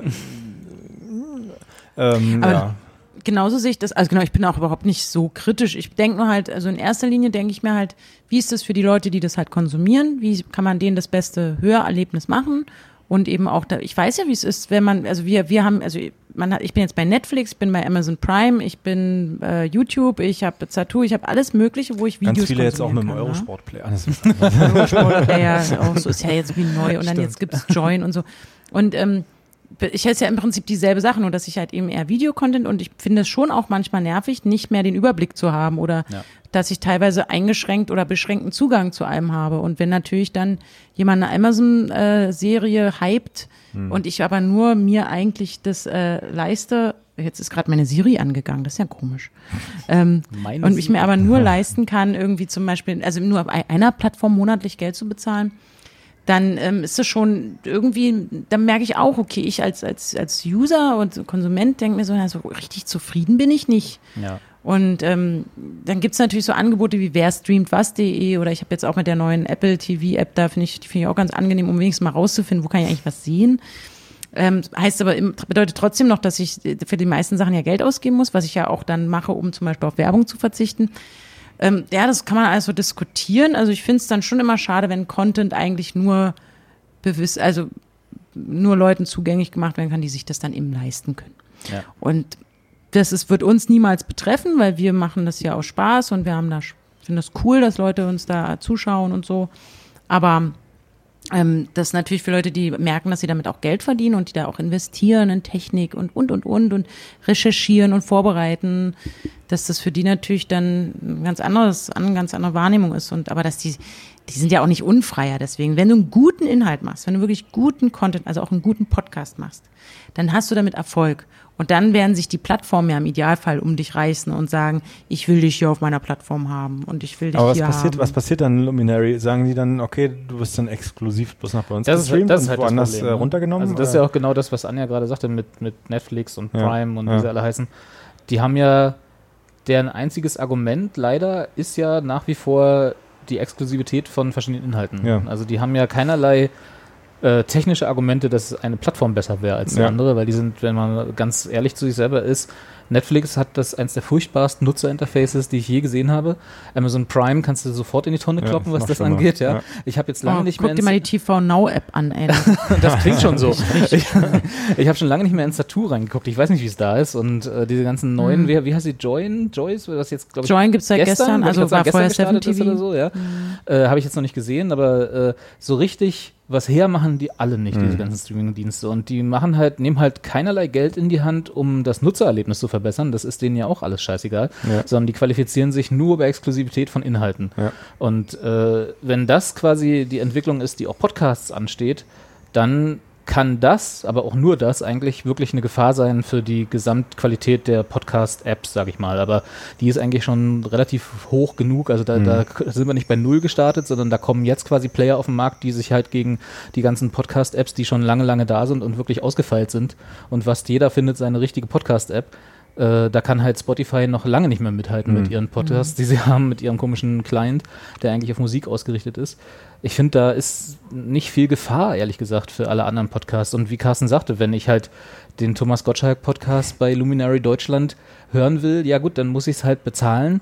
ähm, Aber ja. genauso sehe ich das, also genau, ich bin auch überhaupt nicht so kritisch. Ich denke nur halt, also in erster Linie denke ich mir halt, wie ist das für die Leute, die das halt konsumieren? Wie kann man denen das beste Hörerlebnis machen? Und eben auch, da, ich weiß ja, wie es ist, wenn man, also wir, wir haben, also man hat, ich bin jetzt bei Netflix, ich bin bei Amazon Prime, ich bin äh, YouTube, ich habe Zatu, ich habe alles Mögliche, wo ich Videos Ganz viele jetzt auch mit dem ne? Eurosport-Player. Eurosport-Player, auch so ist ja jetzt wie neu und dann jetzt gibt's Join und so. Und ähm, ich hätte ja im Prinzip dieselbe Sache, nur dass ich halt eben eher Videocontent und ich finde es schon auch manchmal nervig, nicht mehr den Überblick zu haben oder ja. dass ich teilweise eingeschränkt oder beschränkten Zugang zu einem habe. Und wenn natürlich dann jemand eine Amazon-Serie hypt hm. und ich aber nur mir eigentlich das äh, leiste, jetzt ist gerade meine Siri angegangen, das ist ja komisch. ähm, und ich mir aber nur leisten kann, irgendwie zum Beispiel, also nur auf einer Plattform monatlich Geld zu bezahlen, dann ähm, ist es schon irgendwie, dann merke ich auch, okay, ich als, als, als User und Konsument denke mir so, also richtig zufrieden bin ich nicht. Ja. Und ähm, dann gibt's natürlich so Angebote wie wer streamt was.de oder ich habe jetzt auch mit der neuen Apple TV-App, da finde ich, die finde ich auch ganz angenehm, um wenigstens mal rauszufinden, wo kann ich eigentlich was sehen. Ähm, heißt aber, bedeutet trotzdem noch, dass ich für die meisten Sachen ja Geld ausgeben muss, was ich ja auch dann mache, um zum Beispiel auf Werbung zu verzichten. Ähm, ja, das kann man also diskutieren. Also ich finde es dann schon immer schade, wenn Content eigentlich nur bewiss, also nur Leuten zugänglich gemacht werden kann, die sich das dann eben leisten können. Ja. Und das ist, wird uns niemals betreffen, weil wir machen das ja aus Spaß und wir haben da, finden das cool, dass Leute uns da zuschauen und so. Aber ähm, das natürlich für Leute, die merken, dass sie damit auch Geld verdienen und die da auch investieren in Technik und, und, und, und und recherchieren und vorbereiten, dass das für die natürlich dann ein ganz anderes, eine ganz andere Wahrnehmung ist und, aber dass die, die sind ja auch nicht unfreier. Deswegen, wenn du einen guten Inhalt machst, wenn du wirklich guten Content, also auch einen guten Podcast machst, dann hast du damit Erfolg. Und dann werden sich die Plattformen ja im Idealfall um dich reißen und sagen, ich will dich hier auf meiner Plattform haben und ich will dich Aber was hier passiert, haben. was passiert dann Luminary? Sagen die dann, okay, du bist dann exklusiv bloß noch bei uns Das ist, gestreamt das ist und halt das woanders Problem, äh, ne? runtergenommen? Also das ist ja auch genau das, was Anja gerade sagte mit, mit Netflix und Ja. Prime und wie Ja. sie alle heißen. Die haben ja, deren einziges Argument leider ist ja nach wie vor die Exklusivität von verschiedenen Inhalten. Ja. Also die haben ja keinerlei äh, technische Argumente, dass eine Plattform besser wäre als die Ja. andere, weil die sind, wenn man ganz ehrlich zu sich selber ist, Netflix hat das eins der furchtbarsten Nutzerinterfaces, die ich je gesehen habe. Amazon Prime kannst du sofort in die Tonne Ja, kloppen, ist was das schlimmer. angeht. Ja. Ja. Ich habe jetzt lange oh, nicht guck mehr dir mal die TV Now App an, ey. das klingt schon so. Ich, ich habe schon lange nicht mehr ins Tattoo reingeguckt. Ich weiß nicht, wie es da ist. Und äh, diese ganzen neuen, Mhm. wie, wie heißt die, Join? Joyce? Was jetzt, glaube ich, Join gibt's seit gestern, ich also war vorher gestern 7 gestartet ist TV. oder so, ja. Äh, habe ich jetzt noch nicht gesehen, aber äh, so richtig was hermachen die alle nicht, diese Mhm. ganzen Streaming-Dienste. Und die machen halt, nehmen halt keinerlei Geld in die Hand, um das Nutzererlebnis zu verbessern. Das ist denen ja auch alles scheißegal. Ja. Sondern die qualifizieren sich nur über Exklusivität von Inhalten. Ja. Und äh, wenn das quasi die Entwicklung ist, die auch Podcasts ansteht, dann kann das, aber auch nur das, eigentlich wirklich eine Gefahr sein für die Gesamtqualität der Podcast-Apps, sage ich mal. Aber die ist eigentlich schon relativ hoch genug. Also da, Mhm. da sind wir nicht bei Null gestartet, sondern da kommen jetzt quasi Player auf den Markt, die sich halt gegen die ganzen Podcast-Apps, die schon lange, lange da sind und wirklich ausgefeilt sind. Und fast jeder findet seine richtige Podcast-App. Äh, da kann halt Spotify noch lange nicht mehr mithalten Mhm. mit ihren Podcasts, die sie haben, mit ihrem komischen Client, der eigentlich auf Musik ausgerichtet ist. Ich finde, da ist nicht viel Gefahr, ehrlich gesagt, für alle anderen Podcasts. Und wie Carsten sagte, wenn ich halt den Thomas Gottschalk Podcast bei Luminary Deutschland hören will, ja gut, dann muss ich es halt bezahlen.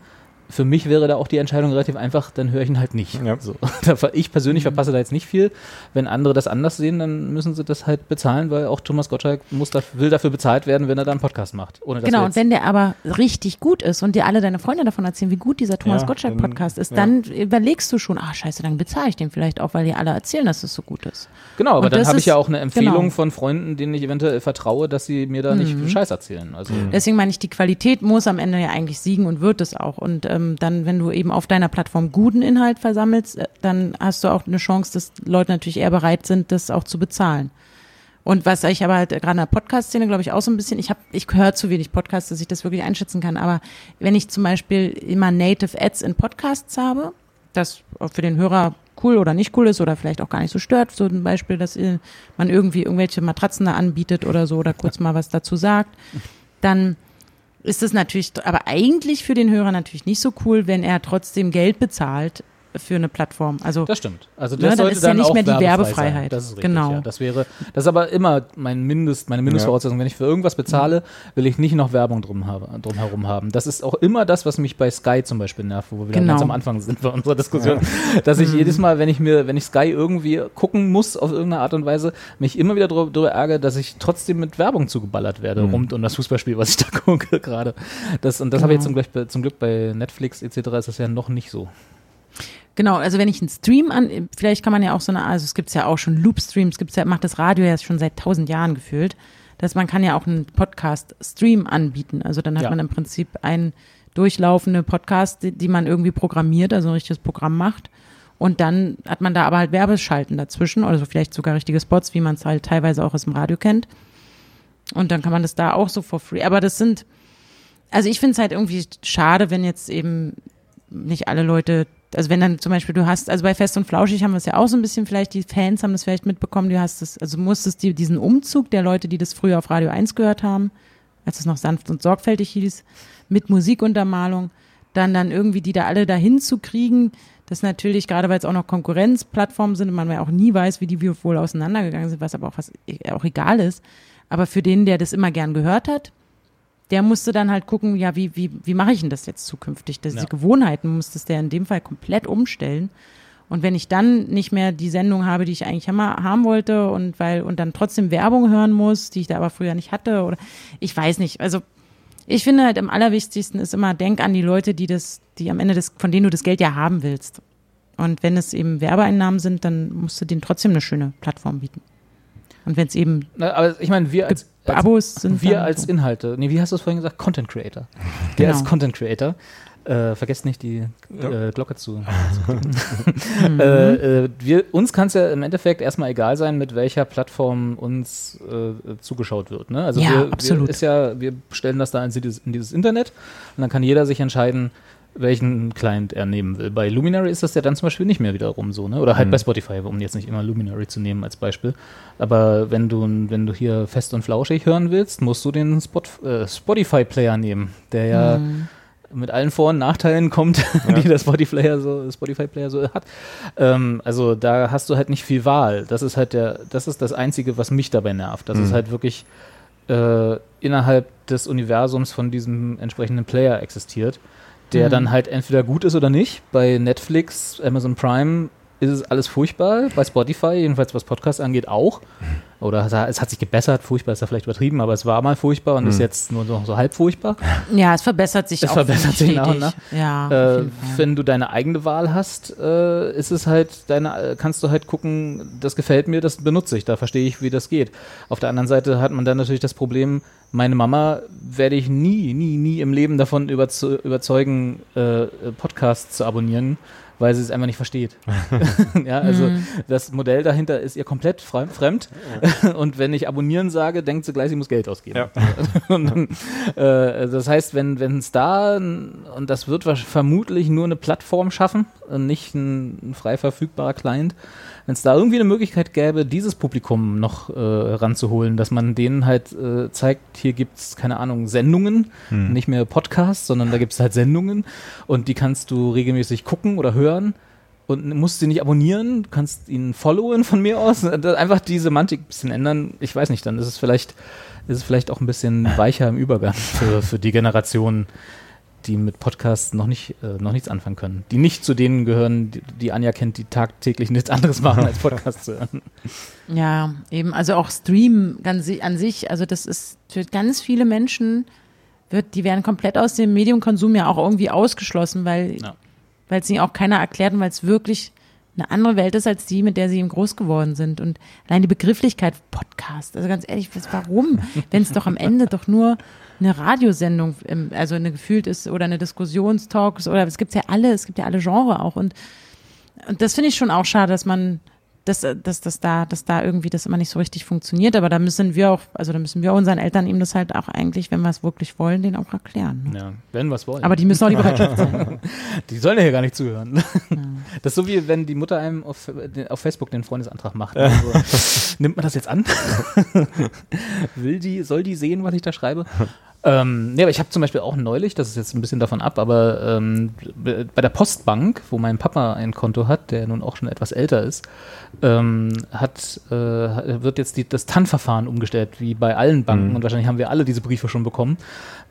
Für mich wäre da auch die Entscheidung relativ einfach, dann höre ich ihn halt nicht. Ja. So. Ich persönlich verpasse da jetzt nicht viel. Wenn andere das anders sehen, dann müssen sie das halt bezahlen, weil auch Thomas Gottschalk muss da, will dafür bezahlt werden, wenn er da einen Podcast macht. Genau, und wenn der aber richtig gut ist und dir alle deine Freunde davon erzählen, wie gut dieser Thomas Ja, Gottschalk dann- Podcast ist, ja. dann überlegst du schon, ah scheiße, dann bezahle ich den vielleicht auch, weil die alle erzählen, dass es so gut ist. Genau, aber Und dann habe ich ja auch eine Empfehlung genau. von Freunden, denen ich eventuell vertraue, dass sie mir da nicht Scheiß erzählen. Also Deswegen meine ich, die Qualität muss am Ende ja eigentlich siegen und wird es auch. Und ähm, dann, wenn du eben auf deiner Plattform guten Inhalt versammelst, äh, dann hast du auch eine Chance, dass Leute natürlich eher bereit sind, das auch zu bezahlen. Und was ich aber halt gerade in der Podcast-Szene, glaube ich, auch so ein bisschen, ich habe, ich höre zu wenig Podcasts, dass ich das wirklich einschätzen kann. Aber wenn ich zum Beispiel immer Native Ads in Podcasts habe, das für den Hörer cool oder nicht cool ist oder vielleicht auch gar nicht so stört, so ein Beispiel, dass äh, man irgendwie irgendwelche Matratzen da anbietet oder so oder kurz mal was dazu sagt, dann ist es natürlich, aber eigentlich für den Hörer natürlich nicht so cool, wenn er trotzdem Geld bezahlt für eine Plattform. Also das stimmt. Also ne, das ne, sollte dann ist ja nicht mehr die Werbefreiheit. Sein. Das ist richtig, genau. Ja. Das wäre, das ist aber immer mein Mindest, meine Mindestvoraussetzung. Ja. Wenn ich für irgendwas bezahle, will ich nicht noch Werbung drum, habe, drum herum haben. Das ist auch immer das, was mich bei Sky zum Beispiel nervt, wo wir genau. ganz am Anfang sind bei unserer Diskussion, ja. dass ich mhm. jedes Mal, wenn ich mir, wenn ich Sky irgendwie gucken muss auf irgendeine Art und Weise, mich immer wieder darüber ärgere, dass ich trotzdem mit Werbung zugeballert werde mhm. rund um das Fußballspiel, was ich da gucke gerade. Das und das genau. habe ich zum Glück, zum Glück bei Netflix etc. ist das ja noch nicht so. Genau, also wenn ich einen Stream an, vielleicht kann man ja auch so eine, also es gibt ja auch schon Loop-Streams, gibt's ja, macht das Radio ja schon seit tausend Jahren gefühlt, dass man kann ja auch einen Podcast-Stream anbieten. Also dann hat ja. man im Prinzip einen durchlaufende Podcast, die, die, man irgendwie programmiert, also ein richtiges Programm macht. Und dann hat man da aber halt Werbeschalten dazwischen oder so vielleicht sogar richtige Spots, wie man es halt teilweise auch aus dem Radio kennt. Und dann kann man das da auch so for free. Aber das sind, also ich finde es halt irgendwie schade, wenn jetzt eben nicht alle Leute, also wenn dann zum Beispiel du hast, also bei Fest und Flauschig haben wir es ja auch so ein bisschen, vielleicht die Fans haben das vielleicht mitbekommen, du hast es, also musstest die, diesen Umzug der Leute, die das früher auf Radio 1 gehört haben, als es noch sanft und sorgfältig hieß, mit Musikuntermalung, dann dann irgendwie die da alle dahin zu kriegen, das natürlich, gerade weil es auch noch Konkurrenzplattformen sind und man ja auch nie weiß, wie die wohl auseinandergegangen sind, was aber auch was auch egal ist. Aber für den, der das immer gern gehört hat, der musste dann halt gucken, ja, wie, wie, wie mache ich denn das jetzt zukünftig? Diese ja. Gewohnheiten musste der in dem Fall komplett umstellen. Und wenn ich dann nicht mehr die Sendung habe, die ich eigentlich immer haben wollte und weil und dann trotzdem Werbung hören muss, die ich da aber früher nicht hatte oder ich weiß nicht. Also ich finde halt am allerwichtigsten ist immer, denk an die Leute, die das, die am Ende des, von denen du das Geld ja haben willst. Und wenn es eben Werbeeinnahmen sind, dann musst du denen trotzdem eine schöne Plattform bieten. Und wenn es eben. Na, aber ich meine, wir als, als Abos sind. Wir als. Inhalte. Nee, wie hast du es vorhin gesagt? Content Creator. Wir genau. als Content Creator. Äh, vergesst nicht, die äh, Glocke zu. zu äh, äh, wir, uns kann es ja im Endeffekt erstmal egal sein, mit welcher Plattform uns äh, zugeschaut wird. Ne? Also ja, wir, absolut. Wir, ist ja, wir stellen das da in dieses, in dieses Internet und dann kann jeder sich entscheiden, welchen Client er nehmen will. Bei Luminary ist das ja dann zum Beispiel nicht mehr wiederum so, ne? Oder halt mhm. bei Spotify, um jetzt nicht immer Luminary zu nehmen als Beispiel. Aber wenn du, wenn du hier fest und flauschig hören willst, musst du den Spot, äh, Spotify-Player nehmen, der ja mhm. mit allen Vor- und Nachteilen kommt, ja. die der Spotify-Player so, Spotify so hat. Ähm, also da hast du halt nicht viel Wahl. Das ist halt der, das ist das Einzige, was mich dabei nervt. Das mhm. ist halt wirklich äh, innerhalb des Universums von diesem entsprechenden Player existiert der mhm. dann halt entweder gut ist oder nicht. Bei Netflix, Amazon Prime ist es alles furchtbar. Bei Spotify, jedenfalls was Podcasts angeht, auch. Oder es hat sich gebessert. Furchtbar ist ja vielleicht übertrieben, aber es war mal furchtbar und mhm. ist jetzt nur so, so halb furchtbar. Ja, es verbessert sich es auch. Es verbessert sich nach und nach. Ja, äh, wenn du deine eigene Wahl hast, äh, ist es halt deine, äh, kannst du halt gucken, das gefällt mir, das benutze ich, da verstehe ich, wie das geht. Auf der anderen Seite hat man dann natürlich das Problem, meine Mama werde ich nie, nie, nie im Leben davon überzeugen, äh, Podcasts zu abonnieren weil sie es einfach nicht versteht. ja, also mhm. das Modell dahinter ist ihr komplett fremd. und wenn ich abonnieren sage, denkt sie gleich, sie muss Geld ausgeben. Ja. und, äh, das heißt, wenn es da, und das wird vermutlich nur eine Plattform schaffen, nicht ein, ein frei verfügbarer Client, wenn es da irgendwie eine Möglichkeit gäbe, dieses Publikum noch äh, ranzuholen, dass man denen halt äh, zeigt, hier gibt es, keine Ahnung, Sendungen, hm. nicht mehr Podcasts, sondern da gibt es halt Sendungen und die kannst du regelmäßig gucken oder hören und musst sie nicht abonnieren, kannst ihn followen von mir aus. Einfach die Semantik ein bisschen ändern. Ich weiß nicht, dann ist es vielleicht, ist es vielleicht auch ein bisschen weicher im Übergang für, für die Generation, die mit Podcasts noch nicht äh, noch nichts anfangen können. Die nicht zu denen gehören, die, die Anja kennt, die tagtäglich nichts anderes machen als Podcasts zu hören. Ja, eben, also auch Stream ganz an sich, also das ist für ganz viele Menschen wird, die werden komplett aus dem Mediumkonsum ja auch irgendwie ausgeschlossen, weil ja. weil es ihnen auch keiner erklärt und weil es wirklich eine andere Welt ist als die, mit der sie eben groß geworden sind. Und allein die Begrifflichkeit Podcast, also ganz ehrlich, warum? Wenn es doch am Ende doch nur eine Radiosendung, also eine gefühlt ist oder eine Diskussionstalks oder es gibt ja alle, es gibt ja alle Genre auch und, und das finde ich schon auch schade, dass man dass, dass, dass, da, dass da irgendwie das immer nicht so richtig funktioniert. Aber da müssen wir auch, also da müssen wir unseren Eltern eben das halt auch eigentlich, wenn wir es wirklich wollen, denen auch erklären. Ne? Ja, wenn wir es wollen. Aber die müssen auch die Bereitschaft sein. Die sollen ja hier gar nicht zuhören. Ja. Das ist so wie wenn die Mutter einem auf, auf Facebook den Freundesantrag macht. Also, nimmt man das jetzt an? Will die, soll die sehen, was ich da schreibe? Ähm, nee, aber ich habe zum Beispiel auch neulich, das ist jetzt ein bisschen davon ab, aber ähm, bei der Postbank, wo mein Papa ein Konto hat, der nun auch schon etwas älter ist, ähm, hat, äh, wird jetzt die, das TAN-Verfahren umgestellt, wie bei allen Banken. Mhm. Und wahrscheinlich haben wir alle diese Briefe schon bekommen,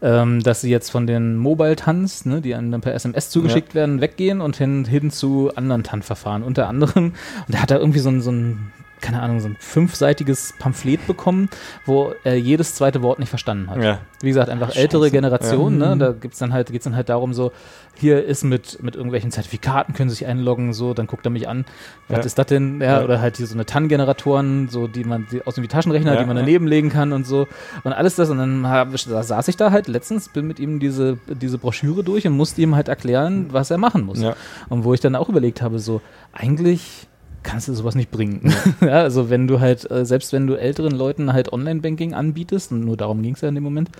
ähm, dass sie jetzt von den Mobile-TANs, ne, die einem dann per SMS zugeschickt ja. werden, weggehen und hin, hin zu anderen TAN-Verfahren. Unter anderem, und da hat er irgendwie so ein, so ein keine Ahnung, so ein fünfseitiges Pamphlet bekommen, wo er jedes zweite Wort nicht verstanden hat. Ja. Wie gesagt, einfach Ach, ältere Generation, ja. ne? Mhm. Da gibt's dann halt, geht's dann halt darum, so, hier ist mit, mit irgendwelchen Zertifikaten, können sich einloggen, so, dann guckt er mich an, was ja. ist das denn? Ja, Oder halt hier so eine TAN-Generatoren, so, die man, die, aus dem Taschenrechner, die man daneben legen kann und so. Und alles das. Und dann hab, da saß ich da halt letztens, bin mit ihm diese, diese Broschüre durch und musste ihm halt erklären, was er machen muss. Und wo ich dann auch überlegt habe, so, eigentlich kannst du sowas nicht bringen. Ja. ja, also wenn du halt, äh, selbst wenn du älteren Leuten halt Online-Banking anbietest, und nur darum ging es ja in dem Moment,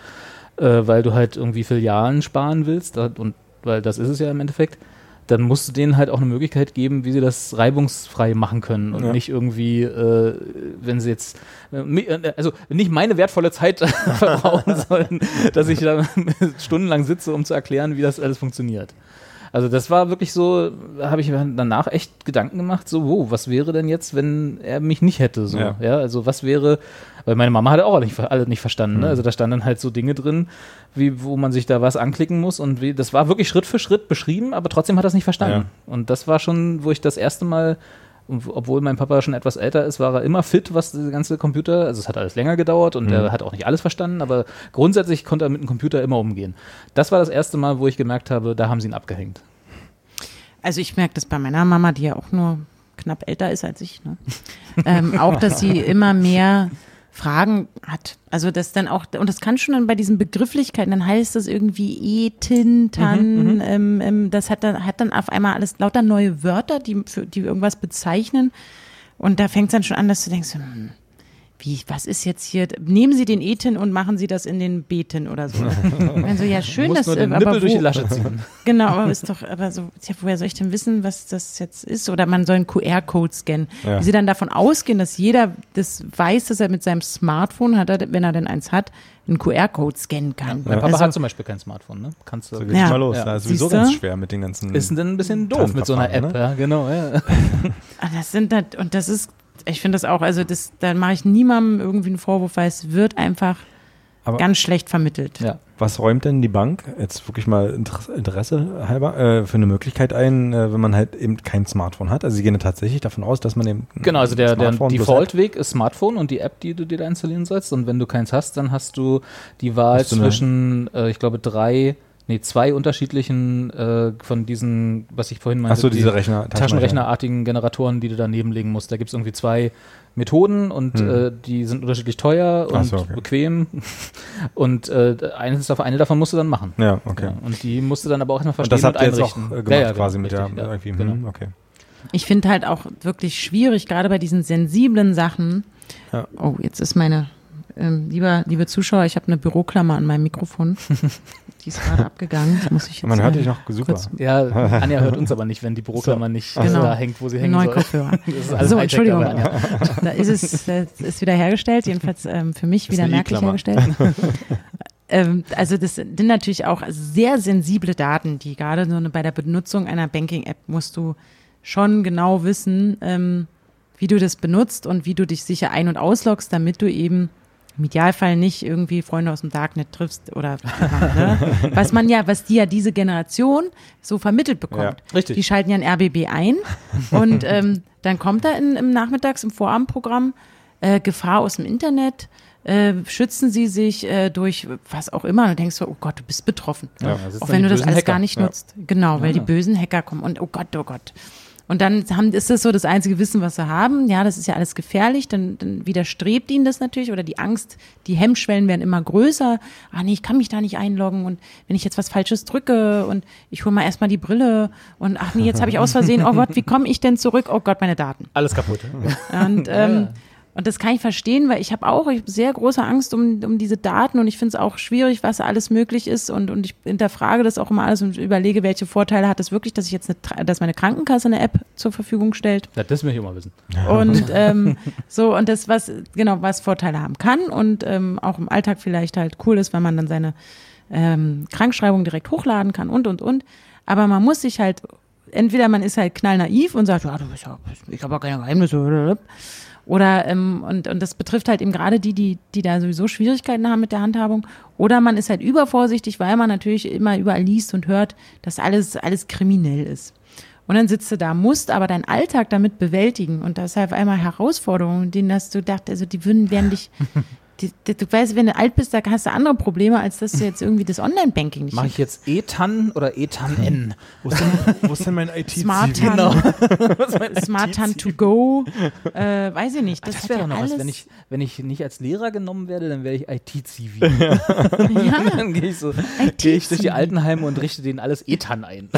äh, weil du halt irgendwie Filialen sparen willst, und weil das ist es ja im Endeffekt, dann musst du denen halt auch eine Möglichkeit geben, wie sie das reibungsfrei machen können und ja. nicht irgendwie, äh, wenn sie jetzt, äh, äh also nicht meine wertvolle Zeit verbrauchen sollen, dass ich da stundenlang sitze, um zu erklären, wie das alles funktioniert. Also das war wirklich so, habe ich mir danach echt Gedanken gemacht, so, wow, was wäre denn jetzt, wenn er mich nicht hätte? So, ja. ja also was wäre, weil meine Mama hat auch nicht, alle nicht verstanden. Ne? Mhm. Also da standen halt so Dinge drin, wie wo man sich da was anklicken muss und wie, das war wirklich Schritt für Schritt beschrieben, aber trotzdem hat er es nicht verstanden. Ja. Und das war schon, wo ich das erste Mal und obwohl mein Papa schon etwas älter ist, war er immer fit, was diese ganze Computer, also es hat alles länger gedauert und mhm. er hat auch nicht alles verstanden, aber grundsätzlich konnte er mit dem Computer immer umgehen. Das war das erste Mal, wo ich gemerkt habe, da haben sie ihn abgehängt. Also ich merke das bei meiner Mama, die ja auch nur knapp älter ist als ich, ne? ähm, auch, dass sie immer mehr Fragen hat. Also das dann auch, und das kann schon dann bei diesen Begrifflichkeiten, dann heißt das irgendwie Etin, Tan, mhm, mhm, ähm, ähm, das hat dann, hat dann auf einmal alles lauter neue Wörter, die, für, die irgendwas bezeichnen. Und da fängt es dann schon an, dass du denkst, hm, wie, was ist jetzt hier? Nehmen Sie den Eten und machen Sie das in den Beten oder so. also ja, schön, dass nur den aber Nippel wo, durch die Lasche ziehen. Genau, aber ist doch, aber so, ja, woher soll ich denn wissen, was das jetzt ist? Oder man soll einen QR-Code scannen. Ja. Wie Sie dann davon ausgehen, dass jeder das weiß, dass er mit seinem Smartphone hat, wenn er denn eins hat, einen QR-Code scannen kann. Ja, mein Papa also, hat zum Beispiel kein Smartphone, ne? Kannst du. So geht's ja. mal los. Ja. Das ist sowieso ganz schwer mit den ganzen. Ist dann ein bisschen doof mit so einer App, ne? ja, genau, ja. Ah, das sind halt, und das ist ich finde das auch, also das, da mache ich niemandem irgendwie einen Vorwurf, weil es wird einfach Aber ganz schlecht vermittelt. Ja. Was räumt denn die Bank jetzt wirklich mal Interesse halber äh, für eine Möglichkeit ein, äh, wenn man halt eben kein Smartphone hat? Also sie gehen ja tatsächlich davon aus, dass man eben genau, also der, der Default-Weg ist Smartphone und die App, die du dir da installieren sollst. Und wenn du keins hast, dann hast du die Wahl zwischen, äh, ich glaube, drei nee, zwei unterschiedlichen äh, von diesen, was ich vorhin meinte, Ach so, diese die Rechner, Taschenrechnerartigen Generatoren, die du daneben legen musst. Da gibt es irgendwie zwei Methoden und hm. äh, die sind unterschiedlich teuer und so, okay. bequem. Und äh, eines auf eine davon musst du dann machen. Ja, okay. Ja, und die musst du dann aber auch erstmal verstehen und das habt und ihr jetzt auch äh, gemacht ja, ja, quasi mit der, ja, irgendwie, genau. Hm, okay. Ich finde halt auch wirklich schwierig, gerade bei diesen sensiblen Sachen. Ja. Oh, jetzt ist meine ähm, lieber, liebe Zuschauer, ich habe eine Büroklammer an meinem Mikrofon. Die ist gerade abgegangen. muss ich jetzt Man hört dich noch super. Ja, Anja hört uns aber nicht, wenn die Büroklammer so. nicht genau. da hängt, wo sie hängen Neue soll. Kopfhörer. so, Entschuldigung. Da ist es das ist wieder hergestellt, jedenfalls ähm, für mich wieder merklich hergestellt. ähm, also das sind natürlich auch sehr sensible Daten, die gerade so bei der Benutzung einer Banking-App musst du schon genau wissen, ähm, wie du das benutzt und wie du dich sicher ein- und ausloggst, damit du eben im Idealfall nicht irgendwie Freunde aus dem Darknet triffst oder ne? was man ja, was die ja diese Generation so vermittelt bekommt. Ja, richtig. Die schalten ja ein RBB ein und ähm, dann kommt da in, im Nachmittags im Vorabendprogramm äh, Gefahr aus dem Internet. Äh, schützen sie sich äh, durch was auch immer. Und du denkst so, oh Gott, du bist betroffen. Ja, auch wenn du das alles Hacker. gar nicht nutzt. Genau, weil ja. die bösen Hacker kommen und oh Gott, oh Gott. Und dann haben, ist das so das einzige Wissen, was sie haben. Ja, das ist ja alles gefährlich. Dann, dann widerstrebt ihnen das natürlich oder die Angst, die Hemmschwellen werden immer größer. Ah nee, ich kann mich da nicht einloggen und wenn ich jetzt was Falsches drücke und ich hole mal erstmal die Brille und ach nee, jetzt habe ich aus Versehen, oh Gott, wie komme ich denn zurück? Oh Gott, meine Daten. Alles kaputt. Und ähm, Und das kann ich verstehen, weil ich habe auch ich hab sehr große Angst um, um diese Daten und ich finde es auch schwierig, was alles möglich ist und, und ich hinterfrage das auch immer alles und überlege, welche Vorteile hat es wirklich, dass ich jetzt eine, dass meine Krankenkasse eine App zur Verfügung stellt. Ja, das möchte ich immer wissen. Und ähm, so, und das, was, genau, was Vorteile haben kann und ähm, auch im Alltag vielleicht halt cool ist, wenn man dann seine ähm, Krankschreibung direkt hochladen kann und und und. Aber man muss sich halt, entweder man ist halt knallnaiv und sagt, ja, du bist ja, ich habe ja keine Geheimnisse. Oder ähm, und, und das betrifft halt eben gerade die, die, die da sowieso Schwierigkeiten haben mit der Handhabung. Oder man ist halt übervorsichtig, weil man natürlich immer überall liest und hört, dass alles, alles kriminell ist. Und dann sitzt du da, musst aber deinen Alltag damit bewältigen. Und das ist halt einmal Herausforderungen, denen hast du gedacht, also die würden, werden dich, die, die, du weißt, wenn du alt bist, da hast du andere Probleme, als dass du jetzt irgendwie das Online-Banking nicht Mache ich jetzt ETAN oder ETAN-N? Wo ist denn, wo ist denn mein IT? Smartan, genau. Smartan to go, äh, weiß ich nicht. Das, das wäre ja noch was, wenn ich, wenn ich nicht als Lehrer genommen werde, dann wäre ich IT-Zivi. ja. dann gehe ich so, gehe ich durch die Altenheime und richte denen alles ETAN ein.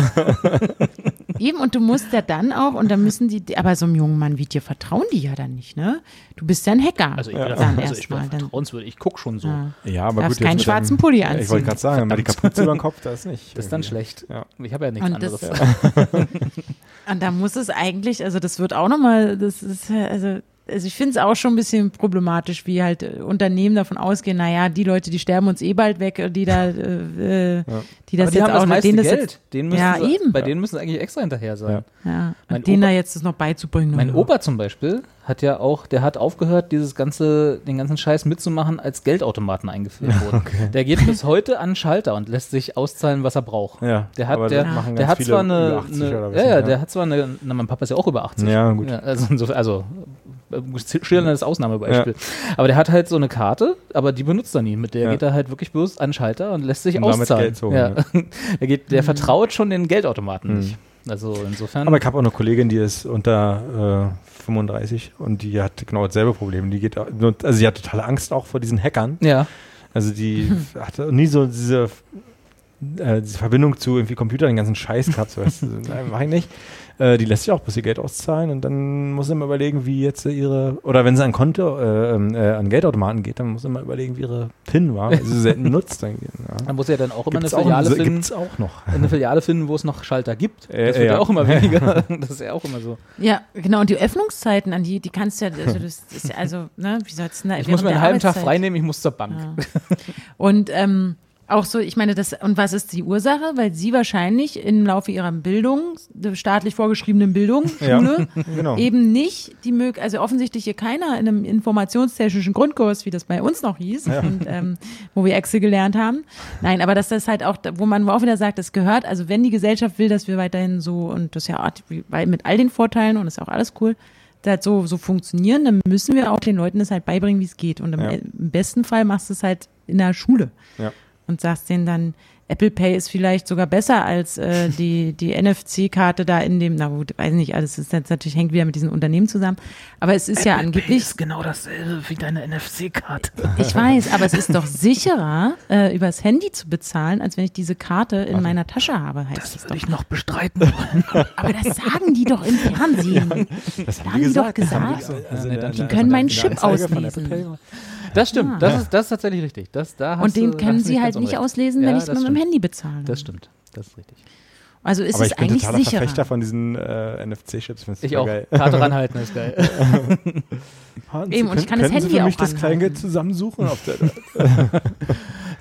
Eben, und du musst ja dann auch, und dann müssen die, aber so einem jungen Mann wie dir vertrauen die ja dann nicht, ne? Du bist ja ein Hacker. Also ich bin, ja. dann also ich bin vertrauenswürdig, ich gucke schon so. Ja, ja aber Darfst gut. keinen schwarzen Pulli anziehen. Ich wollte gerade sagen, man die Kapuze über den Kopf, das ist nicht. Das ist dann schlecht. Ja. Ich habe ja nichts und anderes. Das, und da muss es eigentlich, also das wird auch nochmal, das ist, also also ich finde es auch schon ein bisschen problematisch, wie halt äh, Unternehmen davon ausgehen, naja, die Leute, die sterben uns eh bald weg, die da, äh, ja. die das die jetzt auch, das denen das Geld. Jetzt, denen müssen ja, sie, eben. Bei denen müssen eigentlich extra hinterher sein. Ja, ja. Mein denen Opa, da jetzt das noch beizubringen. Mein Opa zum Beispiel hat ja auch, der hat aufgehört, dieses ganze, den ganzen Scheiß mitzumachen, als Geldautomaten eingeführt wurden. Okay. Der geht bis heute an den Schalter und lässt sich auszahlen, was er braucht. Ja, der hat, der, der hat zwar eine, eine ja, ja, der hat zwar eine, na, mein Papa ist ja auch über 80. Ja, gut. Ja, also, also schillerndes Ausnahmebeispiel. Ja. Aber der hat halt so eine Karte, aber die benutzt er nie. Mit der ja. geht er halt wirklich bloß an den Schalter und lässt sich und auszahlen. Holen, ja. der, geht, der mhm. vertraut schon den Geldautomaten mhm. nicht. Also insofern. Aber ich habe auch eine Kollegin, die ist unter äh, 35 und die hat genau dasselbe Problem. Die geht, also sie hat totale Angst auch vor diesen Hackern. Ja. Also die hatte nie so diese, äh, diese Verbindung zu irgendwie Computer, den ganzen Scheiß gehabt. So, nein, mach ich nicht. Äh, die lässt sich auch bis ihr Geld auszahlen und dann muss sie mal überlegen, wie jetzt ihre, oder wenn sie an Konto, äh, ähm, äh, an Geldautomaten geht, dann muss sie mal überlegen, wie ihre PIN war, weil sie selten nutzt. Dann, ja. Man muss ja dann auch immer gibt's eine Filiale auch, finden. Gibt's auch noch. Eine Filiale finden, wo es noch Schalter gibt. Äh, das wird ja. ja auch immer weniger. das ist ja auch immer so. Ja, genau. Und die Öffnungszeiten, an die, die kannst du ja, also das ist also, ne, wie soll's denn da Ich muss mir einen halben Tag frei nehmen, ich muss zur Bank. Ja. Und, ähm, auch so, ich meine, das, und was ist die Ursache? Weil sie wahrscheinlich im Laufe ihrer Bildung, der staatlich vorgeschriebenen Bildung, Schule, ja, genau. eben nicht die Möglichkeit, also offensichtlich hier keiner in einem informationstechnischen Grundkurs, wie das bei uns noch hieß, ja. und, ähm, wo wir Excel gelernt haben. Nein, aber dass das halt auch, wo man auch wieder sagt, das gehört, also wenn die Gesellschaft will, dass wir weiterhin so, und das ja mit all den Vorteilen, und das ist auch alles cool, das so, so funktionieren, dann müssen wir auch den Leuten das halt beibringen, wie es geht. Und im, Ja. im besten Fall machst du es halt in der Schule Ja. Und sagst denen dann, Apple Pay ist vielleicht sogar besser als äh, die, die NFC-Karte da in dem, na gut, weiß nicht, alles ist jetzt natürlich hängt wieder mit diesen Unternehmen zusammen. Aber es ist ja angeblich. ist genau dasselbe wie deine NFC-Karte. Ich weiß, aber es ist doch sicherer, äh, übers Handy zu bezahlen, als wenn ich diese Karte in meiner Tasche habe, heißt Das es würde ich noch bestreiten. Aber das sagen die doch im Fernsehen. Das Da haben die doch gesagt. Also Ja, der- die der- können meinen Chip auslesen. Das stimmt, Ah. das, ist, das ist tatsächlich richtig. Das, da hast Und den du, können sie halt nicht unrecht. auslesen, Ja, wenn ich es mit stimmt. Handy bezahle. Das stimmt, das ist richtig. Also ist Aber es ich bin eigentlich totaler sicherer. Verfechter von diesen äh, NFC-Chips. Ich auch. Geil. Karte ranhalten ist geil. Hans, Eben, und ich kann das können Sie Handy für mich auch das ranhalten. Kleingeld zusammensuchen? Auf der,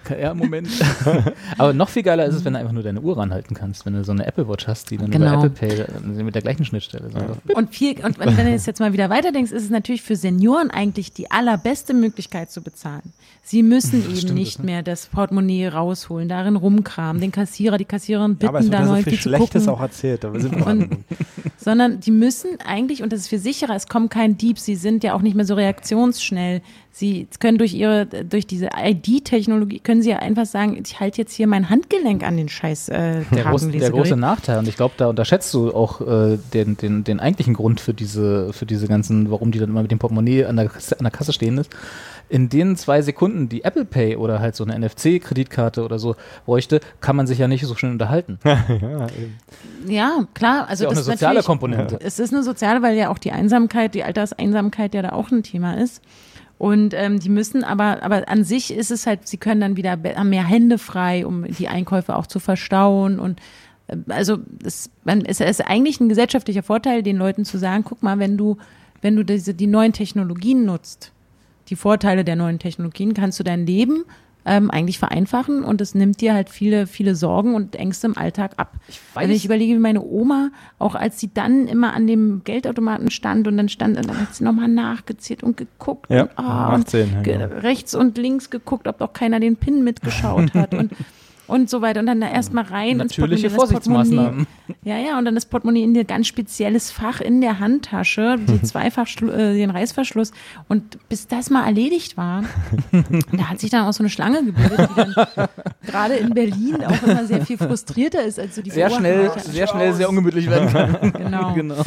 Ja, Moment. Aber noch viel geiler ist es, wenn du einfach nur deine Uhr ranhalten kannst, wenn du so eine Apple Watch hast, die dann Genau. über Apple Pay äh, mit der gleichen Schnittstelle so. Und viel, und wenn du jetzt mal wieder weiterdenkst, ist es natürlich für Senioren eigentlich die allerbeste Möglichkeit zu bezahlen. Sie müssen eben stimmt, nicht das, ne? mehr das Portemonnaie rausholen, darin rumkramen, den Kassierer, die Kassiererin bitten, aber es wird da ja neu so viel viel zu Schlechtes gucken. auch erzählt. Da sind wir Und- sondern die müssen eigentlich, und das ist viel sicherer, es kommt kein Dieb, sie sind ja auch nicht mehr so reaktionsschnell. Sie können durch ihre, durch diese ID-Technologie, können Sie ja einfach sagen, ich halte jetzt hier mein Handgelenk an den scheiß äh, der, groß, der große Nachteil, und ich glaube, da unterschätzt du auch äh, den, den, den eigentlichen Grund für diese, für diese ganzen, warum die dann immer mit dem Portemonnaie an der, an der Kasse stehen ist. In den zwei Sekunden, die Apple Pay oder halt so eine NFC-Kreditkarte oder so bräuchte, kann man sich ja nicht so schön unterhalten. ja, ja, klar. Also ist ja auch das eine soziale Komponente. Es ist eine soziale, weil ja auch die Einsamkeit, die Alterseinsamkeit ja da auch ein Thema ist. Und ähm, die müssen aber, aber an sich ist es halt, sie können dann wieder mehr Hände frei, um die Einkäufe auch zu verstauen. Und äh, also es, man, es ist eigentlich ein gesellschaftlicher Vorteil, den Leuten zu sagen, guck mal, wenn du, wenn du diese, die neuen Technologien nutzt, die Vorteile der neuen Technologien, kannst du dein Leben ähm, eigentlich vereinfachen und es nimmt dir halt viele, viele Sorgen und Ängste im Alltag ab. Ich weiß. Wenn ich überlege, wie meine Oma, auch als sie dann immer an dem Geldautomaten stand und dann stand, dann hat sie nochmal nachgezählt und geguckt ja, und, oh, 18, und ja, genau. rechts und links geguckt, ob doch keiner den Pin mitgeschaut hat und und so weiter. Und dann da erstmal rein. Natürliche Vorsichtsmaßnahmen. Ja, ja, und dann das Portemonnaie in ein ganz spezielles Fach in der Handtasche, die Zweifach, äh, den Reißverschluss. Und bis das mal erledigt war, da hat sich dann auch so eine Schlange gebildet, die dann gerade in Berlin auch immer sehr viel frustrierter ist als so die Sehr schnell, sehr schnell, sehr ungemütlich werden kann. genau. genau.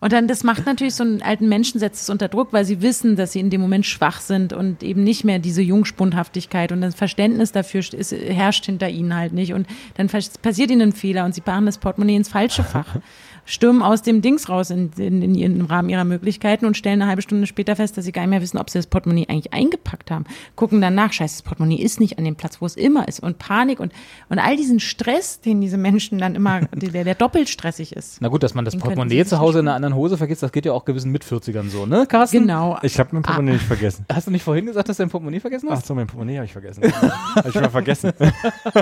Und dann, das macht natürlich so einen alten Menschen, setzt es unter Druck, weil sie wissen, dass sie in dem Moment schwach sind und eben nicht mehr diese Jungspundhaftigkeit und das Verständnis dafür ist, herrscht hinter ihnen ihnen halt nicht. Und dann passiert ihnen ein Fehler und sie packen das Portemonnaie ins falsche Fach stürmen aus dem Dings raus in, in, in, im Rahmen ihrer Möglichkeiten und stellen eine halbe Stunde später fest, dass sie gar nicht mehr wissen, ob sie das Portemonnaie eigentlich eingepackt haben. Gucken dann nach, scheiße, das Portemonnaie ist nicht an dem Platz, wo es immer ist. Und Panik und, und all diesen Stress, den diese Menschen dann immer, der, der doppelt stressig ist. Na gut, dass man das Portemonnaie zu Hause in einer anderen Hose vergisst, das geht ja auch gewissen Mit-40ern so, ne, Carsten? Genau. Ich habe mein Portemonnaie ah. nicht vergessen. Hast du nicht vorhin gesagt, dass du dein Portemonnaie vergessen hast? Ach so, mein Portemonnaie habe ich vergessen. habe ich mal vergessen.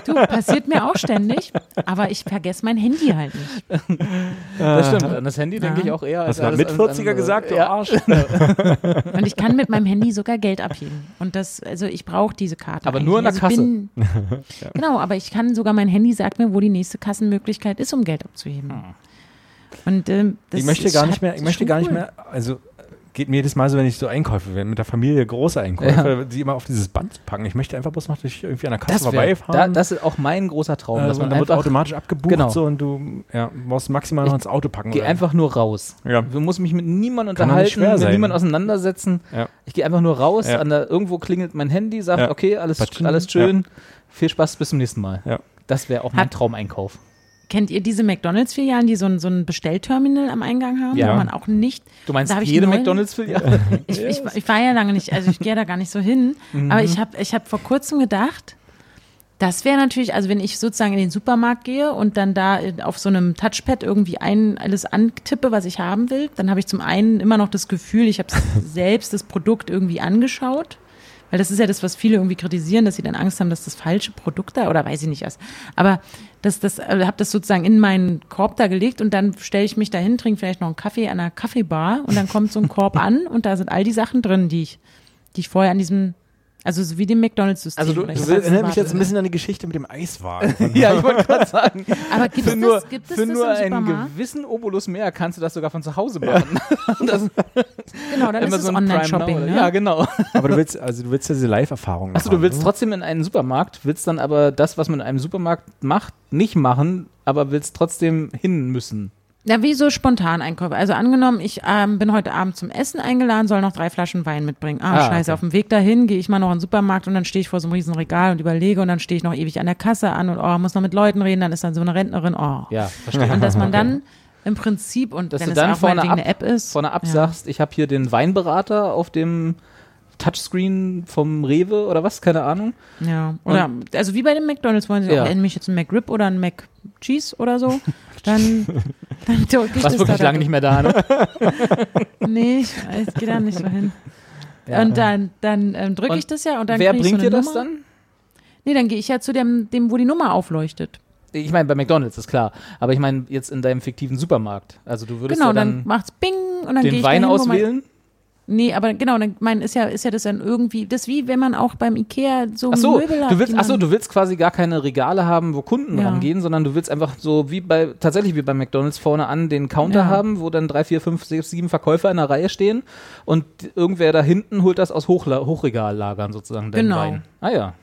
Du, passiert mir auch ständig, aber ich vergesse mein Handy halt nicht. Das stimmt. Das das Handy, ja. denke ich auch eher. Hast du mit 40er gesagt, du. Arsch? und ich kann mit meinem Handy sogar Geld abheben. Und das, also ich brauche diese Karte. Aber nur in der also Kasse. Bin, genau, aber ich kann sogar, mein Handy sagt mir, wo die nächste Kassenmöglichkeit ist, um Geld abzuheben. Hm. Und ähm, das ich möchte gar nicht mehr, ich möchte gar nicht mehr, also geht mir jedes Mal so, wenn ich so Einkäufe, wenn mit der Familie große Einkäufe, ja. die immer auf dieses Band packen. Ich möchte einfach bloß noch durch irgendwie an der Kasse das vorbeifahren. Da, das ist auch mein großer Traum. Also, dass man dann wird automatisch abgebucht genau. so und du ja, musst maximal noch ins Auto packen. Geh einfach nur raus. Ja. Du musst mich mit niemandem unterhalten, mit niemandem auseinandersetzen. Ja. Ich gehe einfach nur raus, ja. der, irgendwo klingelt mein Handy, sagt, okay, alles, alles schön, viel Spaß, bis zum nächsten Mal. Das wäre auch mein Hat, Traumeinkauf. Kennt ihr diese McDonalds-Filialen, die so ein, so ein Bestellterminal am Eingang haben, ja. wo man auch nicht. Du meinst jede McDonalds-Filiale? ich, ich, ich, war ja lange nicht, also ich gehe da gar nicht so hin. Mhm. Aber ich habe ich hab vor kurzem gedacht, das wäre natürlich, also wenn ich sozusagen in den Supermarkt gehe und dann da auf so einem Touchpad irgendwie ein, alles antippe, was ich haben will, dann habe ich zum einen immer noch das Gefühl, ich habe selbst das Produkt irgendwie angeschaut. Weil das ist ja das, was viele irgendwie kritisieren, dass sie dann Angst haben, dass das falsche Produkt da oder weiß ich nicht was. Aber das, das, äh, habe das sozusagen in meinen Korb da gelegt und dann stelle ich mich da hin, trinke vielleicht noch einen Kaffee an einer Kaffeebar und dann kommt so ein Korb an und da sind all die Sachen drin, die ich, die ich vorher an diesem also so wie dem McDonalds-System. Also du, du erinnert mich jetzt ein bisschen an die Geschichte mit dem Eiswagen. ja, ich wollte gerade sagen. Aber gibt es das, gibt es für das nur einen gewissen Obolus mehr kannst du das sogar von zu Hause machen. Ja. genau, dann ist es so Online-Shopping. Ne? Ja, genau. Aber du willst, also du willst ja diese Live-Erfahrung Achso, du willst trotzdem in einen Supermarkt, willst dann aber das, was man in einem Supermarkt macht, nicht machen, aber willst trotzdem hin müssen. Ja, wie so spontan Einkäufe. Also angenommen, ich ähm, bin heute Abend zum Essen eingeladen, soll noch drei Flaschen Wein mitbringen. Ah, ah scheiße, okay. auf dem Weg dahin gehe ich mal noch in den Supermarkt und dann stehe ich vor so einem riesen Regal und überlege und dann stehe ich noch ewig an der Kasse an und oh, muss noch mit Leuten reden, dann ist dann so eine Rentnerin, oh. Ja, verstehe. Und dass man dann im Prinzip und dass wenn du dann es auch vorne ab, eine App ist. Vorne ab ja. sagst, ich habe hier den Weinberater auf dem Touchscreen vom Rewe oder was, keine Ahnung. Ja, oder und also wie bei den McDonalds, wollen sie ja. auch mich jetzt ein McRib oder ein McCheese oder so, dann, dann drücke ich Was wirklich lange nicht mehr da, ne? nee, ich, ich gehe da nicht so hin. Ja. Und dann, dann ähm, drücke ich das ja und dann Wer bringt so dir das Nummer. dann? Nee, dann gehe ich ja zu dem, dem, wo die Nummer aufleuchtet. Ich meine, bei McDonalds ist klar. Aber ich meine jetzt in deinem fiktiven Supermarkt. Also du würdest genau, ja dann, dann macht's Bing und dann den Wein dahin, auswählen Nee, aber genau, dann mein, ist ja, ist ja das dann irgendwie, das wie wenn man auch beim Ikea so, ach so Möbel hat. Du willst, die ach so, man- du willst quasi gar keine Regale haben, wo Kunden Ja. rangehen, sondern du willst einfach so wie bei, tatsächlich wie bei McDonalds vorne an den Counter Ja. haben, wo dann drei, vier, fünf, sechs, sieben Verkäufer in der Reihe stehen und irgendwer da hinten holt das aus Hochla Hochregallagern sozusagen. Genau. Wein. Ah ja.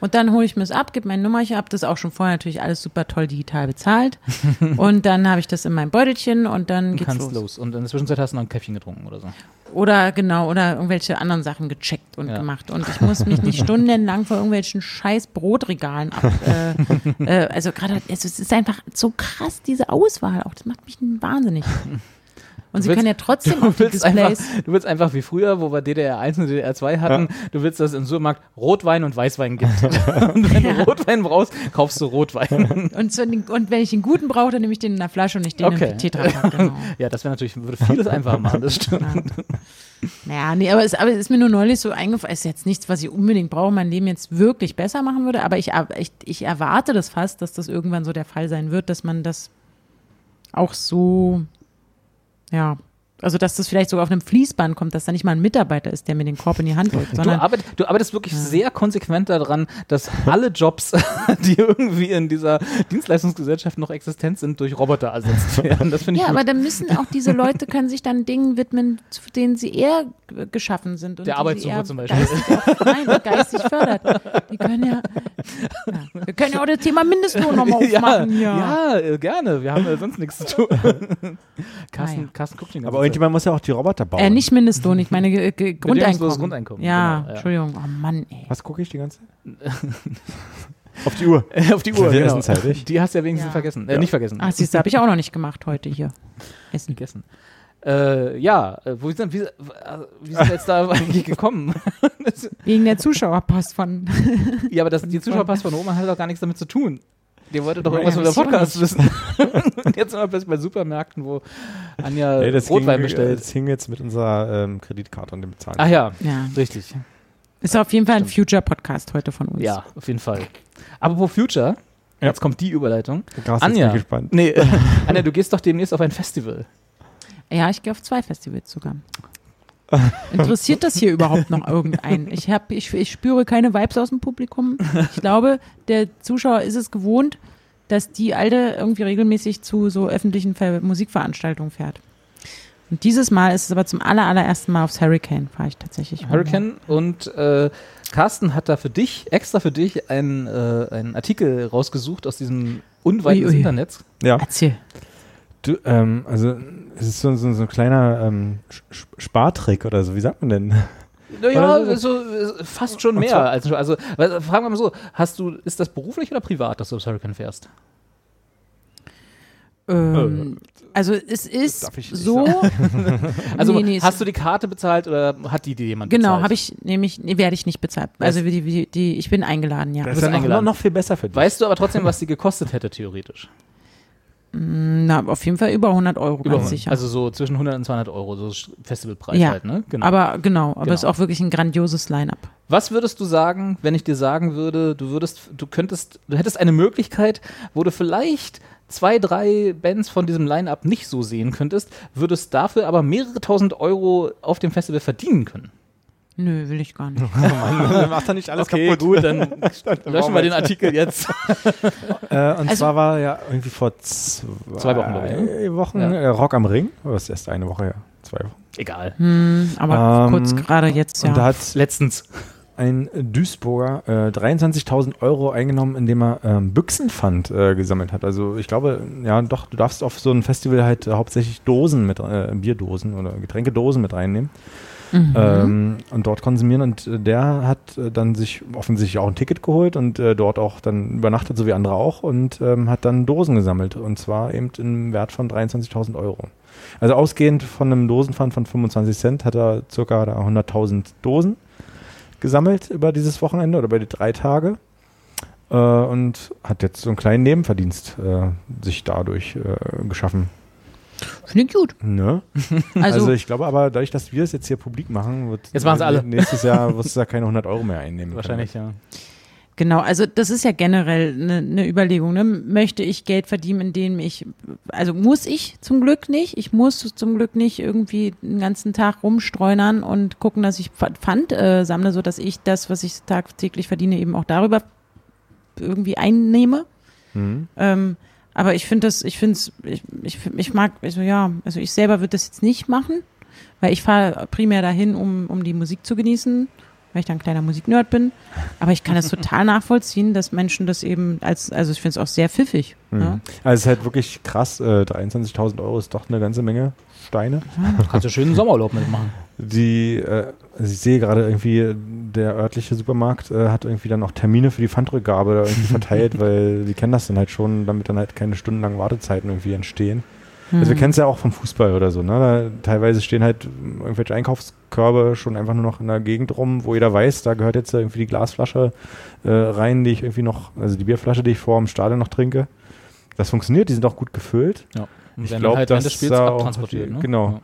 Und dann hole ich mir es ab, gebe mein Nummerchen ab, das ist auch schon vorher natürlich alles super toll digital bezahlt. und dann habe ich das in meinem Beutelchen und dann Du geht's kannst los. los. Und in der Zwischenzeit hast du noch ein Käffchen getrunken oder so. Oder genau, oder irgendwelche anderen Sachen gecheckt und Ja. gemacht. Und ich muss mich nicht stundenlang vor irgendwelchen scheiß Brotregalen ab. Äh, äh, also gerade, es ist einfach so krass, diese Auswahl auch. Das macht mich wahnsinnig. Und sie willst- können ja trotzdem Du auf die willst, einfach, Displays. du willst einfach wie früher, wo wir DDR 1 und DDR 2 hatten, du willst, dass es im Supermarkt Rotwein und Weißwein gibt. und wenn du Rotwein brauchst, kaufst du Rotwein. Und, so, und wenn ich den guten brauche, dann nehme ich den in der Flasche und nicht den Okay. im Tetrapack. Genau. ja, das wäre natürlich, würde vieles einfacher machen, das stimmt. Naja, nee, aber es, aber es ist mir nur neulich so eingefallen, ist jetzt nichts, was ich unbedingt brauche, mein Leben jetzt wirklich besser machen würde, aber ich, ich, ich erwarte das fast, dass das irgendwann so der Fall sein wird, dass man das auch so, ja, also dass das vielleicht sogar auf einem Fließband kommt, dass da nicht mal ein Mitarbeiter ist, der mir den Korb in die Hand drückt, Du, sondern arbeit, du arbeitest wirklich sehr konsequent daran, dass alle Jobs, die irgendwie in dieser Dienstleistungsgesellschaft noch existent sind, durch Roboter ersetzt werden. Das finde ich ja, gut. aber dann müssen auch diese Leute können sich dann Dingen widmen, zu denen sie eher geschaffen sind. Und Der Arbeitssuche zum Beispiel. Geistig auch, nein, geistig fördert. Die können ja, ja, wir können ja auch das Thema Mindestlohn nochmal ja, aufmachen hier. ja, äh, gerne. Wir haben ja sonst nichts zu tun. Carsten. Carsten guckt den Aber irgendjemand muss ja auch die Roboter bauen. Äh, nicht Mindestlohn, ich meine ge Bedingungsloses Grundeinkommen. Grundeinkommen, Ja, genau, ja. Entschuldigung. Oh Mann, ey. Was gucke ich die ganze Zeit? Auf die Uhr. Auf die Uhr, Wir genau. Die hast du ja wenigstens Ja. vergessen. Äh, Nicht vergessen. Ach, siehst du, habe ich auch noch nicht gemacht heute hier. Essen. vergessen. Äh, ja, äh, wo sind, wie, äh, wie sind wir jetzt da eigentlich gekommen? Wegen der Zuschauerpost von. ja, aber das, die Zuschauerpass von Oma hat doch gar nichts damit zu tun. Die wollte doch irgendwas der auch Podcast wissen. Und jetzt sind wir plötzlich bei Supermärkten, wo Anja Nee, das Rotwein ging, bestellt. Das hing jetzt mit unserer ähm, Kreditkarte und dem Bezahlen. Ach ja, Ja. richtig. Ist auf jeden Fall ein Future-Podcast heute von uns. Ja, auf jeden Fall. Apropos Future, Ja. jetzt kommt die Überleitung. Krass, Anja. jetzt bin ich gespannt. Nee, Anja, du gehst doch demnächst auf ein Festival. Ja, ich gehe auf zwei Festivals sogar. Interessiert das hier überhaupt noch irgendeinen? Ich, hab, ich, ich spüre keine Vibes aus dem Publikum. Ich glaube, der Zuschauer ist es gewohnt, dass die Alte irgendwie regelmäßig zu so öffentlichen Ver Musikveranstaltungen fährt. Und dieses Mal ist es aber zum aller, allerersten Mal aufs Hurricane, fahre ich tatsächlich. Hurricane und äh, Carsten hat da für dich, extra für dich, einen, äh, einen Artikel rausgesucht aus diesem unweiten. Internet. Ja, Erzähl. Du, ähm, also es ist so, so, so ein kleiner ähm, Spartrick oder so, wie sagt man denn? Naja, so, äh, fast schon mehr. Als, also, weil, fragen wir mal so, hast du, ist das beruflich oder privat, dass du aufs Hurricane fährst? Ähm, also es ist so. Also Nee, nee, hast du die Karte bezahlt oder hat die dir jemand Genau, bezahlt? habe ich nämlich, nee, werde ich nicht bezahlt. Also die, die, die, ich bin eingeladen, ja. Das ist ja noch, noch viel besser für dich. Weißt du aber trotzdem, was die gekostet hätte, theoretisch? Na, auf jeden Fall über 100 Euro, ganz Über- sicher. Also so zwischen 100 und 200 Euro, so Festivalpreis Ja, halt, ne? Genau. aber genau, aber Genau. es ist auch wirklich ein grandioses Line-up. Was würdest du sagen, wenn ich dir sagen würde, du würdest, du könntest, du hättest eine Möglichkeit, wo du vielleicht zwei, drei Bands von diesem Line-Up nicht so sehen könntest, würdest dafür aber mehrere tausend Euro auf dem Festival verdienen können. Nö, will ich gar nicht. Macht er nicht alles kaputt. gut, dann löschen wir den Artikel jetzt. Äh, und Also- zwar war ja irgendwie vor zwei, Zwei Wochen, ich, Wochen Ja. äh, Rock am Ring. Oder ist erst eine Woche her? Zwei Wochen. Egal. Hm, aber Ähm, kurz gerade jetzt, ja. Und da hat Letztens. ein Duisburger äh, 23.000 Euro eingenommen, indem er ähm, Büchsenpfand äh, gesammelt hat. Also ich glaube, ja doch, du darfst auf so ein Festival halt äh, hauptsächlich Dosen mit, äh, Bierdosen oder Getränkedosen mit reinnehmen Mhm. ähm, und dort konsumieren. Und äh, der hat äh, dann sich offensichtlich auch ein Ticket geholt und äh, dort auch dann übernachtet, so wie andere auch, und ähm, hat dann Dosen gesammelt. Und zwar eben im Wert von 23.000 Euro. Also ausgehend von einem Dosenpfand von 25 Cent hat er circa da 100.000 Dosen gesammelt über dieses Wochenende oder über die drei Tage. Äh, und hat jetzt so einen kleinen Nebenverdienst äh, sich dadurch äh, geschaffen. Finde ich gut. Ne? Also, Also, ich glaube aber, dadurch, dass wir es jetzt hier publik machen, wird Jetzt machen alle. nächstes Jahr wirst du da keine 100 Euro mehr einnehmen. Wahrscheinlich, ja. Genau, also das ist ja generell eine ne Überlegung. Ne? Möchte ich Geld verdienen, indem ich, also muss ich zum Glück nicht. Ich muss zum Glück nicht irgendwie den ganzen Tag rumstreunern und gucken, dass ich Pfand äh, sammle, so dass ich das, was ich tagtäglich verdiene, eben auch darüber irgendwie einnehme. Mhm. Ähm, aber ich finde das, ich finde es, ich, ich, ich mag, also ja, also ich selber würde das jetzt nicht machen, weil ich fahre primär dahin, um, um die Musik zu genießen weil ich dann ein kleiner Musiknerd bin. Aber ich kann es total nachvollziehen, dass Menschen das eben als, also ich finde es auch sehr pfiffig. Mhm. Ja? Also es ist halt wirklich krass, äh, 23.000 Euro ist doch eine ganze Menge Steine. Ja. Kannst du schönen Sommerurlaub mitmachen. Die, äh, also ich sehe gerade irgendwie, der örtliche Supermarkt äh, hat irgendwie dann auch Termine für die Pfandrückgabe da irgendwie verteilt, weil die kennen das dann halt schon, damit dann halt keine stundenlangen Wartezeiten irgendwie entstehen. Also wir hm. kennen es ja auch vom Fußball oder so. Ne? Da, teilweise stehen halt irgendwelche Einkaufskörbe schon einfach nur noch in der Gegend rum, wo jeder weiß, da gehört jetzt irgendwie die Glasflasche äh, rein, die ich irgendwie noch, also die Bierflasche, die ich vor dem Stadion noch trinke. Das funktioniert, die sind auch gut gefüllt. Ja. Und ich glaube, halt, das Spiels da abtransportiert. Ne? Genau. Ja.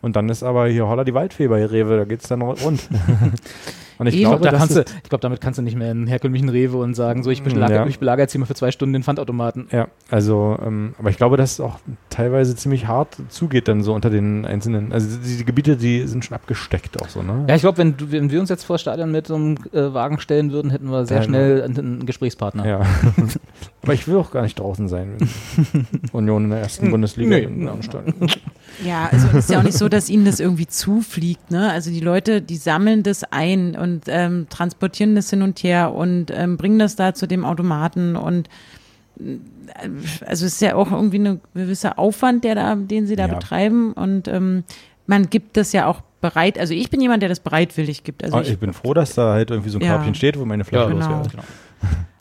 Und dann ist aber hier Holla die Waldfee bei Rewe, da geht es dann rund. Und ich, glaube, da kannst du, ich glaube, damit kannst du nicht mehr in herkömmlichen Rewe und sagen, so, ich belagere, ja. ich belagere jetzt hier mal für zwei Stunden den Pfandautomaten. Ja, also, ähm, aber ich glaube, dass es auch teilweise ziemlich hart zugeht dann so unter den einzelnen, also die, die Gebiete, die sind schon abgesteckt auch so, ne? Ja, ich glaube, wenn, wenn wir uns jetzt vor das Stadion mit so einem äh, Wagen stellen würden, hätten wir sehr ja, schnell einen, einen, Gesprächspartner. Ja. aber ich will auch gar nicht draußen sein. Union in der ersten Bundesliga. Nee, in ja, also es ist ja auch nicht so, dass ihnen das irgendwie zufliegt, ne? Also die Leute, die sammeln das ein und ähm, transportieren das hin und her und ähm, bringen das da zu dem Automaten und äh, also es ist ja auch irgendwie ein gewisser Aufwand, der da, den sie da ja. betreiben und ähm, man gibt das ja auch bereit, also ich bin jemand, der das bereitwillig gibt. Also oh, ich, ich, bin froh, dass da halt irgendwie so ein ja. Körbchen steht, wo meine Flasche ja, genau. Genau.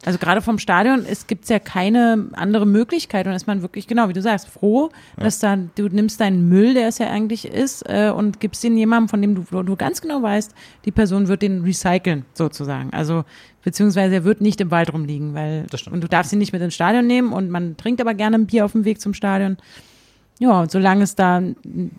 Also gerade vom Stadion, es gibt ja keine andere Möglichkeit und ist man wirklich, genau wie du sagst, froh, ja. dass da, du nimmst deinen Müll, der es ja eigentlich ist, äh, und gibst den jemandem, von dem du, du ganz genau weißt, die Person wird den recyceln, sozusagen. Also, beziehungsweise er wird nicht im Wald rumliegen, weil, und du darfst ihn nicht mit ins Stadion nehmen und man trinkt aber gerne ein Bier auf dem Weg zum Stadion. Ja, und solange es da,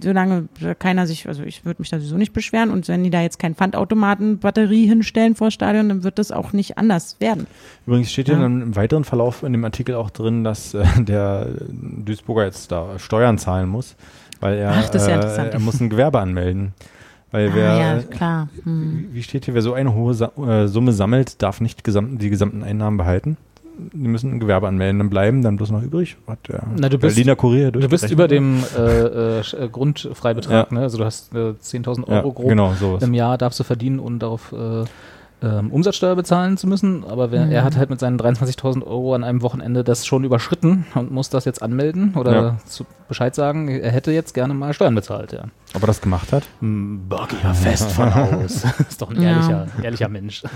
solange keiner sich, also ich würde mich da sowieso nicht beschweren und wenn die da jetzt kein Pfandautomaten-Batterie hinstellen vor Stadion, dann wird das auch nicht anders werden. Übrigens steht ja dann im weiteren Verlauf in dem Artikel auch drin, dass äh, der Duisburger jetzt da Steuern zahlen muss, weil er, Ach, ja äh, er muss ein Gewerbe anmelden. Weil ah, wer, ja, klar. Hm. wie steht hier, wer so eine hohe Sa äh, Summe sammelt, darf nicht gesamten, die gesamten Einnahmen behalten die müssen ein Gewerbe anmelden, dann bleiben dann bloß noch übrig. Hat der Na, du bist, Berliner Kurier Du bist über dem äh, äh, Grundfreibetrag, ja. ne? also du hast äh, 10.000 Euro ja, grob genau, im Jahr darfst du verdienen, um darauf äh, ähm, Umsatzsteuer bezahlen zu müssen, aber wer, mhm. er hat halt mit seinen 23.000 Euro an einem Wochenende das schon überschritten und muss das jetzt anmelden oder ja. zu Bescheid sagen, er hätte jetzt gerne mal Steuern bezahlt, ja. Ob er das gemacht hat? Hm, ja fest von aus. ist doch ein ehrlicher, ehrlicher Mensch.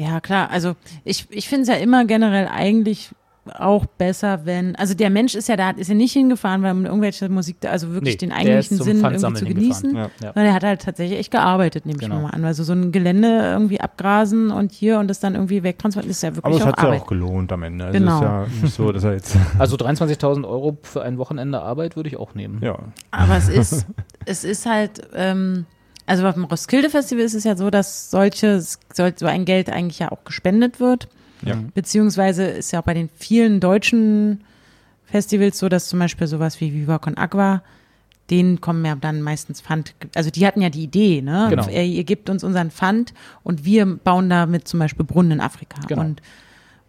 Ja, klar. Also ich, ich finde es ja immer generell eigentlich auch besser, wenn, also der Mensch ist ja da, ist ja nicht hingefahren, weil man irgendwelche Musik, also wirklich nee, den eigentlichen Sinn irgendwie zu genießen, ja, ja. sondern er hat halt tatsächlich echt gearbeitet, nehme genau. ich mal an. Also so ein Gelände irgendwie abgrasen und hier und das dann irgendwie wegtransportieren, ist ja wirklich Aber es hat sich ja auch gelohnt am Ende. Also genau. Ja so, dass er jetzt also 23.000 Euro für ein Wochenende Arbeit würde ich auch nehmen. Ja. Aber es ist, es ist halt, ähm, also beim Roskilde Festival ist es ja so, dass solches, so ein Geld eigentlich ja auch gespendet wird. Ja. Beziehungsweise ist ja auch bei den vielen deutschen Festivals so, dass zum Beispiel sowas wie Viva Con Aqua, denen kommen ja dann meistens Pfand, also die hatten ja die Idee, ne? Genau. Ihr, ihr gebt uns unseren Pfand und wir bauen damit zum Beispiel Brunnen in Afrika. Genau. Und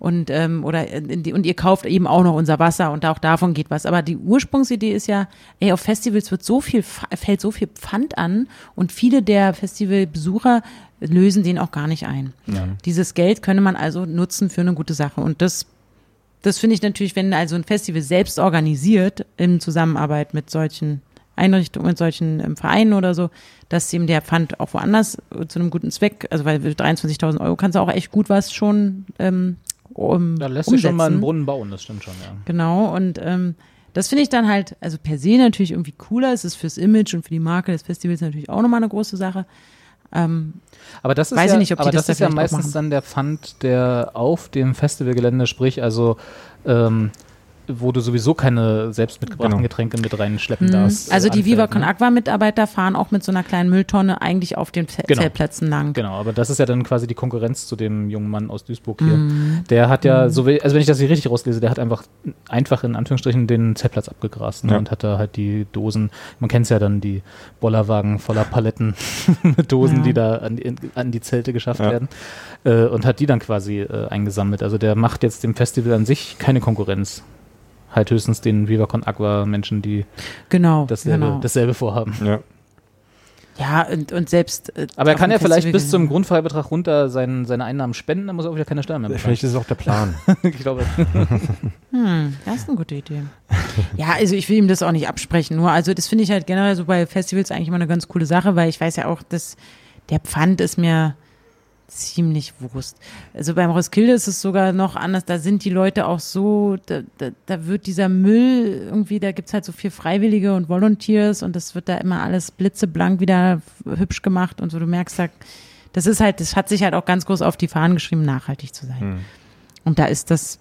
und ähm, oder die, und ihr kauft eben auch noch unser Wasser und auch davon geht was. Aber die Ursprungsidee ist ja, ey, auf Festivals wird so viel fällt so viel Pfand an und viele der Festivalbesucher lösen den auch gar nicht ein. Ja. Dieses Geld könne man also nutzen für eine gute Sache und das das finde ich natürlich, wenn also ein Festival selbst organisiert in Zusammenarbeit mit solchen Einrichtungen, mit solchen ähm, Vereinen oder so, dass eben der Pfand auch woanders zu einem guten Zweck, also weil 23.000 Euro kannst du auch echt gut was schon ähm, um, Da lässt sich schon mal einen Brunnen bauen, das stimmt schon, ja. Genau, und ähm, das finde ich dann halt, also per se natürlich irgendwie cooler. Es ist fürs Image und für die Marke des Festivals natürlich auch nochmal eine große Sache. Ähm, aber das ist ja, nicht, ob aber das, das ist ja meistens dann der Pfand, der auf dem Festivalgelände, sprich also ähm, wo du sowieso keine selbst mitgebrachten genau. Getränke mit reinschleppen mhm. darfst. Also die Viva Con ne? Aqua Mitarbeiter fahren auch mit so einer kleinen Mülltonne eigentlich auf den Ze genau. Zeltplätzen lang. Genau, aber das ist ja dann quasi die Konkurrenz zu dem jungen Mann aus Duisburg hier. Mhm. Der hat ja, mhm. so wie, also wenn ich das hier richtig rauslese, der hat einfach einfach in Anführungsstrichen den Zeltplatz abgegrast ne, ja. und hat da halt die Dosen, man kennt es ja dann, die Bollerwagen voller Paletten mit Dosen, ja. die da an die, an die Zelte geschafft ja. werden äh, und hat die dann quasi äh, eingesammelt. Also der macht jetzt dem Festival an sich keine Konkurrenz halt höchstens den Viva Con Aqua Menschen, die genau, dasselbe, genau. dasselbe vorhaben. Ja. Ja, und, und selbst. Äh, Aber er kann ja vielleicht bis zum Grundfreibetrag runter sein, seine Einnahmen spenden, dann muss er auch wieder keine Steuern mehr bezahlen. Vielleicht ist es auch der Plan. ich glaube. hm, das ist eine gute Idee. Ja, also ich will ihm das auch nicht absprechen, nur, also das finde ich halt generell so bei Festivals eigentlich immer eine ganz coole Sache, weil ich weiß ja auch, dass der Pfand ist mir ziemlich Wurst. Also beim Roskilde ist es sogar noch anders. Da sind die Leute auch so, da, da, da wird dieser Müll irgendwie, da gibt es halt so viel Freiwillige und Volunteers und das wird da immer alles blitzeblank wieder hübsch gemacht und so. Du merkst da, das ist halt, das hat sich halt auch ganz groß auf die Fahnen geschrieben, nachhaltig zu sein. Hm. Und da ist das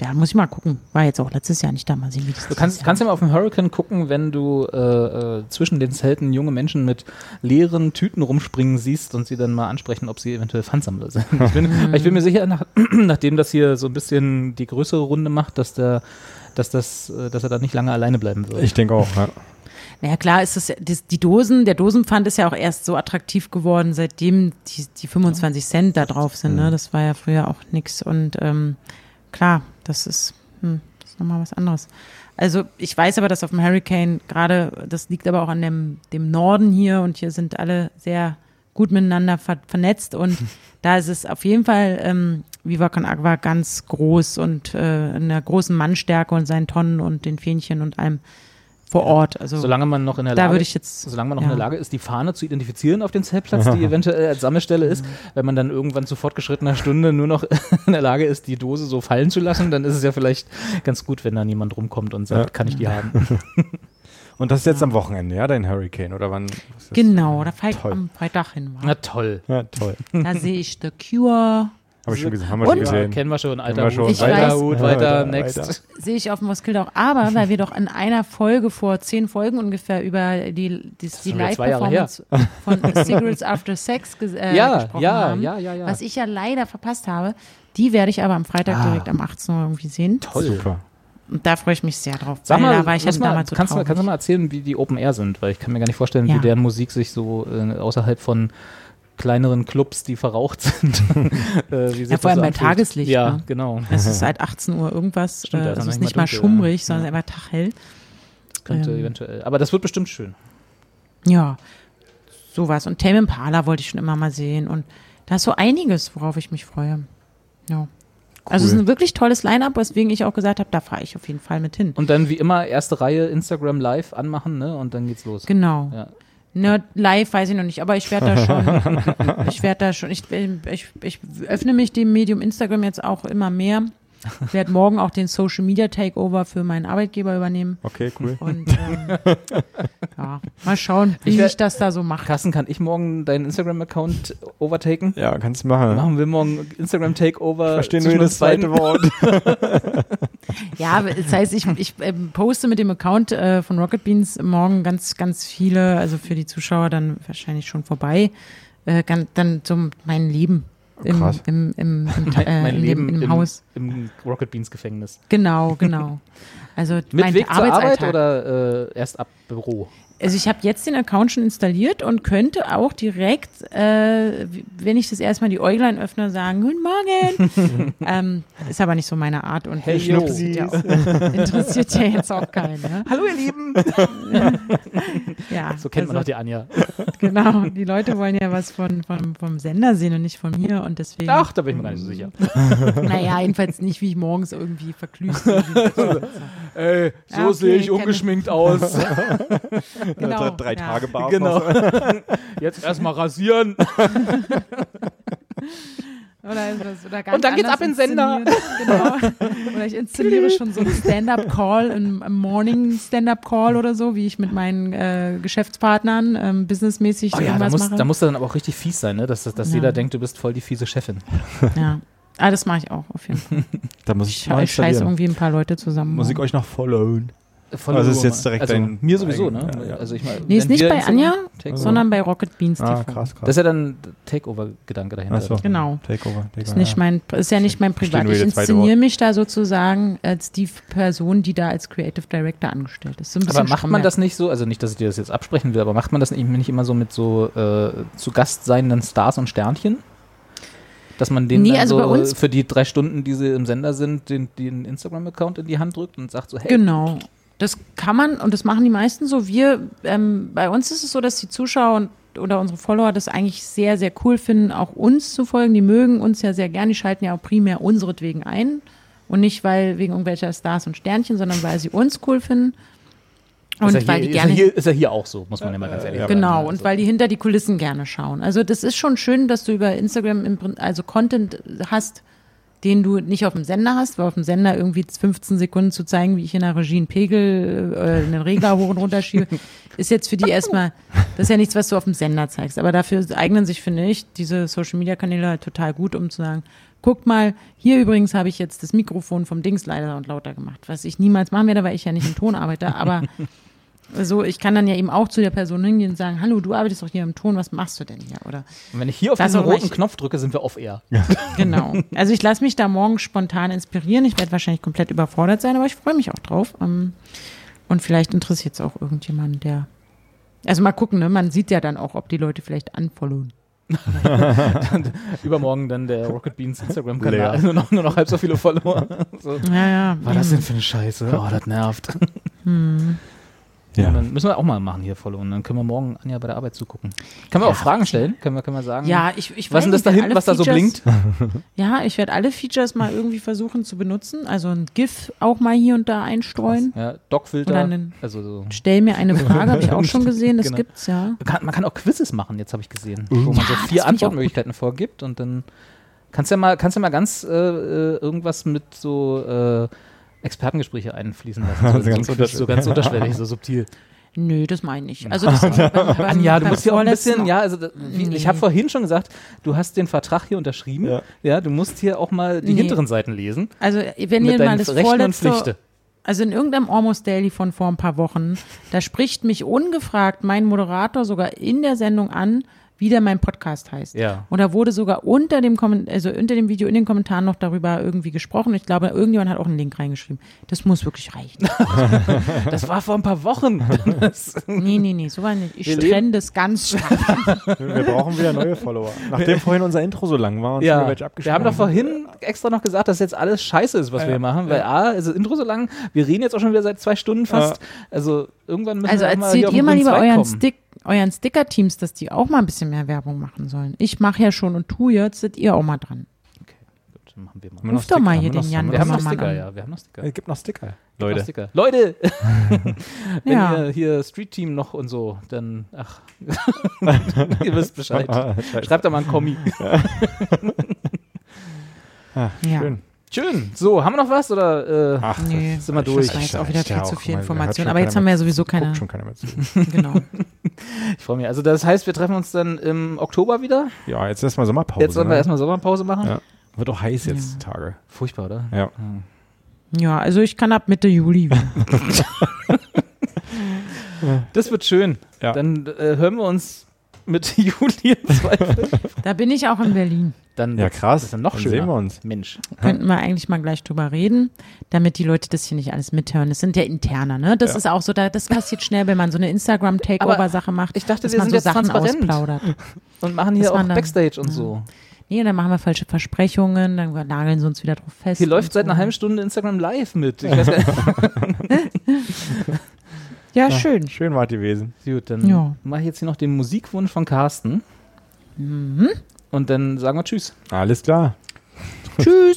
ja, muss ich mal gucken. War jetzt auch letztes Jahr nicht da. Mal sehen, wie das Du kannst, kannst ja mal auf dem Hurricane gucken, wenn du äh, äh, zwischen den Zelten junge Menschen mit leeren Tüten rumspringen siehst und sie dann mal ansprechen, ob sie eventuell Pfandsammler sind. Ich bin, ich bin mir sicher, nach, nachdem das hier so ein bisschen die größere Runde macht, dass, der, dass, das, äh, dass er da nicht lange alleine bleiben wird. Ich denke auch, ja. Naja, klar ist es, die Dosen, der Dosenpfand ist ja auch erst so attraktiv geworden, seitdem die, die 25 Cent da drauf sind. Ne? Mhm. Das war ja früher auch nix. Und ähm, klar, das ist, hm, das ist nochmal was anderes. Also ich weiß aber, dass auf dem Hurricane gerade, das liegt aber auch an dem, dem Norden hier und hier sind alle sehr gut miteinander ver vernetzt und da ist es auf jeden Fall ähm, Viva Con Agua ganz groß und äh, in der großen Mannstärke und seinen Tonnen und den Fähnchen und allem vor Ort. Also solange man noch in der Lage, jetzt, solange man noch ja. in der Lage ist, die Fahne zu identifizieren auf dem Zeltplatz, die eventuell als Sammelstelle ist, mhm. wenn man dann irgendwann zu fortgeschrittener Stunde nur noch in der Lage ist, die Dose so fallen zu lassen, dann ist es ja vielleicht ganz gut, wenn da niemand rumkommt und sagt, ja. kann ich die haben. Und das ist jetzt am Wochenende, ja, dein Hurricane, oder wann? Genau, da fahre ich am Freitag hin. Na toll. Ja, toll. Da sehe ich The Cure, hab ich schon gesehen, haben wir schon gesehen. kennen wir schon, alter wir schon. Ich weiter, weiß, Hut, weiter, next. Sehe ich auf dem Moskilde auch. Aber, weil wir doch in einer Folge vor zehn Folgen ungefähr über die, die, die Live-Performance von Cigarettes After Sex äh, ja, gesprochen ja, haben, ja, ja, ja. was ich ja leider verpasst habe, die werde ich aber am Freitag ah. direkt um 18 Uhr irgendwie sehen. Toll. Super. Und da freue ich mich sehr drauf. Sag mal, da war ich ja mal, damals so kannst, kannst du mal erzählen, wie die Open Air sind? Weil ich kann mir gar nicht vorstellen, ja. wie deren Musik sich so äh, außerhalb von kleineren Clubs, die verraucht sind. äh, ja, vor allem bei Tageslicht. Ja, ne? genau. Es ist seit 18 Uhr irgendwas. Stimmt, äh, es ist nicht mal dunkel, schummrig, ja. sondern ja. einfach taghell. Das könnte ähm, eventuell. Aber das wird bestimmt schön. Ja, sowas. Und Tame Impala wollte ich schon immer mal sehen. Und da ist so einiges, worauf ich mich freue. Ja. Cool. Also es ist ein wirklich tolles Line-Up, weswegen ich auch gesagt habe, da fahre ich auf jeden Fall mit hin. Und dann wie immer erste Reihe Instagram Live anmachen, ne? Und dann geht's los. Genau. Ja. Ne, live weiß ich noch nicht, aber ich werde da schon, ich werde da schon, ich, ich, ich öffne mich dem Medium Instagram jetzt auch immer mehr. Ich werde morgen auch den Social Media Takeover für meinen Arbeitgeber übernehmen. Okay, cool. Und ähm, ja, mal schauen, wie ich, ich das da so mache. Carsten, kann ich morgen deinen Instagram-Account overtaken? Ja, kannst du machen. Machen wir morgen Instagram Takeover. Verstehen nur das zweite Wort. ja, das heißt, ich, ich äh, poste mit dem Account äh, von Rocket Beans morgen ganz, ganz viele, also für die Zuschauer dann wahrscheinlich schon vorbei, äh, dann so mein Leben im, Krass. im, im, im, äh, mein Leben im, im Haus. Im Rocket Beans Gefängnis. Genau, genau. Also Mit mein Weg zur Arbeit oder äh, erst ab Büro? Also ich habe jetzt den Account schon installiert und könnte auch direkt, äh, wenn ich das erstmal die Äuglein öffne, sagen, Guten Morgen. ähm, ist aber nicht so meine Art und hey, interessiert, ja interessiert ja jetzt auch keinen. Ne? Hallo ihr Lieben. ja, so kennt also, man doch die Anja. genau, die Leute wollen ja was von, von, vom Sender sehen und nicht von mir und deswegen. Ach, da bin ich mir gar nicht so sicher. naja, jedenfalls nicht, wie ich morgens irgendwie verklüßt Ey, so okay, sehe ich ungeschminkt aus. Genau, drei ja. Tage Bart. Genau. Jetzt erstmal rasieren. Oder, oder und dann geht's ab in den Sender. Genau. Oder ich inszeniere schon so einen Stand-up-Call, einen Morning-Stand-up-Call oder so, wie ich mit meinen äh, Geschäftspartnern ähm, businessmäßig oh, ja, irgendwas da muss, mache. Da musst du dann aber auch richtig fies sein, ne? dass, dass ja. jeder denkt, du bist voll die fiese Chefin. Ja. Ah, das mache ich auch auf jeden Fall. da muss ich, ich, ich scheiße irgendwie ein paar Leute zusammen. Muss ich euch noch followen? Follow also ist jetzt direkt also dein mir sowieso, ne? Ja, ja. Also ich mein, nee, ist nicht bei Anja, Takeover. sondern bei Rocket Beans ah, TV. krass, krass. Das ist ja dann Takeover-Gedanke dahinter. So. Genau. Takeover, Takeover. Ist, nicht mein, ist ja nicht mein Privat. Ich inszeniere mich da sozusagen als die Person, die da als Creative Director angestellt ist. So aber macht man das nicht so, also nicht, dass ich dir das jetzt absprechen will, aber macht man das nicht immer so mit so äh, zu Gast seienden Stars und Sternchen? Dass man denen Nee, also bei so uns- für die drei Stunden, die sie im Sender sind, den, den Instagram-Account in die Hand drückt und sagt so, hey, Genau. Das kann man und das machen die meisten so. Wir, ähm, bei uns ist es so, dass die Zuschauer und, oder unsere Follower das eigentlich sehr, sehr cool finden, auch uns zu folgen. Die mögen uns ja sehr gern. Die schalten ja auch primär unseretwegen ein. Und nicht, weil wegen irgendwelcher Stars und Sternchen, sondern weil sie uns cool finden. Und ist, weil hier, die ist, gerne. ja hier, ist ja hier auch so, muss man ja mal ganz ehrlich sagen. Genau, Also, und weil die hinter die Kulissen gerne schauen. Also das ist schon schön, dass du über Instagram im, also Content hast, den du nicht auf dem Sender hast, weil auf dem Sender irgendwie 15 Sekunden zu zeigen, wie ich in der Regie einen Pegel, äh, einen Regler hoch und runter schiebe, ist jetzt für die erstmal, das ist ja nichts, was du auf dem Sender zeigst. Aber dafür eignen sich, finde ich, diese Social-Media-Kanäle halt total gut, um zu sagen, guck mal, hier übrigens habe ich jetzt das Mikrofon vom Dings leiser und lauter gemacht, was ich niemals machen werde, weil ich ja nicht im Ton arbeite, aber so, ich kann dann ja eben auch zu der Person hingehen und sagen, hallo, du arbeitest doch hier im Ton, was machst du denn hier? Oder Und wenn ich hier auf diesen roten ich- Knopf drücke, sind wir off-air. genau. Also ich lasse mich da morgen spontan inspirieren. Ich werde wahrscheinlich komplett überfordert sein, aber ich freue mich auch drauf. Ähm, Und vielleicht interessiert es auch irgendjemanden, der. Also mal gucken, ne? Man sieht ja dann auch, ob die Leute vielleicht unfollowen. Übermorgen dann der Rocket Beans Instagram-Kanal. Nur noch, nur noch halb so viele Follower. so. Ja, ja. Was das denn für eine Scheiße? Oh, das nervt. Ja. Ja. dann müssen wir auch mal machen hier followen. Dann können wir morgen Anja bei der Arbeit zugucken. Können wir auch Fragen stellen? Können wir, können wir sagen? Ja, ich, ich Was ist denn das da hinten, was da so Features- blinkt? Ja, ich werde alle Features mal irgendwie versuchen zu benutzen. Also ein GIF auch mal hier und da einstreuen. Ja, Doc-Filter. Also so. Stell mir eine Frage, habe ich auch schon gesehen, das Genau. gibt's ja. Man kann, man kann auch Quizzes machen, jetzt habe ich gesehen. Wo man so Ja, das vier Antwortmöglichkeiten vorgibt und dann kannst du ja mal, kannst du ja mal ganz äh, äh, irgendwas mit so äh, Expertengespräche einfließen lassen. So, Also so, ganz so, so ganz unterschwellig, so subtil. Nö, das meine ich. Also das beim, beim, Anja, du musst hier auch ein bisschen, ja, also wie, ich Nee. habe vorhin schon gesagt, du hast den Vertrag hier unterschrieben. Ja. Ja. du musst hier auch mal die Nee. hinteren Seiten lesen. Also wenn ihr mal das Rechten und vorletzte, Pflichten. also in irgendeinem Almost Daily von vor ein paar Wochen, da spricht mich ungefragt mein Moderator sogar in der Sendung an, wie der mein Podcast heißt. Ja. Und da wurde sogar unter dem Komment also unter dem Video in den Kommentaren noch darüber irgendwie gesprochen. Ich glaube, irgendjemand hat auch einen Link reingeschrieben. Das muss wirklich reichen. Das war vor ein paar Wochen. Nee, nee, nee, so war nicht. Ich Wir trenne das ganz stark. Wir brauchen wieder neue Follower. Nachdem vorhin unser Intro so lang war und ja, wieder welche abgeschrieben wir haben doch vorhin extra noch gesagt, dass jetzt alles scheiße ist, was wir hier machen, weil A, ist das Intro so lang, wir reden jetzt auch schon wieder seit zwei Stunden fast. Also irgendwann müssen Also wir mal erzählt hier auf ihr mal lieber euren, kommen. Stick, euren Sticker-Teams, dass die auch mal ein bisschen mehr Werbung machen sollen. Ich mache ja schon und tu jetzt, seid ihr auch mal dran. Gut, dann machen wir mal. wir noch Ruf doch mal hier den noch- Jan Wir haben noch Sticker, ja, wir haben noch Sticker. Es gibt noch Sticker. Noch Leute. Sticker. Leute, wenn Ja. ihr hier Street Team noch und so, dann, ach, ihr wisst Bescheid. Schreibt da mal einen Kommi. Ah, Ja. Schön. Schön. So, haben wir noch was oder äh, Ach, Nee, sind wir durch? Das war jetzt auch wieder viel ja zu viel Information. Aber jetzt haben wir ja sowieso keine. schon keiner mehr zu. Genau. ich freue mich. Also das heißt, wir treffen uns dann im Oktober wieder. Ja, jetzt erstmal Sommerpause. Jetzt sollen wir ne? erstmal Sommerpause machen. Ja. Wird auch heiß jetzt, die Tage. Furchtbar, oder? Ja. Ja, also ich kann ab Mitte Juli. Das wird schön. Ja. Dann äh, hören wir uns mit Juli Zweifel. Da bin ich auch in Berlin. Dann Ja, krass. Das ist dann noch Dann schöner. sehen wir uns. Mensch. Könnten wir eigentlich mal gleich drüber reden, damit die Leute das hier nicht alles mithören. Das sind ja interner, ne? Das Ja. ist auch so, da, das passiert schnell, wenn man so eine Instagram-Takeover-Sache macht. ich dachte, dass wir man sind so jetzt Sachen ausplaudert. Und machen hier auch dann- Backstage und ja. so. Nee, dann machen wir falsche Versprechungen, dann nageln sie uns wieder drauf fest. Hier läuft und seit so. einer halben Stunde Instagram live mit. Ich weiß gar nicht. Ja, schön. Schön war die gewesen. Gut, dann Ja. mache ich jetzt hier noch den Musikwunsch von Carsten. Mhm. Und dann sagen wir Tschüss. Alles klar. Tschüss.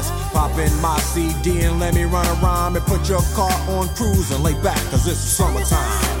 Pop in my CD and let me run around and put your car on cruise and lay back, cause it's summertime.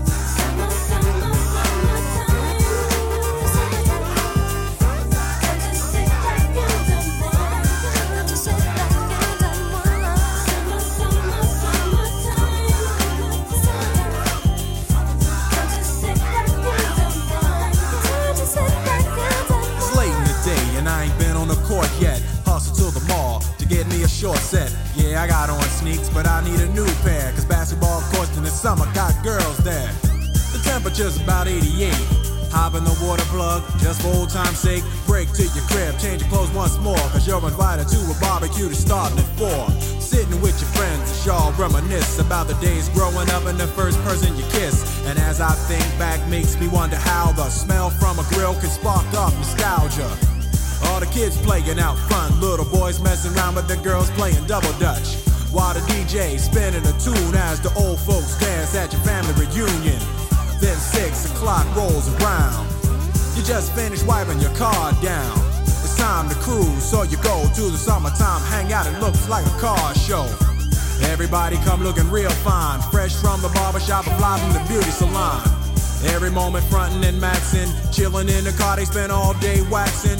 Pair. Cause basketball courts in the summer got girls there. The temperature's about 88. Hop in the water plug, just for old time's sake. Break to your crib, change your clothes once more. Cause you're invited to a barbecue to start at 4. Sitting with your friends as y'all reminisce about the days growing up and the first person you kiss. And as I think back, makes me wonder how the smell from a grill can spark up nostalgia. All the kids playing out front, little boys messing around with the girls playing double dutch. While the DJ spinning a tune as the old folks dance at your family reunion. Then six o'clock rolls around. You just finished wiping your car down. It's time to cruise, so you go to the summertime hangout. It looks like a car show. Everybody come looking real fine, fresh from the barbershop or fly from the beauty salon. Every moment frontin' and maxin', chillin' in the car they spend all day waxin',